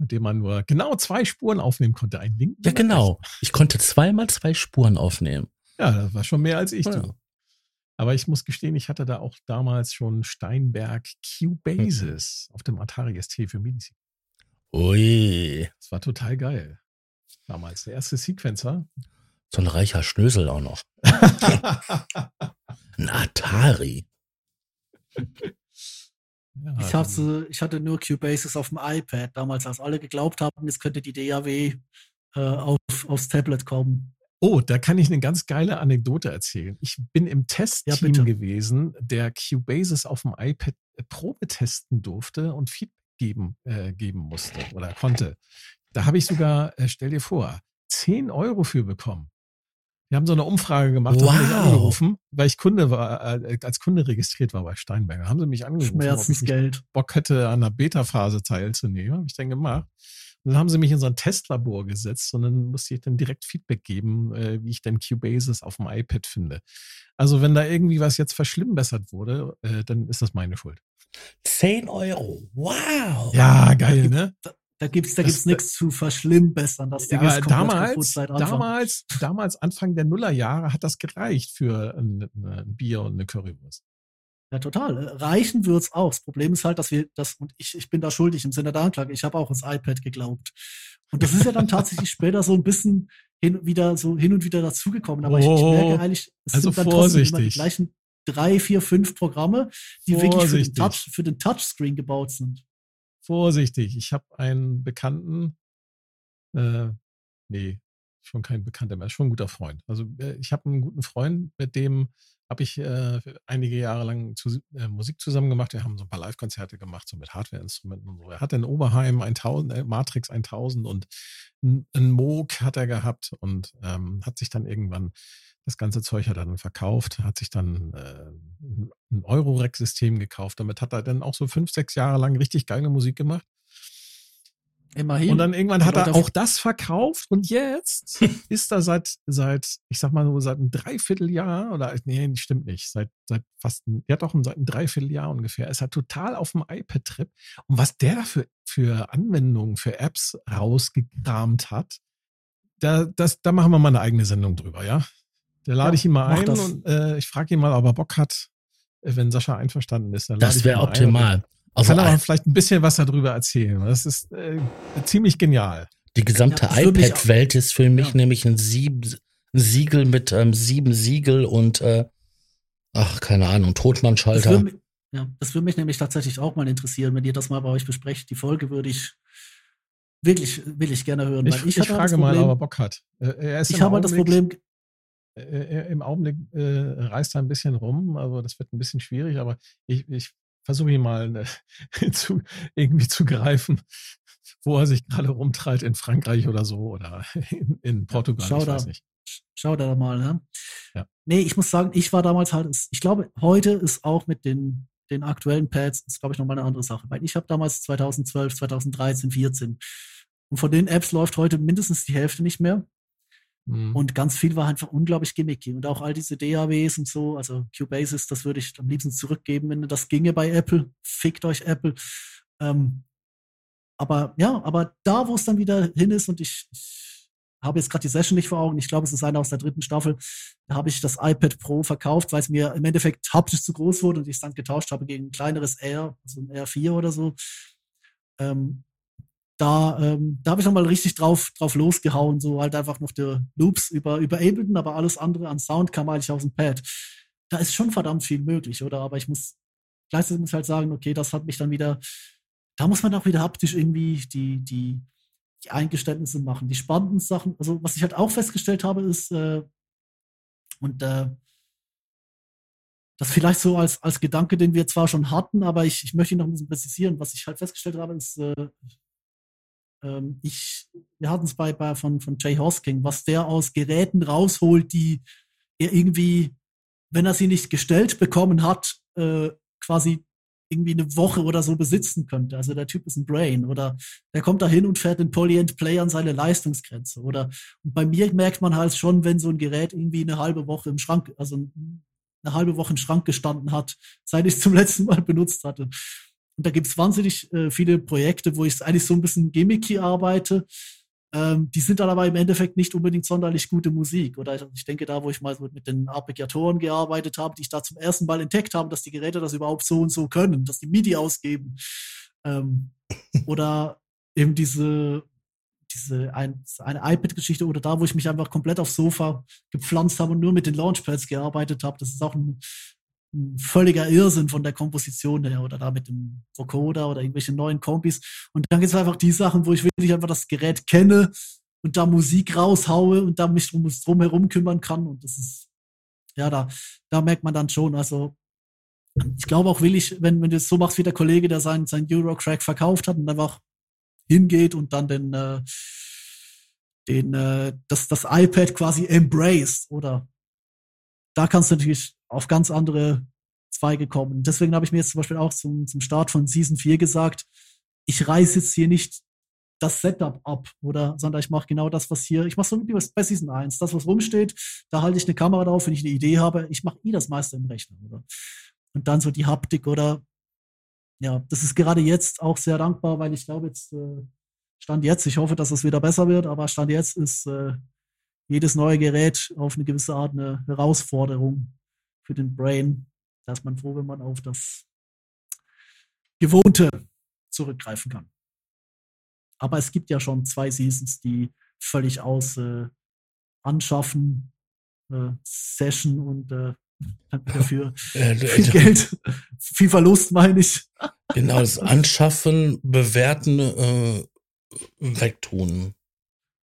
Mit dem man nur genau zwei Spuren aufnehmen konnte. Ein linken. Ja, einen genau. Ich konnte zweimal zwei Spuren aufnehmen. Ja, das war schon mehr als ich. Ja. Du. Aber ich muss gestehen, ich hatte da auch damals schon Steinberg Cubasis auf dem Atari ST für MIDI. Ui, Das war total geil. Damals der erste Sequencer. so ein reicher Schnösel auch noch. Ein Atari. Ja, Ich, hatte, ich hatte nur Cubasis auf dem iPad damals, als alle geglaubt haben, es könnte die DAW äh, auf, aufs Tablet kommen. Oh, da kann ich eine ganz geile Anekdote erzählen. Ich bin im Ja, Testteam bitte. gewesen, der Cubasis auf dem iPad äh, Probe testen durfte und Feedback geben, äh, geben musste oder konnte. Da habe ich sogar, äh, stell dir vor, 10 Euro für bekommen. Wir haben so eine Umfrage gemacht, da haben mich Wow. angerufen, weil ich Kunde war, äh, als Kunde registriert war bei Steinberger. Haben sie mich angerufen, ob ich Schmerzensgeld. Bock hätte, an der Beta-Phase teilzunehmen. Habe ich dann gemacht. Und dann haben sie mich in so ein Testlabor gesetzt und dann musste ich dann direkt Feedback geben, äh, wie ich denn Cubasis auf dem iPad finde. Also wenn da irgendwie was jetzt verschlimmbessert wurde, äh, dann ist das meine Schuld. 10 Euro. Wow. Ja, geil, ne? Da gibt's, da Das- gibt's nichts zu verschlimmbessern. Das Ding Ja, ist kaputt damals, seit Anfang. damals, damals, Anfang der Nullerjahre hat das gereicht für ein, ein Bier und eine Currywurst. Ja, total. Äh, Reichen wird's auch. Das Problem ist halt, dass wir das, und ich, ich bin da schuldig im Sinne der Anklage, ich habe auch ins iPad geglaubt. Und das ist ja dann tatsächlich später so ein bisschen hin, wieder, so hin und wieder dazugekommen. Aber ich, ich Oh, merke eigentlich, es also sind dann trotzdem immer die vorsichtig. gleichen drei, vier, fünf Programme, die wirklich für den, Vorsichtig. Touch, für den Touchscreen gebaut sind. Vorsichtig, ich habe einen Bekannten, äh, nee, schon kein Bekannter mehr, schon ein guter Freund. Also äh, ich habe einen guten Freund, mit dem habe ich äh, einige Jahre lang zu, äh, Musik zusammen gemacht. Wir haben so ein paar Live-Konzerte gemacht, so mit Hardware-Instrumenten und so. Er hatte in Oberheim 1000, äh, Matrix 1000 und ein, ein Moog hat er gehabt und ähm, hat sich dann irgendwann das ganze Zeug hat er dann verkauft, hat sich dann äh, ein- Eurorack-System gekauft. Damit hat er dann auch so fünf, sechs Jahre lang richtig geile Musik gemacht. Immerhin. Und dann irgendwann hat er auch das verkauft und jetzt ist er seit, seit, ich sag mal so, seit einem Dreivierteljahr oder, nee, stimmt nicht, seit, seit fast, ein, ja doch, seit einem Dreivierteljahr ungefähr, ist er total auf dem iPad-Trip. Und was der da für, für Anwendungen, für Apps rausgekramt hat, da, das, da machen wir mal eine eigene Sendung drüber, ja? Da lade Ja, ich ihn mal ein das. und äh, ich frage ihn mal, ob er Bock hat, äh, wenn Sascha einverstanden ist. Das ich wäre optimal. Also kann aber vielleicht ein bisschen was darüber erzählen. Das ist äh, ziemlich genial. die gesamte Ja, iPad-Welt ist für mich Ja. nämlich ein, Sieb, ein Siegel mit ähm, sieben Siegel und äh, ach, keine Ahnung, Das Totmannschalter. würde, mich- ja, das würde mich nämlich tatsächlich auch mal interessieren, wenn ihr das mal bei euch besprecht. Die Folge würde ich wirklich, will ich gerne hören. Ich, weil ich, halt frage das mal, Problem, ob er Bock hat. Äh, Er ist ich habe halt das Problem, äh, Im Augenblick äh, reist er ein bisschen rum, also das wird ein bisschen schwierig, aber ich, ich versuche ihn mal äh, zu, irgendwie zu greifen, wo er sich gerade rumtreibt, in Frankreich oder so oder in, in Portugal, schau ich da. weiß nicht. Schau da mal, ne? Ja. Nee, ich muss sagen, ich war damals halt, ich glaube, heute ist auch mit den, den aktuellen Pads, ist, glaube ich, nochmal eine andere Sache. Weil ich habe damals 2012, 2013, 14 und von den Apps läuft heute mindestens die Hälfte nicht mehr. Hm. Und ganz viel war einfach unglaublich gimmicky. Und auch all diese DAWs und so, also Cubasis, das würde ich am liebsten zurückgeben, wenn das ginge bei Apple. Fickt euch Apple. Ähm, aber ja, aber da, wo es dann wieder hin ist, und ich, ich habe jetzt gerade die Session nicht vor Augen, ich glaube, es ist eine aus der dritten Staffel, da habe ich das iPad Pro verkauft, weil es mir im Endeffekt haptisch zu groß wurde und ich es dann getauscht habe gegen ein kleineres Air, also ein R4 oder so. Ähm, da, ähm, da habe ich nochmal richtig drauf, drauf losgehauen, so halt einfach noch die Loops über, über Ableton, aber alles andere an Sound kam eigentlich aus dem Pad. Da ist schon verdammt viel möglich, oder? Aber ich muss, gleichzeitig muss halt sagen, okay, das hat mich dann wieder da muss man auch wieder haptisch irgendwie die, die, die Eingeständnisse machen. Die spannenden Sachen, also was ich halt auch festgestellt habe, ist, äh, und äh, das vielleicht so als, als Gedanke, den wir zwar schon hatten, aber ich, ich möchte ihn noch ein bisschen präzisieren. Was ich halt festgestellt habe, ist, äh, ähm, ich, wir hatten es bei, bei von, von Jay Hosking, was der aus Geräten rausholt, die er irgendwie, wenn er sie nicht gestellt bekommen hat, äh, quasi irgendwie eine Woche oder so besitzen könnte. Also der Typ ist ein Brain oder der kommt da hin und fährt den Polyend Play an seine Leistungsgrenze. Oder und bei mir merkt man halt schon, wenn so ein Gerät irgendwie eine halbe Woche im Schrank, also eine halbe Woche im Schrank gestanden hat, seit ich es zum letzten Mal benutzt hatte. Da gibt es wahnsinnig äh, viele Projekte, wo ich eigentlich so ein bisschen gimmicky arbeite. Ähm, die sind dann aber im Endeffekt nicht unbedingt sonderlich gute Musik. Oder ich denke, da, wo ich mal mit den Arpeggiatoren gearbeitet habe, die ich da zum ersten Mal entdeckt habe, dass die Geräte das überhaupt so und so können, dass die MIDI ausgeben. Ähm, oder eben diese, diese ein, eine iPad-Geschichte oder da, wo ich mich einfach komplett aufs Sofa gepflanzt habe und nur mit den Launchpads gearbeitet habe. Das ist auch ein völliger Irrsinn von der Komposition her oder da mit dem Vocoder oder irgendwelche neuen Kombis. Und dann gibt es einfach die Sachen, wo ich wirklich einfach das Gerät kenne und da Musik raushaue und da mich drum, drum herum kümmern kann. Und das ist, ja, da, da merkt man dann schon, also ich glaube auch willig, wenn, wenn du es so machst wie der Kollege, der sein, sein Eurocrack verkauft hat und einfach hingeht und dann den, äh, den, äh, das, das iPad quasi embraced, oder? Da kannst du natürlich auf ganz andere Zweige kommen. Deswegen habe ich mir jetzt zum Beispiel auch zum, zum Start von Season 4 gesagt, ich reiße jetzt hier nicht das Setup ab, oder, sondern ich mache genau das, was hier, ich mache so wie bei Season 1. Das, was rumsteht, da halte ich eine Kamera drauf, wenn ich eine Idee habe. Ich mache eh das meiste im Rechner, oder? Und dann so die Haptik, oder? Ja, das ist gerade jetzt auch sehr dankbar, weil ich glaube, jetzt, äh, Stand jetzt, ich hoffe, dass es wieder besser wird, aber Stand jetzt ist äh, jedes neue Gerät auf eine gewisse Art eine Herausforderung für den Brain. Da ist man froh, wenn man auf das Gewohnte zurückgreifen kann. Aber es gibt ja schon zwei Seasons, die völlig aus äh, Anschaffen, äh, Session und äh, dafür viel Geld, viel Verlust, meine ich. Genau, das Anschaffen, Bewerten, äh, Wegtun.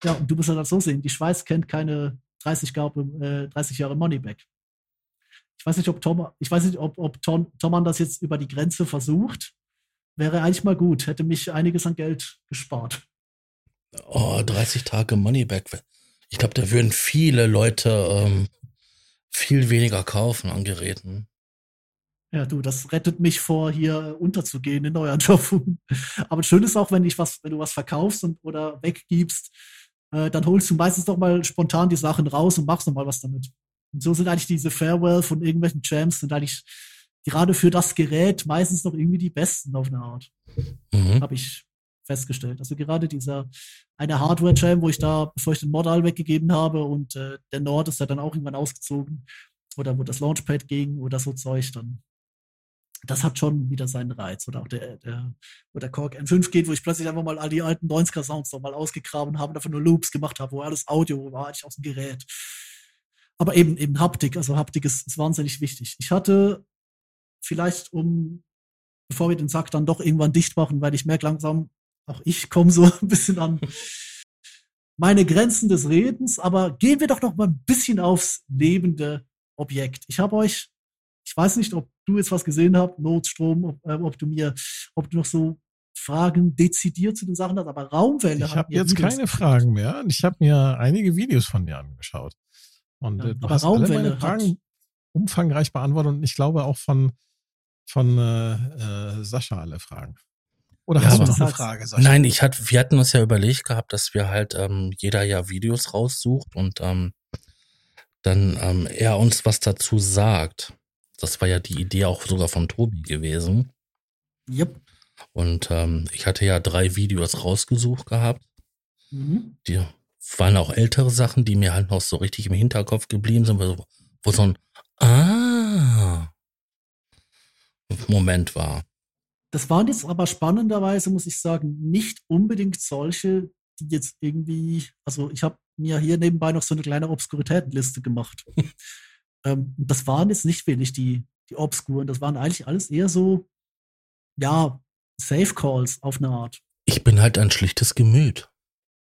Ja, und du musst das so sehen, die Schweiz kennt keine 30, Jahre, äh, 30 Jahre Moneyback. Ich weiß nicht, ob Tom, ich weiß nicht, ob, ob Tom, Tom das jetzt über die Grenze versucht. Wäre eigentlich mal gut, hätte mich einiges an Geld gespart. Oh, 30 Tage Moneyback. Ich glaube, da würden viele Leute ähm, viel weniger kaufen an Geräten. Ja, du, das rettet mich vor, hier unterzugehen in Neuanschaffungen. Aber schön ist auch, wenn ich was, wenn du was verkaufst und, oder weggibst, äh, dann holst du meistens doch mal spontan die Sachen raus und machst noch mal was damit. Und so sind eigentlich diese Farewell von irgendwelchen Champs sind eigentlich gerade für das Gerät meistens noch irgendwie die besten auf eine Art. Mhm. Habe ich festgestellt. Also gerade dieser eine Hardware-Jam, wo ich da, bevor ich den Modal weggegeben habe und äh, der Nord ist ja dann auch irgendwann ausgezogen oder wo das Launchpad ging oder so Zeug, dann das hat schon wieder seinen Reiz. Oder auch der, der wo der Korg N5 geht, wo ich plötzlich einfach mal all die alten 90er-Sounds nochmal ausgegraben habe und dafür nur Loops gemacht habe, wo alles Audio war, eigentlich aus dem Gerät aber eben, eben Haptik, also Haptik ist, ist wahnsinnig wichtig. Ich hatte vielleicht um, bevor wir den Sack dann doch irgendwann dicht machen, weil ich merke langsam, auch ich komme so ein bisschen an meine Grenzen des Redens, aber gehen wir doch noch mal ein bisschen aufs lebende Objekt. Ich habe euch, ich weiß nicht, ob du jetzt was gesehen habt, Notstrom, ob, äh, ob du mir, ob du noch so Fragen dezidiert zu den Sachen hast, aber Raumwelle. Ich habe jetzt Videos keine Fragen mehr. Ich habe mir einige Videos von dir angeschaut. Und ja, äh, du hast alle meine Fragen umfangreich beantwortet und ich glaube auch von, von äh, äh, Sascha alle Fragen. Oder ja, hast du noch eine Frage, Sascha? Nein, ich hatte, wir hatten uns ja überlegt gehabt, dass wir halt ähm, jeder ja Videos raussucht und ähm, dann ähm, er uns was dazu sagt. Das war ja die Idee auch sogar von Tobi gewesen. Yep. Und ähm, ich hatte ja drei Videos rausgesucht gehabt. Mhm. Die waren auch ältere Sachen, die mir halt noch so richtig im Hinterkopf geblieben sind, wo, so ein Ah Moment war. Das waren jetzt aber spannenderweise, muss ich sagen, nicht unbedingt solche, die jetzt irgendwie, also ich habe mir hier nebenbei noch so eine kleine Obskuritätenliste gemacht. ähm, das waren jetzt nicht wenig die, die Obskuren, das waren eigentlich alles eher so, ja, Safe Calls auf eine Art. Ich bin halt ein schlichtes Gemüt.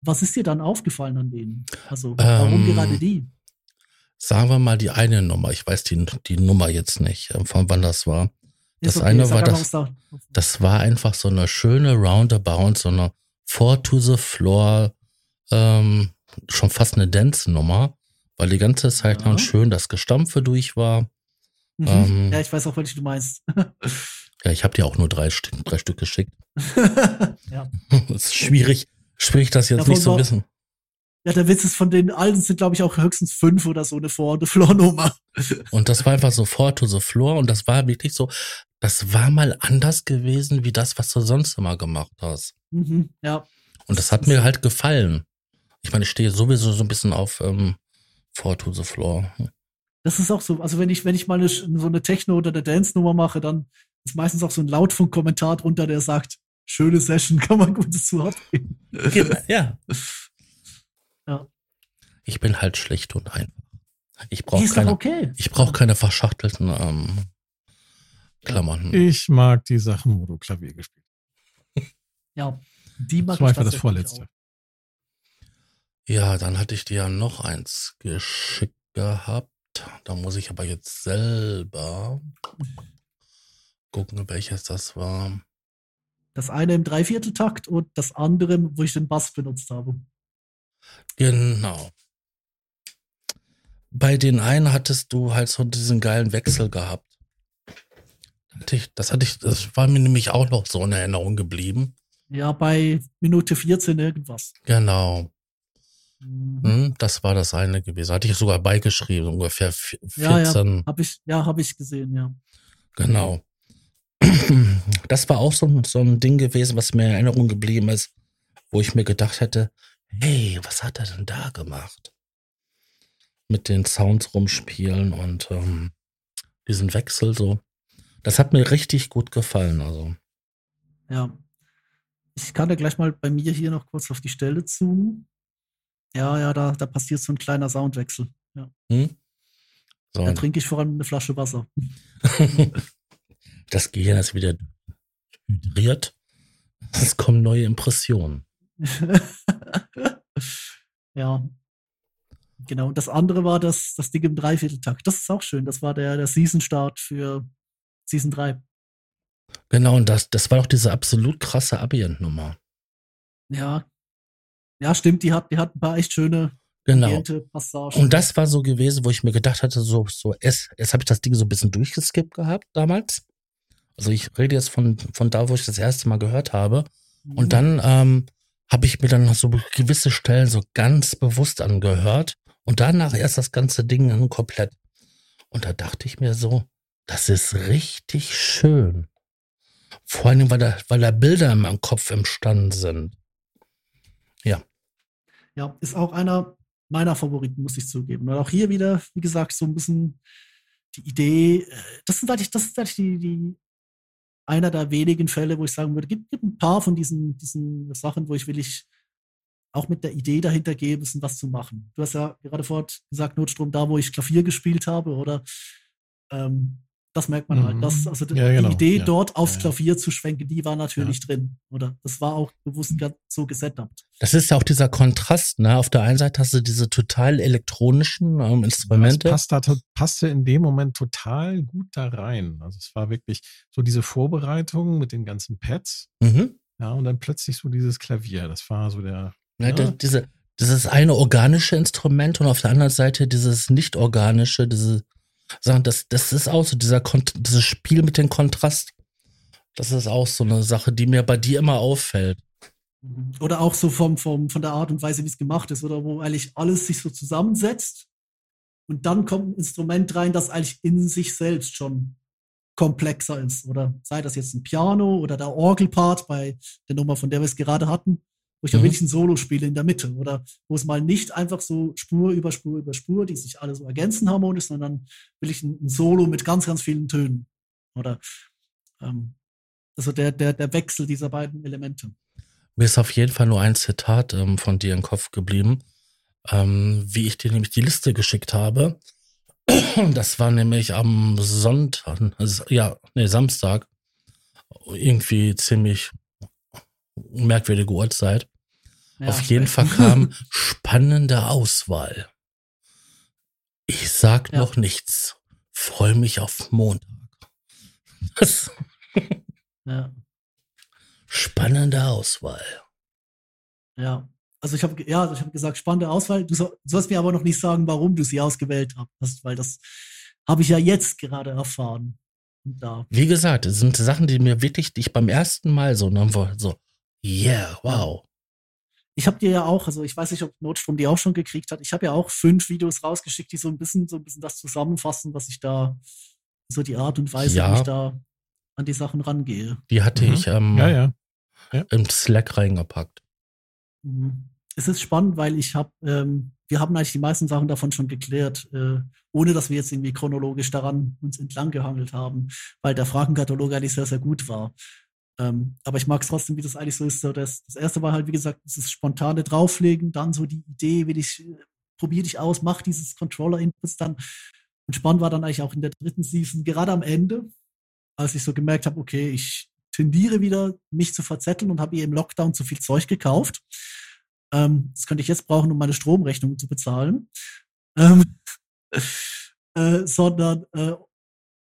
Was ist dir dann aufgefallen an denen? Also, warum Ähm, gerade die? Sagen wir mal die eine Nummer. Ich weiß die, die Nummer jetzt nicht, ähm, von wann das war. Das eine sag war einfach, das- da- Das war einfach so eine schöne Roundabout, so eine Four to the Floor, ähm, schon fast eine Dance-Nummer, weil die ganze Zeit Ja. schön das Gestampfe durch war. Mhm. ähm, ja, ich weiß auch, welche du meinst. Ja, ich habe dir auch nur drei, Stück, drei Stück geschickt. ja. Es ist schwierig, schwierig das jetzt Davon nicht zu war- wissen. ja, der Witz ist, von den alten sind, glaube ich, auch höchstens fünf oder so eine Vor- und Floor-Nummer. Und das war einfach so Four to the Floor und das war wirklich so, das war mal anders gewesen, wie das, was du sonst immer gemacht hast. Mhm. Ja, Und das hat mir halt gefallen. Ich meine, ich stehe sowieso so ein bisschen auf ähm, Four to the Floor. das ist auch so. Also, wenn ich, wenn ich mal eine, so eine Techno- oder eine Dance-Nummer mache, dann ist meistens auch so ein Lautfunk-Kommentar drunter, der sagt, schöne Session, kann man gut dazu abgeben. ja. Ja. Ich bin halt schlicht und einfach. Ich brauche keine, okay. ich brauche keine verschachtelten ähm, Klammern. Ich mag die Sachen, wo du Klavier gespielt Ja, die mag hast. Zum Beispiel das tatsächlich vorletzte. auch. Ja, dann hatte ich dir ja noch eins geschickt gehabt. Da muss ich aber jetzt selber gucken, welches das war. Das eine im Dreivierteltakt und das andere, wo ich den Bass benutzt habe. Genau. Bei den einen hattest du halt so diesen geilen Wechsel gehabt. Das hatte ich, das war mir nämlich auch noch so in Erinnerung geblieben. Ja, bei Minute 14 irgendwas. Genau. Mhm. Hm, das war das eine gewesen. Hatte ich sogar beigeschrieben, ungefähr vi- 14. Ja, ja, hab ich, ja, habe ich gesehen, ja. Genau. Das war auch so, ein- so ein Ding gewesen, was mir in Erinnerung geblieben ist, wo ich mir gedacht hätte, hey, was hat er denn da gemacht? Mit den Sounds rumspielen und ähm, diesen Wechsel so. Das hat mir richtig gut gefallen. Also, Ja. Ich kann da gleich mal bei mir hier noch kurz auf die Stelle zoomen. Ja, ja, da, da passiert so ein kleiner Soundwechsel. Ja. hm? so Da trinke ich vor allem eine Flasche Wasser. das Gehirn ist wieder hydriert. Es kommen neue Impressionen. ja. Genau. Und das andere war das, das Ding im Dreivierteltakt. Das ist auch schön. Das war der, der Season-Start für Season 3. Genau, und das, das war doch diese absolut krasse Ambient-Nummer. Ja. Ja, stimmt. Die hat, die hat ein paar echt schöne Genau. Passagen. Und das war so gewesen, wo ich mir gedacht hatte, so, so, erst, erst habe ich das Ding so ein bisschen durchgeskippt gehabt damals. Also ich rede jetzt von, von da, wo ich das erste Mal gehört habe. Mhm. Und dann ähm, habe ich mir dann noch so gewisse Stellen so ganz bewusst angehört. Und danach erst das ganze Ding dann komplett. Und da dachte ich mir so, das ist richtig schön. Vor allem, weil da, weil da Bilder in meinem Kopf entstanden sind. Ja, ist auch einer meiner Favoriten, muss ich zugeben. Und auch hier wieder, wie gesagt, so ein bisschen die Idee, äh, das sind eigentlich, das ist eigentlich die, die einer der wenigen Fälle, wo ich sagen würde, gibt, gibt ein paar von diesen, diesen Sachen, wo ich will ich auch mit der Idee dahinter gehe, ein was zu machen. Du hast ja gerade vorhin gesagt, Notstrom, da wo ich Klavier gespielt habe, oder ähm, das merkt man halt. Mhm. Das, also die, Ja, genau. die Idee, Ja. dort aufs Ja. Klavier zu schwenken, die war natürlich drin. Oder das war auch bewusst ganz so gesetupt. Das ist ja auch dieser Kontrast, ne? Auf der einen Seite hast du diese total elektronischen ähm, Instrumente. Das passt da, passte in dem Moment total gut da rein. Also es war wirklich so diese Vorbereitung mit den ganzen Pads, Mhm. ja, und dann plötzlich so dieses Klavier. Das war so der, Ja, Ja. der- diese, dieses eine organische Instrument und auf der anderen Seite dieses nicht organische, diese Sachen, das, das ist auch so dieser Kont dieses Spiel mit dem Kontrast. Das ist auch so eine Sache, die mir bei dir immer auffällt. Mhm. Oder auch so vom, vom, von der Art und Weise, wie es gemacht ist, oder wo eigentlich alles sich so zusammensetzt und dann kommt ein Instrument rein, das eigentlich in sich selbst schon komplexer ist. Oder sei das jetzt ein Piano oder der Orgelpart bei der Nummer, von der wir es gerade hatten, wo ich ja Mhm. ein Solo spiele in der Mitte. Oder wo es mal nicht einfach so Spur über Spur über Spur, die sich alle so ergänzen harmonisch, sondern will ich ein, ein Solo mit ganz, ganz vielen Tönen. Oder ähm, also der, der, der Wechsel dieser beiden Elemente. Mir ist auf jeden Fall nur ein Zitat ähm, von dir im Kopf geblieben, ähm, wie ich dir nämlich die Liste geschickt habe. Das war nämlich am Sonntag, also, ja, nee, Samstag. irgendwie ziemlich merkwürdige Uhrzeit. Ja. Auf jeden Fall kam spannende Auswahl. Ich sag Ja. noch nichts. Freue mich auf Montag. Das Ja. spannende Auswahl. Ja. Also ich habe ja, also ich habe gesagt, spannende Auswahl. Du, soll, du sollst mir aber noch nicht sagen, warum du sie ausgewählt hast, weil das habe ich ja jetzt gerade erfahren. Da. Wie gesagt, es sind Sachen, die mir wirklich, die ich beim ersten Mal so, war so, yeah, wow. Ich habe dir ja auch, also ich weiß nicht, ob Notstrom die auch schon gekriegt hat. Ich habe ja auch fünf Videos rausgeschickt, die so ein bisschen, so ein bisschen das zusammenfassen, was ich da, so die Art und Weise, Ja. wie ich da an die Sachen rangehe. Die hatte Mhm. ich ähm, Ja, ja. im Slack reingepackt. Mhm. Es ist spannend, weil ich habe, ähm, wir haben eigentlich die meisten Sachen davon schon geklärt, äh, ohne dass wir jetzt irgendwie chronologisch daran uns entlang gehangelt haben, weil der Fragenkatalog eigentlich sehr, sehr gut war. Ähm, aber ich mag es trotzdem, wie das eigentlich so ist. So das, das erste war halt, wie gesagt, dieses spontane Drauflegen, dann so die Idee, will ich, äh, probier dich aus, mach dieses Controller-Inputs dann. Und spannend war dann eigentlich auch in der dritten Season, gerade am Ende, als ich so gemerkt habe, okay, ich tendiere wieder, mich zu verzetteln und habe ihr im Lockdown zu viel Zeug gekauft. Ähm, das könnte ich jetzt brauchen, um meine Stromrechnung zu bezahlen. Ähm, äh, sondern äh,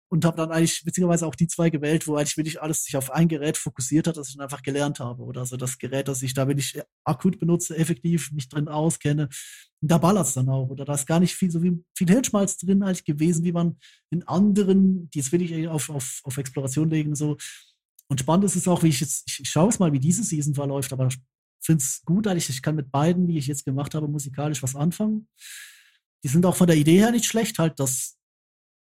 und habe dann eigentlich witzigerweise auch die zwei gewählt, wo eigentlich wirklich alles sich auf ein Gerät fokussiert hat, das ich dann einfach gelernt habe. Oder also das Gerät, das ich da wirklich akut benutze, effektiv mich drin auskenne. Da ballert's dann auch. Oder da ist gar nicht viel, so wie viel Hirnschmalz drin eigentlich gewesen, wie man in anderen, die es wirklich auf, auf, auf Exploration legen, so. Und spannend ist es auch, wie ich jetzt, ich, ich schaue es mal, wie diese Season verläuft, aber ich finde es gut, eigentlich, ich kann mit beiden, die ich jetzt gemacht habe, musikalisch was anfangen. Die sind auch von der Idee her nicht schlecht, halt das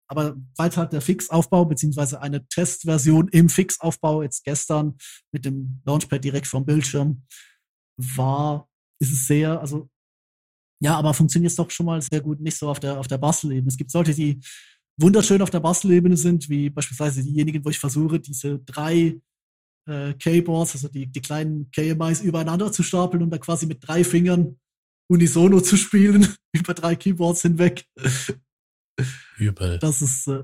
aber weil halt der Fixaufbau beziehungsweise eine Testversion im Fixaufbau jetzt gestern mit dem Launchpad direkt vom Bildschirm war, ist es sehr, also ja, aber funktioniert es doch schon mal sehr gut, nicht so auf der auf der Bastelebene. Es gibt solche, die wunderschön auf der Bastelebene sind, wie beispielsweise diejenigen, wo ich versuche, diese drei äh, Keyboards, also die, die kleinen KMIs übereinander zu stapeln und dann quasi mit drei Fingern unisono zu spielen, über drei Keyboards hinweg. Übel. Das ist, äh,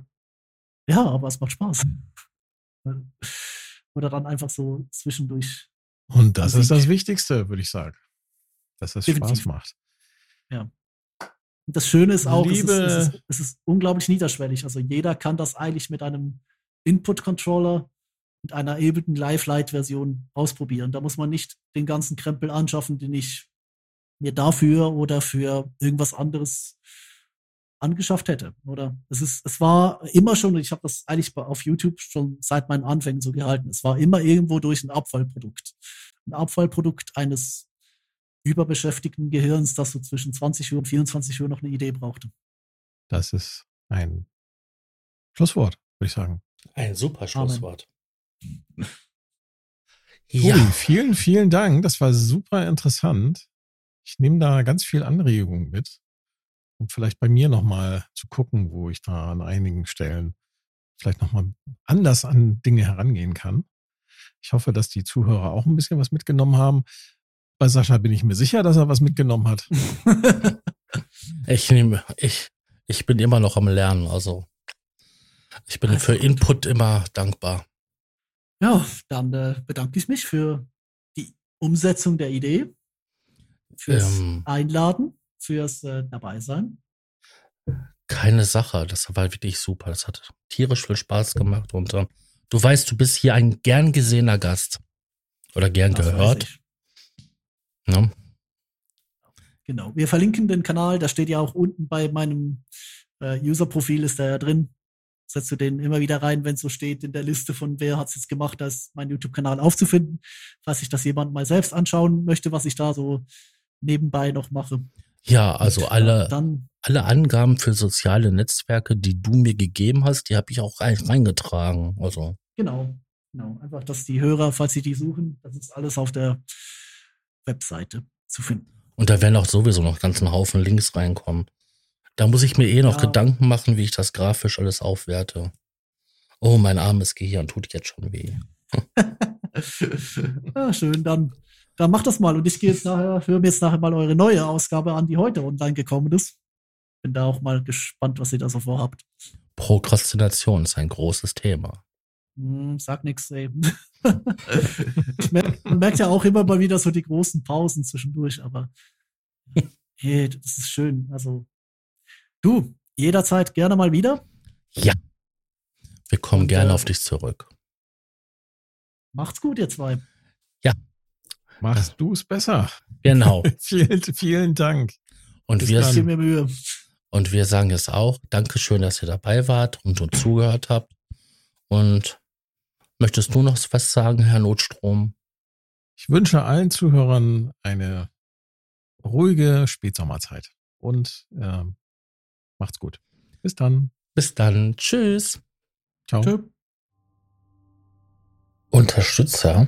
ja, aber es macht Spaß. Oder dann einfach so zwischendurch. Und das Musik. ist das Wichtigste, würde ich sagen. Dass es Definitiv. Spaß macht. Und das Schöne ist auch, es ist, Liebe- es, ist, es ist unglaublich niederschwellig. Also jeder kann das eigentlich mit einem Input-Controller mit einer Ableton Live-Light-Version ausprobieren. Da muss man nicht den ganzen Krempel anschaffen, den ich mir dafür oder für irgendwas anderes angeschafft hätte. Oder es ist, es war immer schon, ich habe das eigentlich auf YouTube schon seit meinen Anfängen so gehalten. Es war immer irgendwo durch ein Abfallprodukt. Ein Abfallprodukt eines überbeschäftigten Gehirns, das so zwischen 20 Uhr und 24 Uhr noch eine Idee brauchte. Das ist ein Schlusswort, würde ich sagen. Ein super Schlusswort. Tobi, Ja, vielen, vielen Dank. Das war super interessant. Ich nehme da ganz viel Anregung mit, um vielleicht bei mir nochmal zu gucken, wo ich da an einigen Stellen vielleicht nochmal anders an Dinge herangehen kann. Ich hoffe, dass die Zuhörer auch ein bisschen was mitgenommen haben. Bei Sascha bin ich mir sicher, dass er was mitgenommen hat. ich nehme, ich, ich bin immer noch am Lernen, also ich bin Also für gut. Input immer dankbar. Ja, dann äh, bedanke ich mich für die Umsetzung der Idee, fürs Ähm. Einladen, fürs äh, Dabeisein. Keine Sache, das war wirklich super. Das hat tierisch viel Spaß gemacht und ähm, du weißt, du bist hier ein gern gesehener Gast oder gern Das gehört. ich. Ne? Genau. Wir verlinken den Kanal, da steht ja auch unten bei meinem äh, User-Profil ist da ja drin. Setzt du den immer wieder rein, wenn es so steht in der Liste von wer hat es jetzt gemacht, da ist mein YouTube-Kanal aufzufinden, falls sich das jemand mal selbst anschauen möchte, was ich da so nebenbei noch mache. Ja, also Und, alle, Dann, alle Angaben für soziale Netzwerke, die du mir gegeben hast, die habe ich auch rein- reingetragen. Also genau, genau. Einfach, dass die Hörer, falls sie die suchen, das ist alles auf der Webseite zu finden. Und da werden auch sowieso noch ganzen Haufen Links reinkommen. Da muss ich mir eh noch Ja. Gedanken machen, wie ich das grafisch alles aufwerte. Oh, mein armes Gehirn tut jetzt schon weh. ja, schön, dann, dann macht das mal. Und ich gehe jetzt nachher, höre mir jetzt nachher mal eure neue Ausgabe an, die heute online gekommen ist. Bin da auch mal gespannt, was ihr da so vorhabt. Prokrastination ist ein großes Thema. Hm, sag nix, ey. merk, man merkt ja auch immer mal wieder so die großen Pausen zwischendurch, aber hey, das ist schön. Also, du, jederzeit gerne mal wieder. Ja. Wir kommen Und, gerne äh, auf dich zurück. Macht's gut, ihr zwei. Machst du es besser. Genau. vielen, vielen Dank. Und Bis wir, dann. Mir Mühe. und wir sagen jetzt auch, Dankeschön, dass ihr dabei wart und uns zugehört habt. Und möchtest du noch was sagen, Herr Notstrom? Ich wünsche allen Zuhörern eine ruhige Spätsommerzeit und ähm, macht's gut. Bis dann. Bis dann. Tschüss. Ciao. Tschö. Unterstützer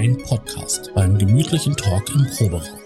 Ein Podcast beim gemütlichen Talk im Proberaum.